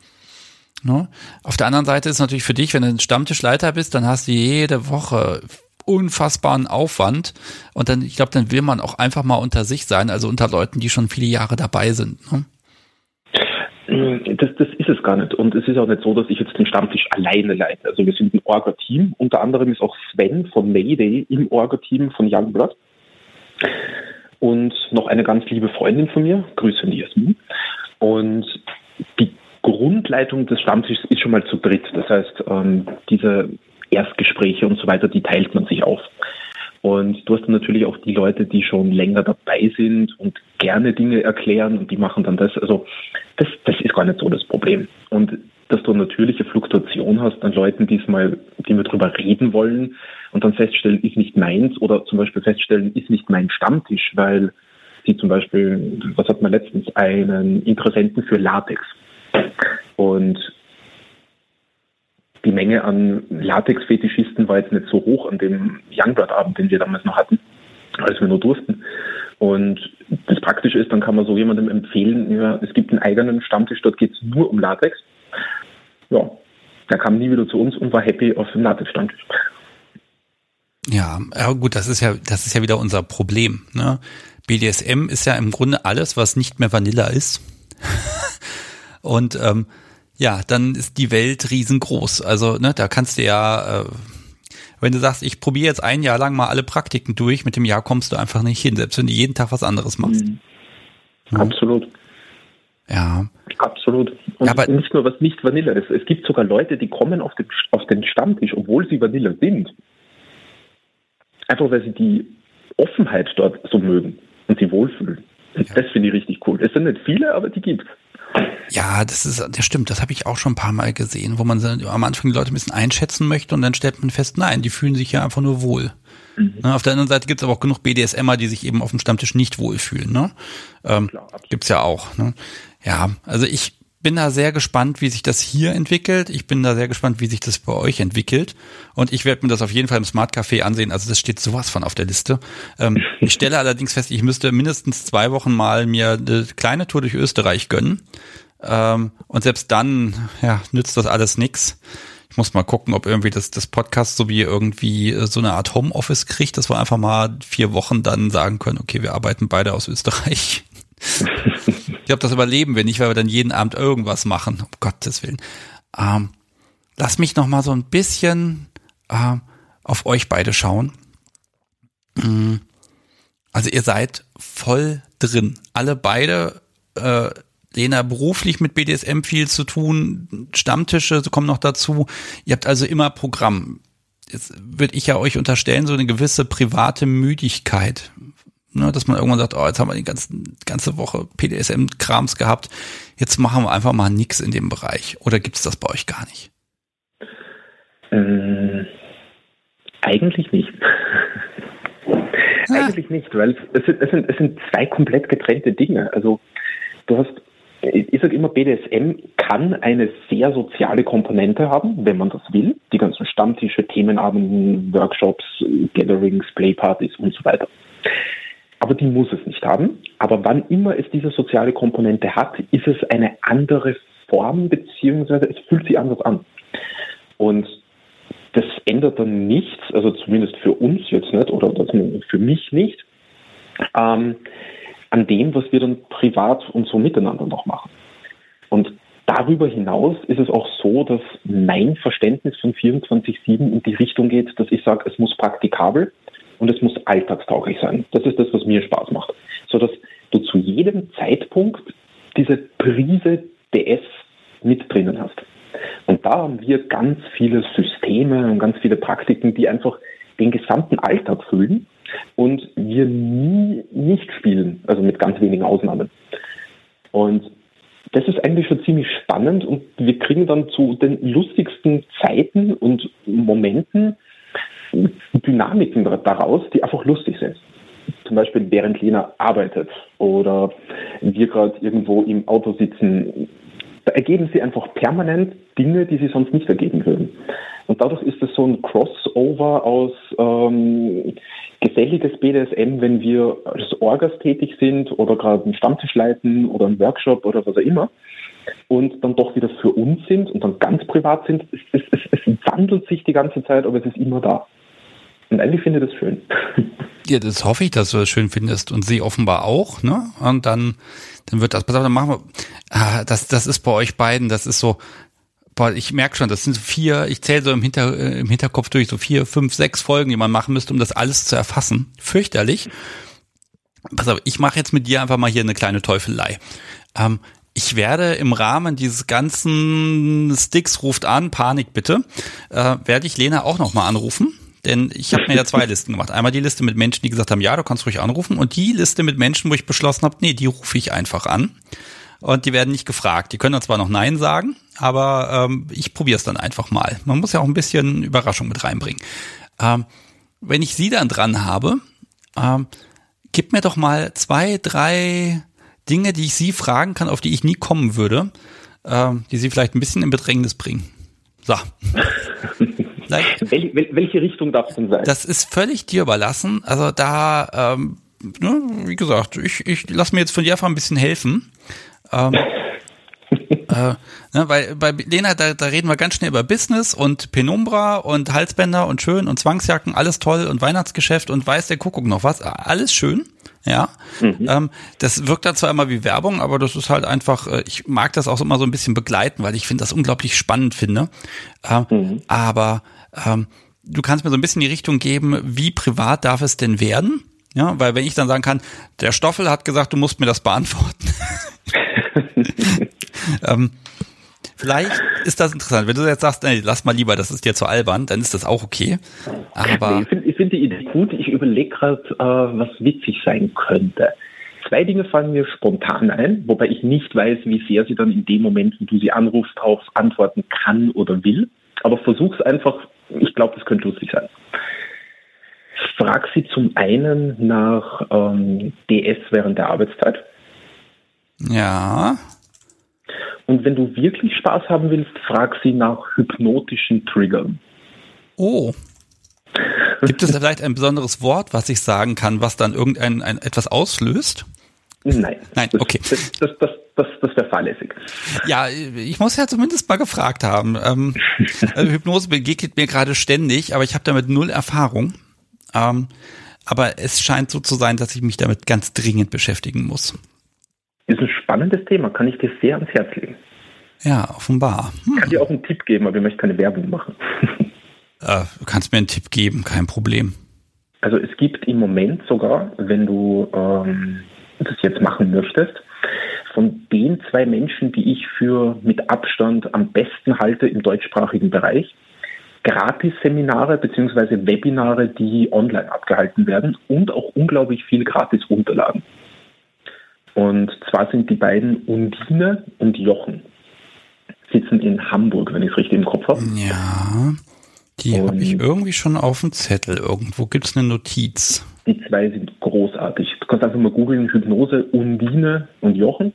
Ne? Auf der anderen Seite ist natürlich für dich, wenn du ein Stammtischleiter bist, dann hast du jede Woche unfassbaren Aufwand und dann, ich glaube, dann will man auch einfach mal unter sich sein, also unter Leuten, die schon viele Jahre dabei sind. Ne? Das, das ist es gar nicht. Und es ist auch nicht so, dass ich jetzt den Stammtisch alleine leite. Also wir sind ein Orga-Team. Unter anderem ist auch Sven von Mayday im Orga-Team von Youngblood. Und noch eine ganz liebe Freundin von mir, Grüße an Jasmin. Und die Grundleitung des Stammtisches ist schon mal zu dritt. Das heißt, ähm, diese Erstgespräche und so weiter, die teilt man sich auf. Und du hast dann natürlich auch die Leute, die schon länger dabei sind und gerne Dinge erklären und die machen dann das. Also das, das ist gar nicht so das Problem. Und dass du eine natürliche Fluktuation hast an Leuten, die es mal, die wir drüber reden wollen und dann feststellen, ist nicht meins oder zum Beispiel feststellen, ist nicht mein Stammtisch, weil sie zum Beispiel, was hat man letztens, einen Interessenten für Latex. Und die Menge an Latex-Fetischisten war jetzt nicht so hoch an dem Youngblood-Abend, den wir damals noch hatten, als wir nur durften. Und das Praktische ist, dann kann man so jemandem empfehlen, ja, es gibt einen eigenen Stammtisch, dort geht es nur um Latex. Ja, der kam nie wieder zu uns und war happy auf dem Latex-Stammtisch. Ja, ja gut, das ist ja, das ist ja wieder unser Problem. Ne? BDSM ist ja im Grunde alles, was nicht mehr Vanilla ist. und ähm, ja, dann ist die Welt riesengroß. Also, ne, da kannst du ja, äh, wenn du sagst, ich probiere jetzt ein Jahr lang mal alle Praktiken durch, mit dem Jahr kommst du einfach nicht hin, selbst wenn du jeden Tag was anderes machst. Mhm. Ja. Absolut. Ja. Absolut. Und ja, aber nicht nur was nicht Vanilla ist. Es gibt sogar Leute, die kommen auf den, auf den Stammtisch, obwohl sie Vanilla sind. Einfach weil sie die Offenheit dort so mögen und sie wohlfühlen. Ja. Das finde ich richtig cool. Es sind nicht viele, aber die gibt's. Ja, das ist, das stimmt, das habe ich auch schon ein paar Mal gesehen, wo man am Anfang die Leute ein bisschen einschätzen möchte und dann stellt man fest, nein, die fühlen sich ja einfach nur wohl. Mhm. Ne, auf der anderen Seite gibt es aber auch genug BDSMer, die sich eben auf dem Stammtisch nicht wohlfühlen. Ne? Ähm, Klar, gibt's ja auch. Ne? Ja, also ich bin da sehr gespannt, wie sich das hier entwickelt. Ich bin da sehr gespannt, wie sich das bei euch entwickelt. Und ich werde mir das auf jeden Fall im Smart Café ansehen. Also das steht sowas von auf der Liste. Ähm, ich stelle allerdings fest, ich müsste mindestens zwei Wochen mal mir eine kleine Tour durch Österreich gönnen. Ähm, und selbst dann, ja, nützt das alles nix. Ich muss mal gucken, ob irgendwie das, das Podcast so wie irgendwie äh, so eine Art Homeoffice kriegt, dass wir einfach mal vier Wochen dann sagen können, okay, wir arbeiten beide aus Österreich. Ich glaube, das überleben wir nicht, weil wir dann jeden Abend irgendwas machen, um Gottes Willen. Ähm, lass mich noch mal so ein bisschen äh, auf euch beide schauen. Mm, also ihr seid voll drin. Alle beide, äh, Lena beruflich mit BDSM viel zu tun, Stammtische kommen noch dazu. Ihr habt also immer Programm. Jetzt würde ich ja euch unterstellen, so eine gewisse private Müdigkeit Ne, dass man irgendwann sagt, oh, jetzt haben wir die ganze, ganze Woche PDSM-Krams gehabt, jetzt machen wir einfach mal nichts in dem Bereich. Oder gibt es das bei euch gar nicht? Ähm, eigentlich nicht. Eigentlich nicht, weil es sind, es, sind, es sind zwei komplett getrennte Dinge. Also du hast, ich sage immer, BDSM kann eine sehr soziale Komponente haben, wenn man das will. Die ganzen Stammtische, Themenabenden, Workshops, Gatherings, Playpartys und so weiter aber die muss es nicht haben. Aber wann immer es diese soziale Komponente hat, ist es eine andere Form, beziehungsweise es fühlt sich anders an. Und das ändert dann nichts, also zumindest für uns jetzt nicht oder für mich nicht, ähm, an dem, was wir dann privat und so miteinander noch machen. Und darüber hinaus ist es auch so, dass mein Verständnis von 24-7 in die Richtung geht, dass ich sage, es muss praktikabel, und es muss alltagstauglich sein. Das ist das, was mir Spaß macht. So dass du zu jedem Zeitpunkt diese Prise DS mit drinnen hast. Und da haben wir ganz viele Systeme und ganz viele Praktiken, die einfach den gesamten Alltag füllen und wir nie nicht spielen, also mit ganz wenigen Ausnahmen. Und das ist eigentlich schon ziemlich spannend und wir kriegen dann zu den lustigsten Zeiten und Momenten Dynamiken daraus, die einfach lustig sind. Zum Beispiel während Lena arbeitet oder wir gerade irgendwo im Auto sitzen, da ergeben sie einfach permanent Dinge, die sie sonst nicht ergeben würden. Und dadurch ist es so ein Crossover aus ähm, geselliges BDSM, wenn wir als Orgas tätig sind oder gerade einen Stammtisch leiten oder einen Workshop oder was auch immer und dann doch wieder für uns sind und dann ganz privat sind. Es, es, es, es wandelt sich die ganze Zeit, aber es ist immer da. Und eigentlich finde ich das schön. Ja, das hoffe ich, dass du das schön findest und sie offenbar auch, ne? Und dann, dann wird das, pass auf, dann machen wir, ah, das, das ist bei euch beiden, das ist so, boah, ich merke schon, das sind so vier, ich zähle so im, Hinter, äh, im Hinterkopf durch, so vier, fünf, sechs Folgen, die man machen müsste, um das alles zu erfassen. Fürchterlich. Pass auf, ich mache jetzt mit dir einfach mal hier eine kleine Teufelei. Ähm, ich werde im Rahmen dieses ganzen Sticks ruft an, Panik bitte, äh, werde ich Lena auch nochmal anrufen denn ich habe mir ja zwei Listen gemacht. Einmal die Liste mit Menschen, die gesagt haben, ja, du kannst ruhig anrufen. Und die Liste mit Menschen, wo ich beschlossen habe, nee, die rufe ich einfach an. Und die werden nicht gefragt. Die können dann zwar noch Nein sagen, aber ähm, ich probiere es dann einfach mal. Man muss ja auch ein bisschen Überraschung mit reinbringen. Ähm, wenn ich sie dann dran habe, ähm, gib mir doch mal zwei, drei Dinge, die ich sie fragen kann, auf die ich nie kommen würde, ähm, die sie vielleicht ein bisschen in Bedrängnis bringen. So. Wel, wel, welche Richtung darf es denn sein? Das ist völlig dir überlassen. Also da, ähm, ne, wie gesagt, ich, ich lass mir jetzt von dir einfach ein bisschen helfen. Ähm, äh, ne, weil bei Lena, da, da reden wir ganz schnell über Business und Penumbra und Halsbänder und schön und Zwangsjacken, alles toll und Weihnachtsgeschäft und weiß der Kuckuck noch was, alles schön. Ja, mhm. ähm, das wirkt dann zwar immer wie Werbung, aber das ist halt einfach, äh, ich mag das auch immer so ein bisschen begleiten, weil ich finde das unglaublich spannend finde. Ähm, mhm. Aber ähm, du kannst mir so ein bisschen die Richtung geben, wie privat darf es denn werden? Ja, weil wenn ich dann sagen kann, der Stoffel hat gesagt, du musst mir das beantworten. ähm, vielleicht ist das interessant. Wenn du jetzt sagst, nee, lass mal lieber, das ist dir zu albern, dann ist das auch okay. Aber nee, ich finde find die Idee gut. Ich überlege gerade, äh, was witzig sein könnte. Zwei Dinge fallen mir spontan ein, wobei ich nicht weiß, wie sehr sie dann in dem Moment, wo du sie anrufst, darauf antworten kann oder will. Aber versuch's einfach ich glaube, das könnte lustig sein. Frag sie zum einen nach ähm, DS während der Arbeitszeit. Ja. Und wenn du wirklich Spaß haben willst, frag sie nach hypnotischen Triggern. Oh. Gibt es vielleicht ein besonderes Wort, was ich sagen kann, was dann irgendein ein, etwas auslöst? Nein. Nein, okay. Das, das, das, das, das wäre fahrlässig. Ja, ich muss ja zumindest mal gefragt haben. Ähm, also Hypnose begegnet mir gerade ständig, aber ich habe damit null Erfahrung. Ähm, aber es scheint so zu sein, dass ich mich damit ganz dringend beschäftigen muss. Ist ein spannendes Thema, kann ich dir sehr ans Herz legen. Ja, offenbar. Hm. Ich kann dir auch einen Tipp geben, aber ich möchte keine Werbung machen. Äh, du kannst mir einen Tipp geben, kein Problem. Also es gibt im Moment sogar, wenn du ähm, das jetzt machen möchtest, von den zwei Menschen, die ich für mit Abstand am besten halte im deutschsprachigen Bereich, Gratis-Seminare bzw. Webinare, die online abgehalten werden und auch unglaublich viel Gratis-Unterlagen. Und zwar sind die beiden Undine und Jochen. Sitzen in Hamburg, wenn ich es richtig im Kopf habe. Ja, die habe ich irgendwie schon auf dem Zettel. Irgendwo gibt es eine Notiz. Die zwei sind großartig. Du kannst einfach mal googeln, Hypnose, Undine und Jochen.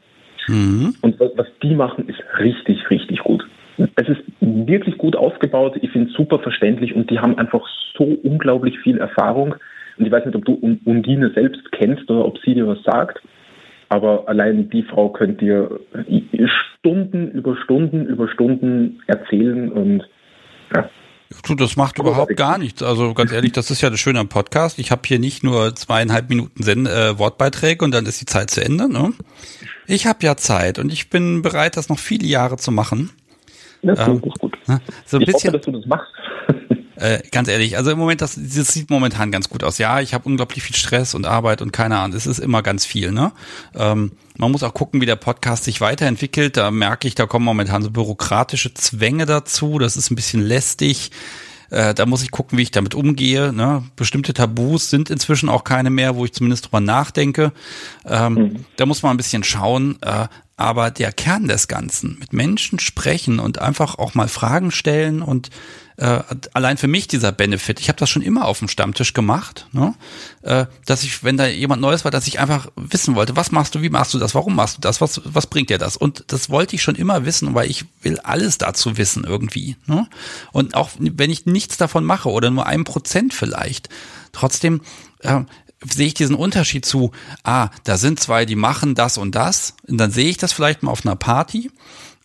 Mhm. Und was, was die machen, ist richtig, richtig gut. Es ist wirklich gut aufgebaut. Ich finde es super verständlich und die haben einfach so unglaublich viel Erfahrung. Und ich weiß nicht, ob du Undine selbst kennst oder ob sie dir was sagt. Aber allein die Frau könnt dir Stunden über Stunden über Stunden erzählen und ja, Du, das macht überhaupt gar nichts. Also ganz ehrlich, das ist ja das Schöne am Podcast. Ich habe hier nicht nur zweieinhalb Minuten Send äh, Wortbeiträge und dann ist die Zeit zu Ende. Ne? Ich habe ja Zeit und ich bin bereit, das noch viele Jahre zu machen. Das ähm, ist gut. Ne? So ein ich bisschen, hoffe, dass du das machst. Äh, ganz ehrlich, also im Moment, das, das sieht momentan ganz gut aus. Ja, ich habe unglaublich viel Stress und Arbeit und keine Ahnung, es ist immer ganz viel, ne? Ähm, man muss auch gucken, wie der Podcast sich weiterentwickelt. Da merke ich, da kommen momentan so bürokratische Zwänge dazu. Das ist ein bisschen lästig. Äh, da muss ich gucken, wie ich damit umgehe. Ne? Bestimmte Tabus sind inzwischen auch keine mehr, wo ich zumindest drüber nachdenke. Ähm, mhm. Da muss man ein bisschen schauen. Äh, aber der Kern des Ganzen, mit Menschen sprechen und einfach auch mal Fragen stellen und äh, allein für mich dieser Benefit, ich habe das schon immer auf dem Stammtisch gemacht, ne? äh, dass ich, wenn da jemand Neues war, dass ich einfach wissen wollte, was machst du, wie machst du das, warum machst du das, was, was bringt dir das? Und das wollte ich schon immer wissen, weil ich will alles dazu wissen irgendwie. Ne? Und auch wenn ich nichts davon mache oder nur ein Prozent vielleicht, trotzdem äh, sehe ich diesen Unterschied zu, ah, da sind zwei, die machen das und das, und dann sehe ich das vielleicht mal auf einer Party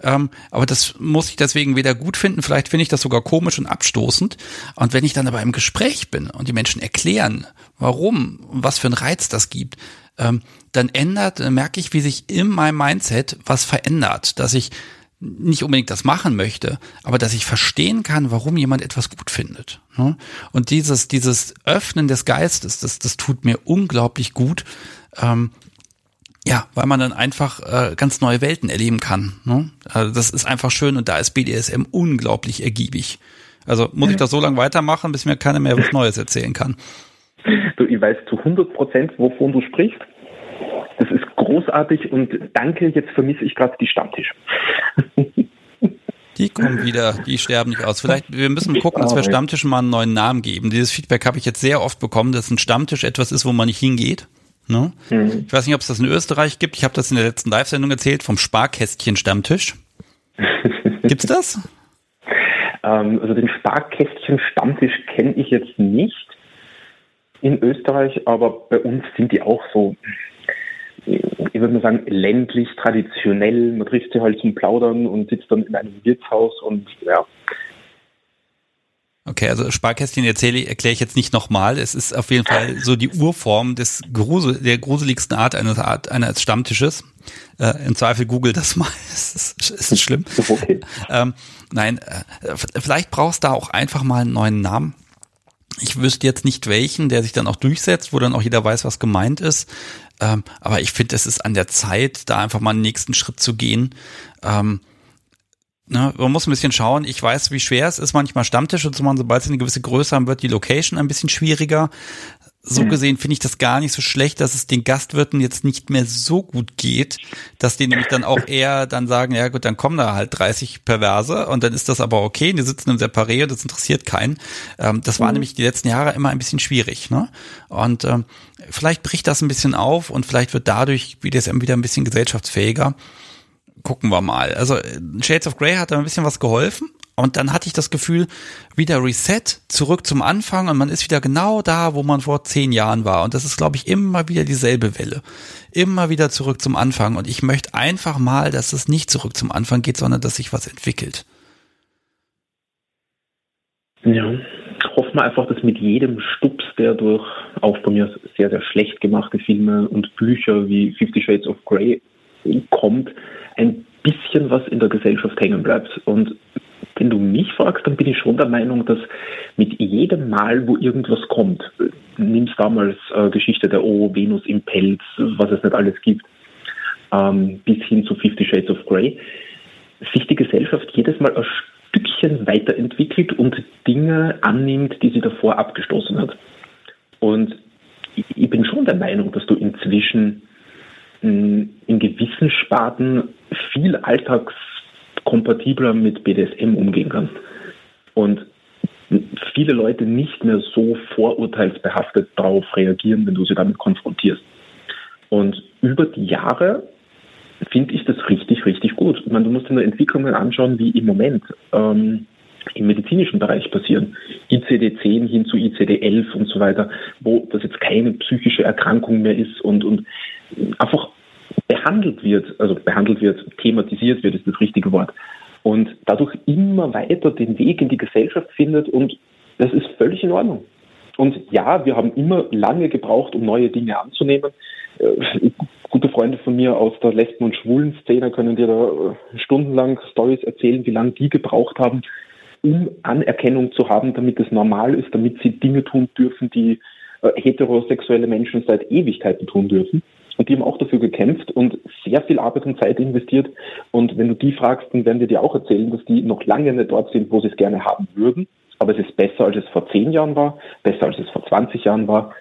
ähm, aber das muss ich deswegen weder gut finden, vielleicht finde ich das sogar komisch und abstoßend. Und wenn ich dann aber im Gespräch bin und die Menschen erklären, warum und was für einen Reiz das gibt, ähm, dann ändert, dann merke ich, wie sich in meinem Mindset was verändert, dass ich nicht unbedingt das machen möchte, aber dass ich verstehen kann, warum jemand etwas gut findet. Ne? Und dieses, dieses Öffnen des Geistes, das, das tut mir unglaublich gut. Ja, weil man dann einfach äh, ganz neue Welten erleben kann. Ne? Also das ist einfach schön und da ist BDSM unglaublich ergiebig. Also muss ich das so lange weitermachen, bis mir keiner mehr was Neues erzählen kann. Du, ich weiß zu 100 Prozent, wovon du sprichst. Das ist großartig und danke, jetzt vermisse ich gerade die Stammtisch. Die kommen wieder, die sterben nicht aus. Vielleicht, wir müssen gucken, dass wir Stammtischen mal einen neuen Namen geben. Dieses Feedback habe ich jetzt sehr oft bekommen, dass ein Stammtisch etwas ist, wo man nicht hingeht. Ne? Mhm. Ich weiß nicht, ob es das in Österreich gibt. Ich habe das in der letzten Live-Sendung erzählt vom Sparkästchen-Stammtisch. Gibt's das? Ähm, also den Sparkästchen-Stammtisch kenne ich jetzt nicht in Österreich, aber bei uns sind die auch so, ich würde mal sagen, ländlich, traditionell. Man trifft sie halt zum Plaudern und sitzt dann in einem Wirtshaus und ja, Okay, also Sparkästchen erzähle, erkläre ich jetzt nicht nochmal. Es ist auf jeden Fall so die Urform des Grusel, der gruseligsten Art eines, Art, eines Stammtisches. Äh, Im Zweifel google das mal. es ist, es ist schlimm. Okay. Ähm, nein, äh, vielleicht brauchst du da auch einfach mal einen neuen Namen. Ich wüsste jetzt nicht welchen, der sich dann auch durchsetzt, wo dann auch jeder weiß, was gemeint ist. Ähm, aber ich finde, es ist an der Zeit, da einfach mal einen nächsten Schritt zu gehen. Ähm, Ne, man muss ein bisschen schauen. Ich weiß, wie schwer es ist, manchmal Stammtische zu machen. Sobald sie eine gewisse Größe haben, wird die Location ein bisschen schwieriger. So mhm. gesehen finde ich das gar nicht so schlecht, dass es den Gastwirten jetzt nicht mehr so gut geht, dass die nämlich dann auch eher dann sagen, ja gut, dann kommen da halt 30 Perverse und dann ist das aber okay, die sitzen im Separé und das interessiert keinen. Ähm, das war mhm. nämlich die letzten Jahre immer ein bisschen schwierig. Ne? Und ähm, vielleicht bricht das ein bisschen auf und vielleicht wird dadurch BDSM wieder ein bisschen gesellschaftsfähiger gucken wir mal. Also Shades of Grey hat da ein bisschen was geholfen. Und dann hatte ich das Gefühl, wieder Reset, zurück zum Anfang und man ist wieder genau da, wo man vor zehn Jahren war. Und das ist, glaube ich, immer wieder dieselbe Welle. Immer wieder zurück zum Anfang. Und ich möchte einfach mal, dass es nicht zurück zum Anfang geht, sondern dass sich was entwickelt. Ja, hoffen wir einfach, dass mit jedem Stups, der durch auch bei mir sehr, sehr schlecht gemachte Filme und Bücher wie Fifty Shades of Grey kommt, ein bisschen was in der Gesellschaft hängen bleibt. Und wenn du mich fragst, dann bin ich schon der Meinung, dass mit jedem Mal, wo irgendwas kommt, nimmst damals äh, Geschichte der O, Venus im Pelz, was es nicht alles gibt, ähm, bis hin zu Fifty Shades of Grey, sich die Gesellschaft jedes Mal ein Stückchen weiterentwickelt und Dinge annimmt, die sie davor abgestoßen hat. Und ich bin schon der Meinung, dass du inzwischen in gewissen Sparten viel alltagskompatibler mit BDSM umgehen kannst. Und viele Leute nicht mehr so vorurteilsbehaftet darauf reagieren, wenn du sie damit konfrontierst. Und über die Jahre finde ich das richtig, richtig gut. Ich meine, du musst dir nur Entwicklungen anschauen, wie im Moment ähm, im medizinischen Bereich passieren. ICD-10 hin zu ICD-11 und so weiter, wo das jetzt keine psychische Erkrankung mehr ist und, und einfach behandelt wird, also behandelt wird, thematisiert wird, ist das richtige Wort. Und dadurch immer weiter den Weg in die Gesellschaft findet und das ist völlig in Ordnung. Und ja, wir haben immer lange gebraucht, um neue Dinge anzunehmen. Äh, gute Freunde von mir aus der Lesben- und Schwulen-Szene können dir da äh, stundenlang Stories erzählen, wie lange die gebraucht haben, um Anerkennung zu haben, damit es normal ist, damit sie Dinge tun dürfen, die äh, heterosexuelle Menschen seit Ewigkeiten tun dürfen. Und die haben auch dafür gekämpft und sehr viel Arbeit und Zeit investiert. Und wenn du die fragst, dann werden wir dir auch erzählen, dass die noch lange nicht dort sind, wo sie es gerne haben würden. Aber es ist besser, als es vor zehn Jahren war, besser, als es vor 20 Jahren war.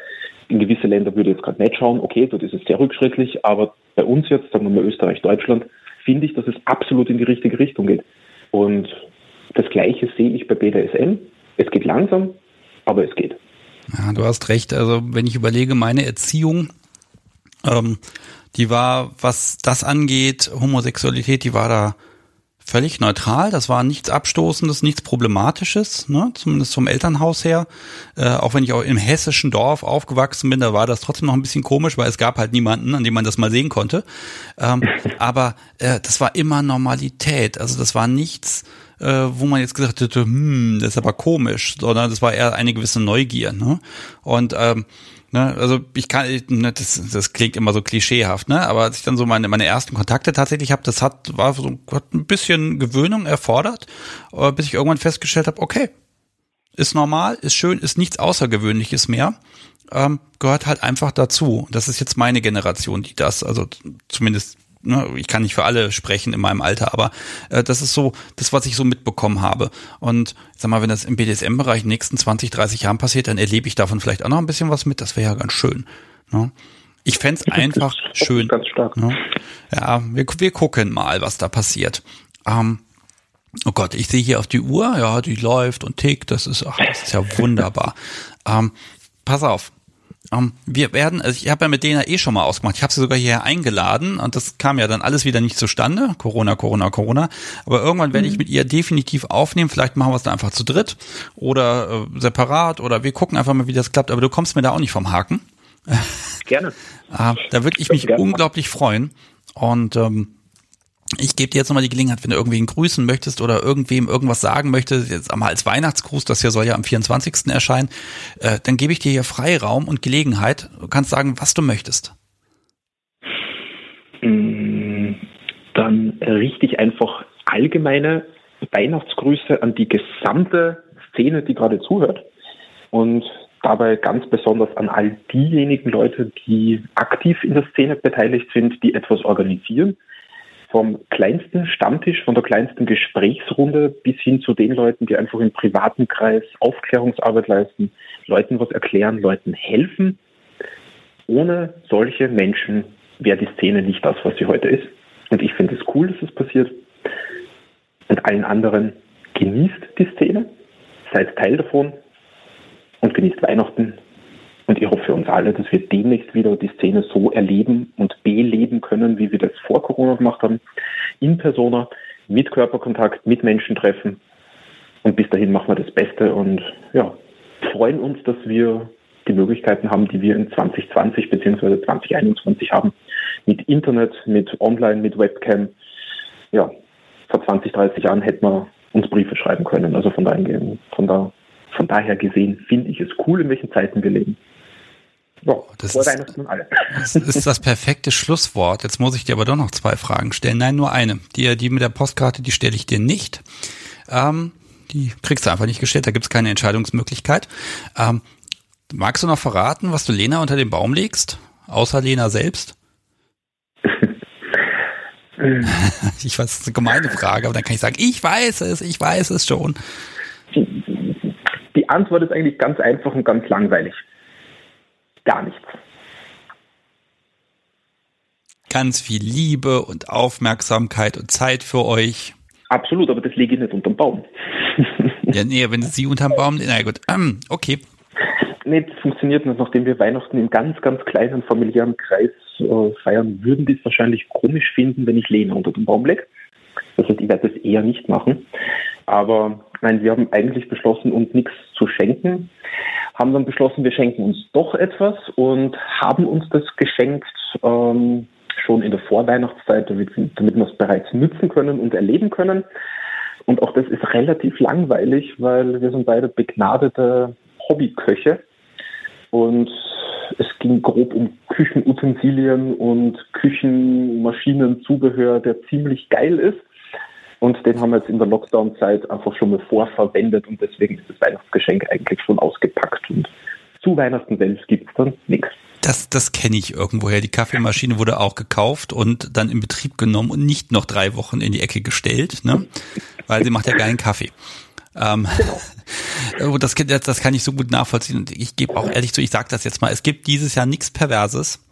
in gewisse Länder würde ich jetzt gerade nicht schauen, okay, dort ist es sehr rückschrittlich, aber bei uns jetzt, sagen wir mal Österreich, Deutschland, finde ich, dass es absolut in die richtige Richtung geht. Und das Gleiche sehe ich bei BDSM. Es geht langsam, aber es geht. Ja, du hast recht. Also wenn ich überlege, meine Erziehung, ähm, die war, was das angeht, Homosexualität, die war da völlig neutral. Das war nichts Abstoßendes, nichts Problematisches, ne? zumindest vom Elternhaus her. Äh, auch wenn ich auch im hessischen Dorf aufgewachsen bin, da war das trotzdem noch ein bisschen komisch, weil es gab halt niemanden, an dem man das mal sehen konnte. Ähm, aber äh, das war immer Normalität. Also das war nichts, äh, wo man jetzt gesagt hätte, hm, das ist aber komisch, sondern das war eher eine gewisse Neugier. Ne? Und ähm, Ne, also ich kann, ne, das, das klingt immer so klischeehaft, ne? Aber als ich dann so meine meine ersten Kontakte tatsächlich habe, das hat war so hat ein bisschen Gewöhnung erfordert, äh, bis ich irgendwann festgestellt habe, okay, ist normal, ist schön, ist nichts Außergewöhnliches mehr, ähm, gehört halt einfach dazu. Das ist jetzt meine Generation, die das, also zumindest ne, ich kann nicht für alle sprechen in meinem Alter, aber äh, das ist so das, was ich so mitbekommen habe. Und sag mal, wenn das im BDSM-Bereich in den nächsten 20, 30 Jahren passiert, dann erlebe ich davon vielleicht auch noch ein bisschen was mit. Das wäre ja ganz schön. Ne? Ich fände es einfach schön. Ganz stark. Ne? Ja, wir, wir gucken mal, was da passiert. Ähm, Oh Gott, ich sehe hier auf die Uhr, ja, die läuft und tickt, das ist, ach, das ist ja wunderbar. Ähm, pass auf, um, ähm, wir werden, also ich habe ja mit denen eh schon mal ausgemacht. Ich habe sie sogar hierher eingeladen und das kam ja dann alles wieder nicht zustande. Corona, Corona, Corona. Aber irgendwann werde ich mhm. mit ihr definitiv aufnehmen. Vielleicht machen wir es dann einfach zu dritt oder äh, separat oder wir gucken einfach mal, wie das klappt. Aber du kommst mir da auch nicht vom Haken. Gerne. äh, da würde ich mich unglaublich freuen. Und ähm, ich gebe dir jetzt nochmal die Gelegenheit, wenn du irgendwen grüßen möchtest oder irgendwem irgendwas sagen möchtest, jetzt einmal als Weihnachtsgruß, das hier soll ja am 24. erscheinen, äh, dann gebe ich dir hier Freiraum und Gelegenheit. Du kannst sagen, was du möchtest. Mm, dann richte ich einfach allgemeine Weihnachtsgrüße an die gesamte Szene, die gerade zuhört. Und dabei ganz besonders an all diejenigen Leute, die aktiv in der Szene beteiligt sind, die etwas organisieren vom kleinsten Stammtisch, von der kleinsten Gesprächsrunde bis hin zu den Leuten, die einfach im privaten Kreis Aufklärungsarbeit leisten, Leuten was erklären, Leuten helfen. Ohne solche Menschen wäre die Szene nicht das, was sie heute ist. Und ich finde es cool, dass es passiert. Und allen anderen genießt die Szene, seid Teil davon und genießt Weihnachten und ich hoffe für uns alle, dass wir demnächst wieder die Szene so erleben und beleben können, wie wir das vor Corona gemacht haben. In Persona, mit Körperkontakt, mit Menschen treffen. Und bis dahin machen wir das Beste und ja, freuen uns, dass wir die Möglichkeiten haben, die wir in 2020 bzw. 2021 haben. Mit Internet, mit Online, mit Webcam. Ja, vor 20, 30 Jahren hätten wir uns Briefe schreiben können. Also von daher, von, da, von daher gesehen finde ich es cool, in welchen Zeiten wir leben. Ja, das ist, das ist das perfekte Schlusswort. Jetzt muss ich dir aber doch noch zwei Fragen stellen. Nein, nur eine. Die, die mit der Postkarte, die stelle ich dir nicht. Ähm, die kriegst du einfach nicht gestellt, da gibt es keine Entscheidungsmöglichkeit. Ähm, magst du noch verraten, was du Lena unter den Baum legst? Außer Lena selbst? ich weiß, das ist eine gemeine Frage, aber dann kann ich sagen, ich weiß es, ich weiß es schon. Die Antwort ist eigentlich ganz einfach und ganz langweilig gar nichts. Ganz viel Liebe und Aufmerksamkeit und Zeit für euch. Absolut, aber das lege ich nicht unterm Baum. ja, nee, wenn sie unterm Baum, na gut, ähm, okay. Nee, das funktioniert nicht. Nachdem wir Weihnachten im ganz, ganz kleinen familiären Kreis äh, feiern, würden die es wahrscheinlich komisch finden, wenn ich Lena unter den Baum lege. Das heißt, ich werde das eher nicht machen. Aber nein, wir haben eigentlich beschlossen, uns nichts zu schenken haben dann beschlossen, wir schenken uns doch etwas und haben uns das geschenkt ähm, schon in der Vorweihnachtszeit, damit, wir es bereits nützen können und erleben können. Und auch das ist relativ langweilig, weil wir sind beide begnadete Hobbyköche und es ging grob um Küchenutensilien und Küchenmaschinenzubehör, der ziemlich geil ist. Und den haben wir jetzt in der Lockdown-Zeit einfach schon mal vorverwendet und deswegen ist das Weihnachtsgeschenk eigentlich schon ausgepackt. Und zu Weihnachten selbst gibt es dann nichts. Das, das kenne ich irgendwoher. Die Kaffeemaschine wurde auch gekauft und dann in Betrieb genommen und nicht noch drei Wochen in die Ecke gestellt, ne? weil sie macht ja geilen Kaffee. Ähm, genau. Oh, das, das kann ich so gut nachvollziehen. Und ich gebe auch ehrlich zu, ich sage das jetzt mal, es gibt dieses Jahr nichts Perverses.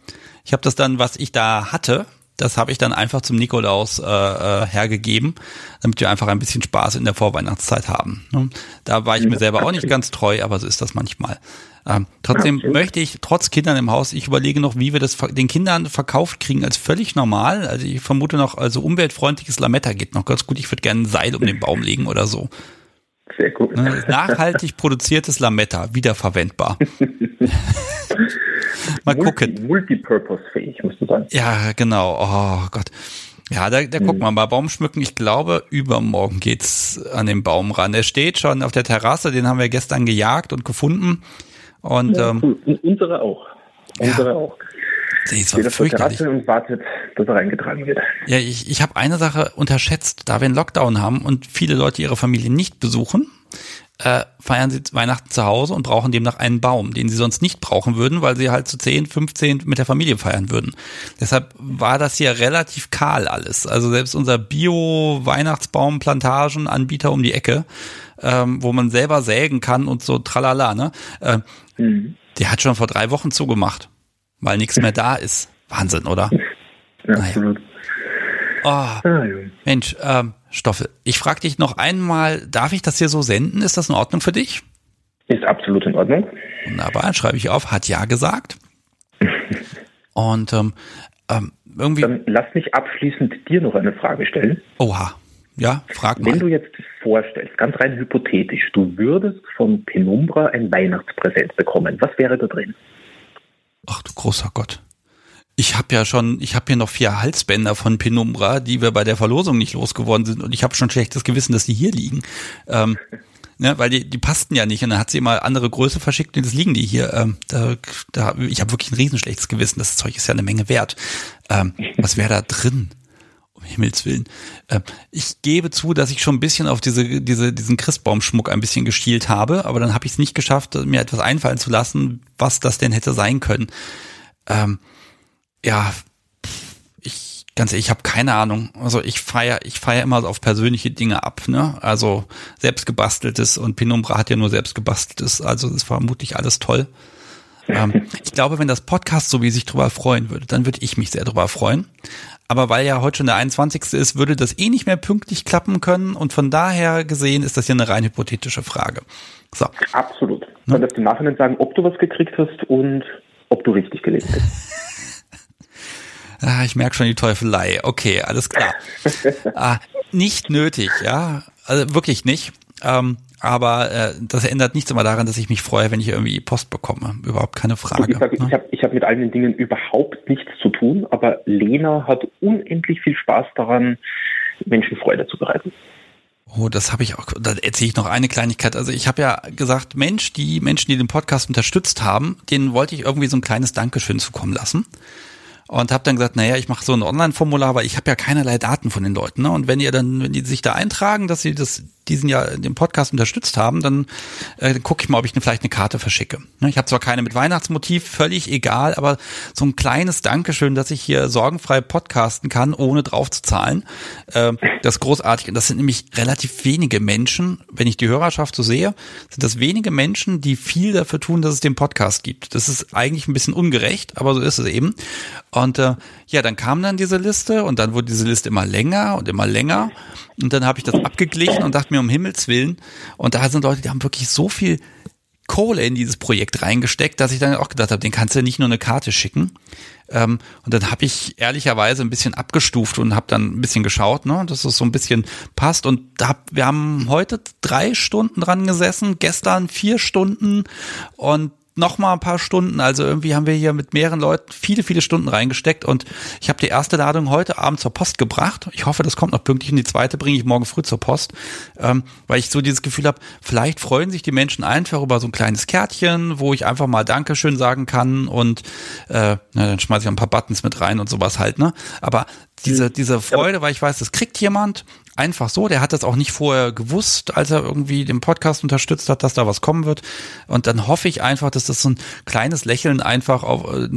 Ich habe das dann, was ich da hatte, das habe ich dann einfach zum Nikolaus äh, äh, hergegeben, damit wir einfach ein bisschen Spaß in der Vorweihnachtszeit haben. Ne? Da war ich mir selber auch nicht ganz treu, aber so ist das manchmal. Ähm, trotzdem ja, möchte ich, trotz Kindern im Haus, ich überlege noch, wie wir das den Kindern verkauft kriegen als völlig normal. Also ich vermute noch, also umweltfreundliches Lametta geht noch ganz gut. Ich würde gerne ein Seil um den Baum legen oder so. Sehr gut. Ne? Nachhaltig produziertes Lametta, wiederverwendbar. Mal Multi, gucken. Multipurpose-fähig, musst du sagen. Ja, genau. Oh Gott. Ja, da, da mhm. guck mal, bei Baumschmücken, ich glaube, übermorgen geht's an den Baum ran. Er steht schon auf der Terrasse, den haben wir gestern gejagt und gefunden. Und ja, ähm, unsere auch. Unsere ja. auch. Sie ist Steht fürchterlich. und wartet, dass er reingetragen wird. Ja, ich, ich habe eine Sache unterschätzt, da wir einen Lockdown haben und viele Leute ihre Familie nicht besuchen, äh, feiern sie Weihnachten zu Hause und brauchen demnach einen Baum, den sie sonst nicht brauchen würden, weil sie halt zu 10, 15 mit der Familie feiern würden. Deshalb war das hier relativ kahl alles. Also selbst unser Bio-Weihnachtsbaumplantagen-Anbieter um die Ecke, ähm, wo man selber sägen kann und so tralala, ne? Äh, mhm. Der hat schon vor drei Wochen zugemacht, weil nichts mehr da ist. Wahnsinn, oder? Ja, naja. absolut. Oh, ah, Mensch, ähm, Stoffel, ich frage dich noch einmal, darf ich das hier so senden? Ist das in Ordnung für dich? Ist absolut in Ordnung. Wunderbar, dann schreibe ich auf, hat ja gesagt. Und ähm, ähm, irgendwie. Dann lass mich abschließend dir noch eine Frage stellen. Oha. Ja, frag mal. Wenn du jetzt vorstellst, ganz rein hypothetisch, du würdest von Penumbra ein Weihnachtspräsent bekommen, was wäre da drin? Ach du großer Gott. Ich habe ja schon, ich habe hier noch vier Halsbänder von Penumbra, die wir bei der Verlosung nicht losgeworden sind und ich habe schon schlechtes Gewissen, dass die hier liegen. Ähm, ne, weil die, die passten ja nicht und dann hat sie mal andere Größe verschickt und jetzt liegen die hier. Ähm, da, da, ich habe wirklich ein riesenschlechtes Gewissen, das Zeug ist ja eine Menge wert. Ähm, was wäre da drin? Um Himmels Willen. Ähm, ich gebe zu, dass ich schon ein bisschen auf diese, diese, diesen Christbaumschmuck ein bisschen geschielt habe, aber dann habe ich es nicht geschafft, mir etwas einfallen zu lassen, was das denn hätte sein können. Ähm, ja, ich ganz ehrlich, ich habe keine Ahnung. Also ich feiere ich feier immer auf persönliche Dinge ab, ne? Also selbst gebasteltes und Penumbra hat ja nur selbst gebasteltes, also ist vermutlich alles toll. Ähm, ich glaube, wenn das Podcast so wie sich drüber freuen würde, dann würde ich mich sehr drüber freuen. Aber weil ja heute schon der 21. ist, würde das eh nicht mehr pünktlich klappen können und von daher gesehen ist das ja eine rein hypothetische Frage. So. Absolut. Man ne? darf im Nachhinein sagen, ob du was gekriegt hast und ob du richtig gelegt hast. Ah, ich merke schon die Teufelei. Okay, alles klar. ah, nicht nötig, ja. Also wirklich nicht. Ähm, aber äh, das ändert nichts immer daran, dass ich mich freue, wenn ich irgendwie Post bekomme. Überhaupt keine Frage. Ich, sage, ne? ich habe ich hab mit all den Dingen überhaupt nichts zu tun, aber Lena hat unendlich viel Spaß daran, Menschen Freude zu bereiten. Oh, das habe ich auch. Da erzähle ich noch eine Kleinigkeit. Also ich habe ja gesagt, Mensch, die Menschen, die den Podcast unterstützt haben, denen wollte ich irgendwie so ein kleines Dankeschön zukommen lassen und habe dann gesagt, naja, ich mache so ein Online-Formular, weil ich habe ja keinerlei Daten von den Leuten. Ne? Und wenn ihr dann, wenn die sich da eintragen, dass sie das diesen Jahr den Podcast unterstützt haben, dann äh, gucke ich mal, ob ich eine, vielleicht eine Karte verschicke. Ne? Ich habe zwar keine mit Weihnachtsmotiv, völlig egal, aber so ein kleines Dankeschön, dass ich hier sorgenfrei podcasten kann, ohne drauf zu zahlen. Äh, das ist großartig. Und das sind nämlich relativ wenige Menschen, wenn ich die Hörerschaft so sehe, sind das wenige Menschen, die viel dafür tun, dass es den Podcast gibt. Das ist eigentlich ein bisschen ungerecht, aber so ist es eben. Und äh, ja, dann kam dann diese Liste und dann wurde diese Liste immer länger und immer länger. Und dann habe ich das abgeglichen und dachte mir, um Himmels Willen. Und da sind Leute, die haben wirklich so viel Kohle in dieses Projekt reingesteckt, dass ich dann auch gedacht habe, den kannst du ja nicht nur eine Karte schicken. Ähm, und dann habe ich ehrlicherweise ein bisschen abgestuft und habe dann ein bisschen geschaut, ne, dass es so ein bisschen passt. Und hab, wir haben heute drei Stunden dran gesessen, gestern vier Stunden und noch mal ein paar Stunden. Also irgendwie haben wir hier mit mehreren Leuten viele, viele Stunden reingesteckt und ich habe die erste Ladung heute Abend zur Post gebracht. Ich hoffe, das kommt noch pünktlich und die zweite bringe ich morgen früh zur Post, ähm, weil ich so dieses Gefühl habe, vielleicht freuen sich die Menschen einfach über so ein kleines Kärtchen, wo ich einfach mal Dankeschön sagen kann und äh, na, dann schmeiße ich ein paar Buttons mit rein und sowas halt, ne? Aber diese, diese Freude, weil ich weiß, das kriegt jemand Einfach so. Der hat das auch nicht vorher gewusst, als er irgendwie den Podcast unterstützt hat, dass da was kommen wird. Und dann hoffe ich einfach, dass das so ein kleines Lächeln einfach auf, äh,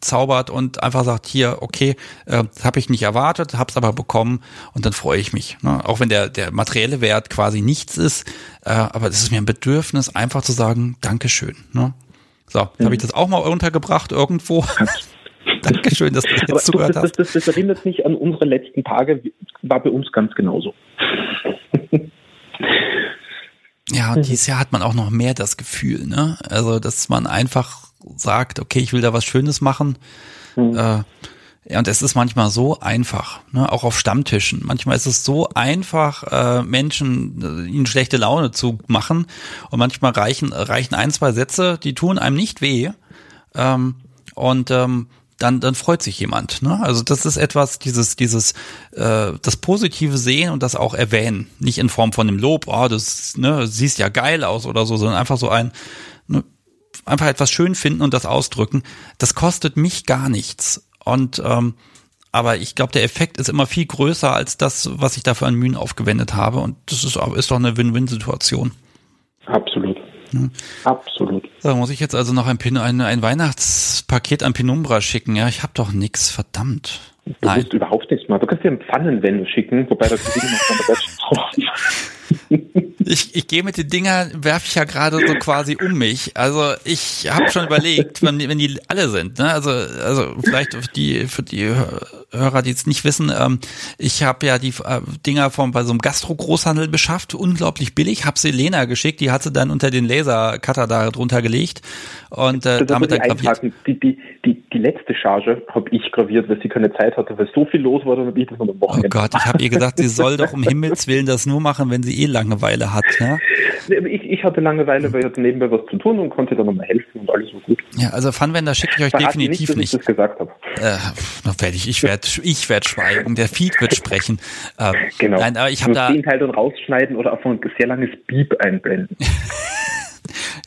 zaubert und einfach sagt, hier, okay, äh, habe ich nicht erwartet, hab's aber bekommen und dann freue ich mich. Ne? Auch wenn der, der materielle Wert quasi nichts ist, äh, aber das ist mir ein Bedürfnis, einfach zu sagen, Dankeschön. Ne? So, mhm. habe ich das auch mal untergebracht irgendwo. Dankeschön, dass du jetzt Aber zugehört das, hast. Das, das, das, erinnert mich an unsere letzten Tage, war bei uns ganz genauso. Ja, und dieses Jahr hat man auch noch mehr das Gefühl, ne? Also, dass man einfach sagt, okay, ich will da was Schönes machen. Mhm. Äh, ja, und es ist manchmal so einfach, ne? auch auf Stammtischen. Manchmal ist es so einfach, äh, Menschen äh, ihnen schlechte Laune zu machen. Und manchmal reichen, reichen ein, zwei Sätze, die tun einem nicht weh. Ähm, und ähm, dann, dann freut sich jemand. Ne? Also das ist etwas, dieses, dieses, äh, das positive Sehen und das auch erwähnen. Nicht in Form von einem Lob, oh, das ne, siehst ja geil aus oder so, sondern einfach so ein, ne, einfach etwas schön finden und das ausdrücken. Das kostet mich gar nichts. Und ähm, aber ich glaube, der Effekt ist immer viel größer als das, was ich dafür an Mühen aufgewendet habe. Und das ist, ist doch eine Win-Win-Situation. Absolut. Ja. Absolut. So, muss ich jetzt also noch ein, ein, ein Weihnachtspaket an Penumbra schicken? Ja, ich habe doch nichts, verdammt. Du Nein. musst überhaupt nichts machen. Du kannst dir einen Pfannenwände schicken, wobei das noch von der Website ich, ich gehe mit den Dinger, werfe ich ja gerade so quasi um mich. Also ich habe schon überlegt, wenn, wenn die alle sind, ne? Also, also vielleicht für die, für die Hörer, die es nicht wissen, ähm, ich habe ja die äh, Dinger von bei so einem Gastro-Großhandel beschafft, unglaublich billig, habe sie Lena geschickt, die hat sie dann unter den Lasercutter da drunter gelegt und äh, damit dann graviert. Die, die, die, die letzte Charge habe ich graviert, weil sie keine Zeit hatte, weil so viel los war, dann habe ich das noch eine Woche. Oh Gott, ich habe ihr gesagt, sie soll doch um Himmels Willen das nur machen, wenn sie eh Langeweile hat. Ne? Ich, ich hatte Langeweile, weil ich hatte nebenbei was zu tun und konnte dann nochmal helfen und alles war gut. Ja, also Funwender schicke ich euch Verrat definitiv nicht. Dass ich das gesagt habe. Äh, werde ich, ich werde ich werd schweigen, der Feed wird sprechen. Äh, genau. Nein, aber ich habe da den Teil dann rausschneiden oder auf ein sehr langes Beep einblenden.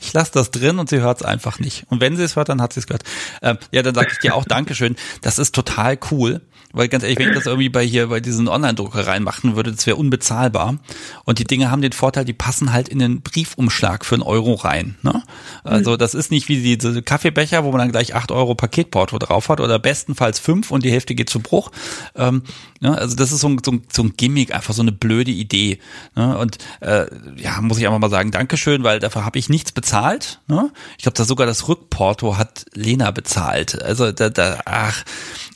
ich lasse das drin und sie hört es einfach nicht. Und wenn sie es hört, dann hat sie es gehört. Ähm, ja, dann sage ich dir auch Dankeschön. Das ist total cool. Weil ganz ehrlich, wenn ich das irgendwie bei hier bei diesen Online-Druckereien machen würde, das wäre unbezahlbar. Und die Dinge haben den Vorteil, die passen halt in den Briefumschlag für einen Euro rein. Ne? Also mhm. das ist nicht wie diese Kaffeebecher, wo man dann gleich acht Euro Paketporto drauf hat oder bestenfalls fünf und die Hälfte geht zu Bruch. Ähm, ne? Also das ist so ein, so, ein, so ein Gimmick, einfach so eine blöde Idee. Ne? Und äh, ja, muss ich einfach mal sagen, Dankeschön, weil dafür habe ich nichts bezahlt. Ne? Ich glaube, da sogar das Rückporto hat Lena bezahlt. Also da, da ach,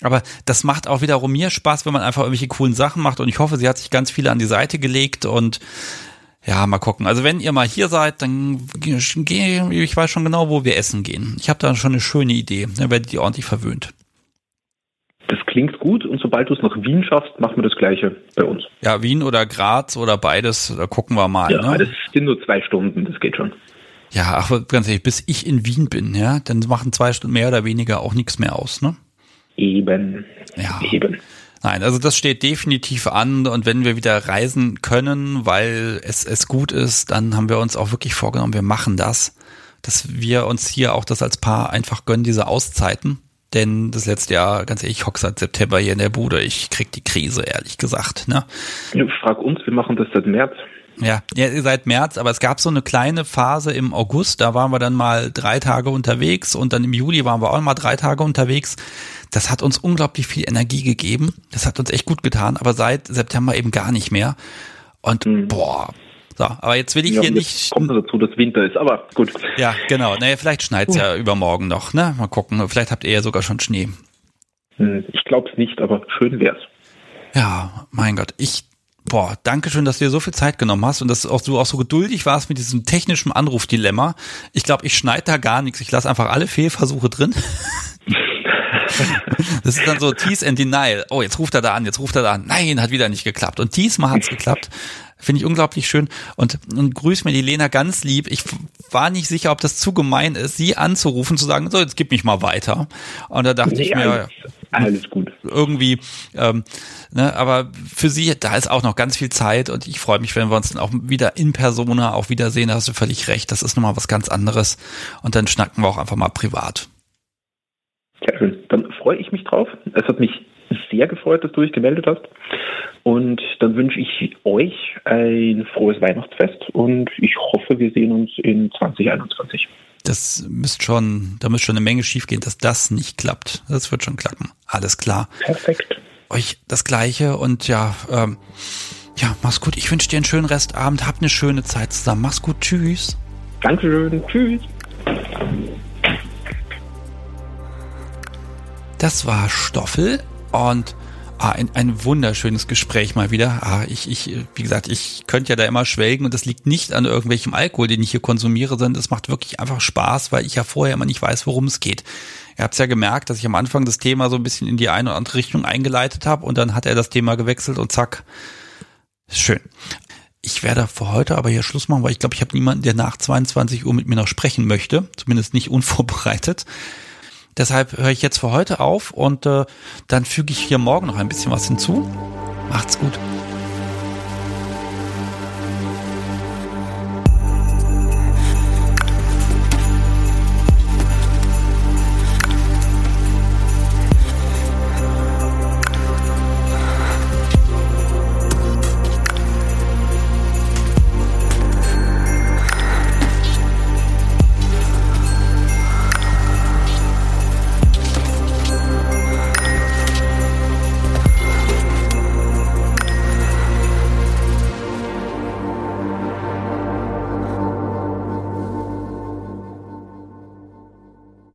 aber das macht auch wiederum mir Spaß, wenn man einfach irgendwelche coolen Sachen macht. Und ich hoffe, sie hat sich ganz viele an die Seite gelegt und ja, mal gucken. Also wenn ihr mal hier seid, dann gehe ich weiß schon genau, wo wir essen gehen. Ich habe da schon eine schöne Idee. Dann werdet ihr ordentlich verwöhnt. Das klingt gut und sobald du es nach Wien schaffst, machen wir das gleiche bei uns. Ja, Wien oder Graz oder beides, da gucken wir mal. Ja, ne? das sind nur zwei Stunden, das geht schon. Ja, ach, ganz ehrlich, bis ich in Wien bin, ja, dann machen zwei Stunden mehr oder weniger auch nichts mehr aus, ne? Eben. Ja. Eben. Nein, also das steht definitiv an und wenn wir wieder reisen können, weil es, es gut ist, dann haben wir uns auch wirklich vorgenommen, wir machen das, dass wir uns hier auch das als Paar einfach gönnen, diese Auszeiten. Denn das letzte Jahr, ganz ehrlich, ich hock seit September hier in der Bude, ich krieg die Krise, ehrlich gesagt. Ne? Frag uns, wir machen das seit März. Ja, ja, seit März, aber es gab so eine kleine Phase im August, da waren wir dann mal drei Tage unterwegs und dann im Juli waren wir auch mal drei Tage unterwegs. Das hat uns unglaublich viel Energie gegeben. Das hat uns echt gut getan, aber seit September eben gar nicht mehr. Und mhm. boah, so, aber jetzt will ich ja, hier nicht. Kommt dazu, dass Winter ist, aber gut. Ja, genau. Naja, vielleicht schneit's ja übermorgen noch, ne? Mal gucken. Vielleicht habt ihr ja sogar schon Schnee. Hm, ich glaube es nicht, aber schön wär's. Ja, mein Gott. Ich Boah, danke schön, dass du dir so viel Zeit genommen hast und dass auch du auch so geduldig warst mit diesem technischen Anrufdilemma. Ich glaube, ich schneide da gar nichts. Ich lasse einfach alle Fehlversuche drin. Das ist dann so Tease and Denial. Oh, jetzt ruft er da an, jetzt ruft er da an. Nein, hat wieder nicht geklappt. Und diesmal hat's geklappt. Finde ich unglaublich schön. Und, und grüß mir die Lena ganz lieb. Ich war nicht sicher, ob das zu gemein ist, sie anzurufen, zu sagen, so, jetzt gib mich mal weiter. Und da dachte nee, ich mir, alles, alles gut. Irgendwie, ähm, ne, aber für sie, da ist auch noch ganz viel Zeit und ich freue mich, wenn wir uns dann auch wieder in Persona auch wiedersehen. Da hast du völlig recht. Das ist nochmal was ganz anderes. Und dann schnacken wir auch einfach mal privat. Sehr schön. Dann freue ich mich drauf. Es hat mich sehr gefreut, dass du dich gemeldet hast. Und dann wünsche ich euch ein frohes Weihnachtsfest und ich hoffe, wir sehen uns in 2021. Das müsste schon, da müsste schon eine Menge schiefgehen, dass das nicht klappt. Das wird schon klappen. Alles klar. Perfekt. Euch das Gleiche und ja, ähm, ja, mach's gut. Ich wünsche dir einen schönen Restabend. Habt eine schöne Zeit zusammen. Mach's gut. Tschüss. Dankeschön. Tschüss. Das war Stoffel und ah, ein, ein wunderschönes Gespräch mal wieder. Ah, ich, ich, wie gesagt, ich könnte ja da immer schwelgen und das liegt nicht an irgendwelchem Alkohol, den ich hier konsumiere, sondern es macht wirklich einfach Spaß, weil ich ja vorher immer nicht weiß, worum es geht. Ihr habt ja gemerkt, dass ich am Anfang das Thema so ein bisschen in die eine oder andere Richtung eingeleitet habe und dann hat er das Thema gewechselt und zack. Schön. Ich werde für heute aber hier Schluss machen, weil ich glaube, ich habe niemanden, der nach 22 Uhr mit mir noch sprechen möchte. Zumindest nicht unvorbereitet. Deshalb höre ich jetzt für heute auf und äh, dann füge ich hier morgen noch ein bisschen was hinzu. Macht's gut.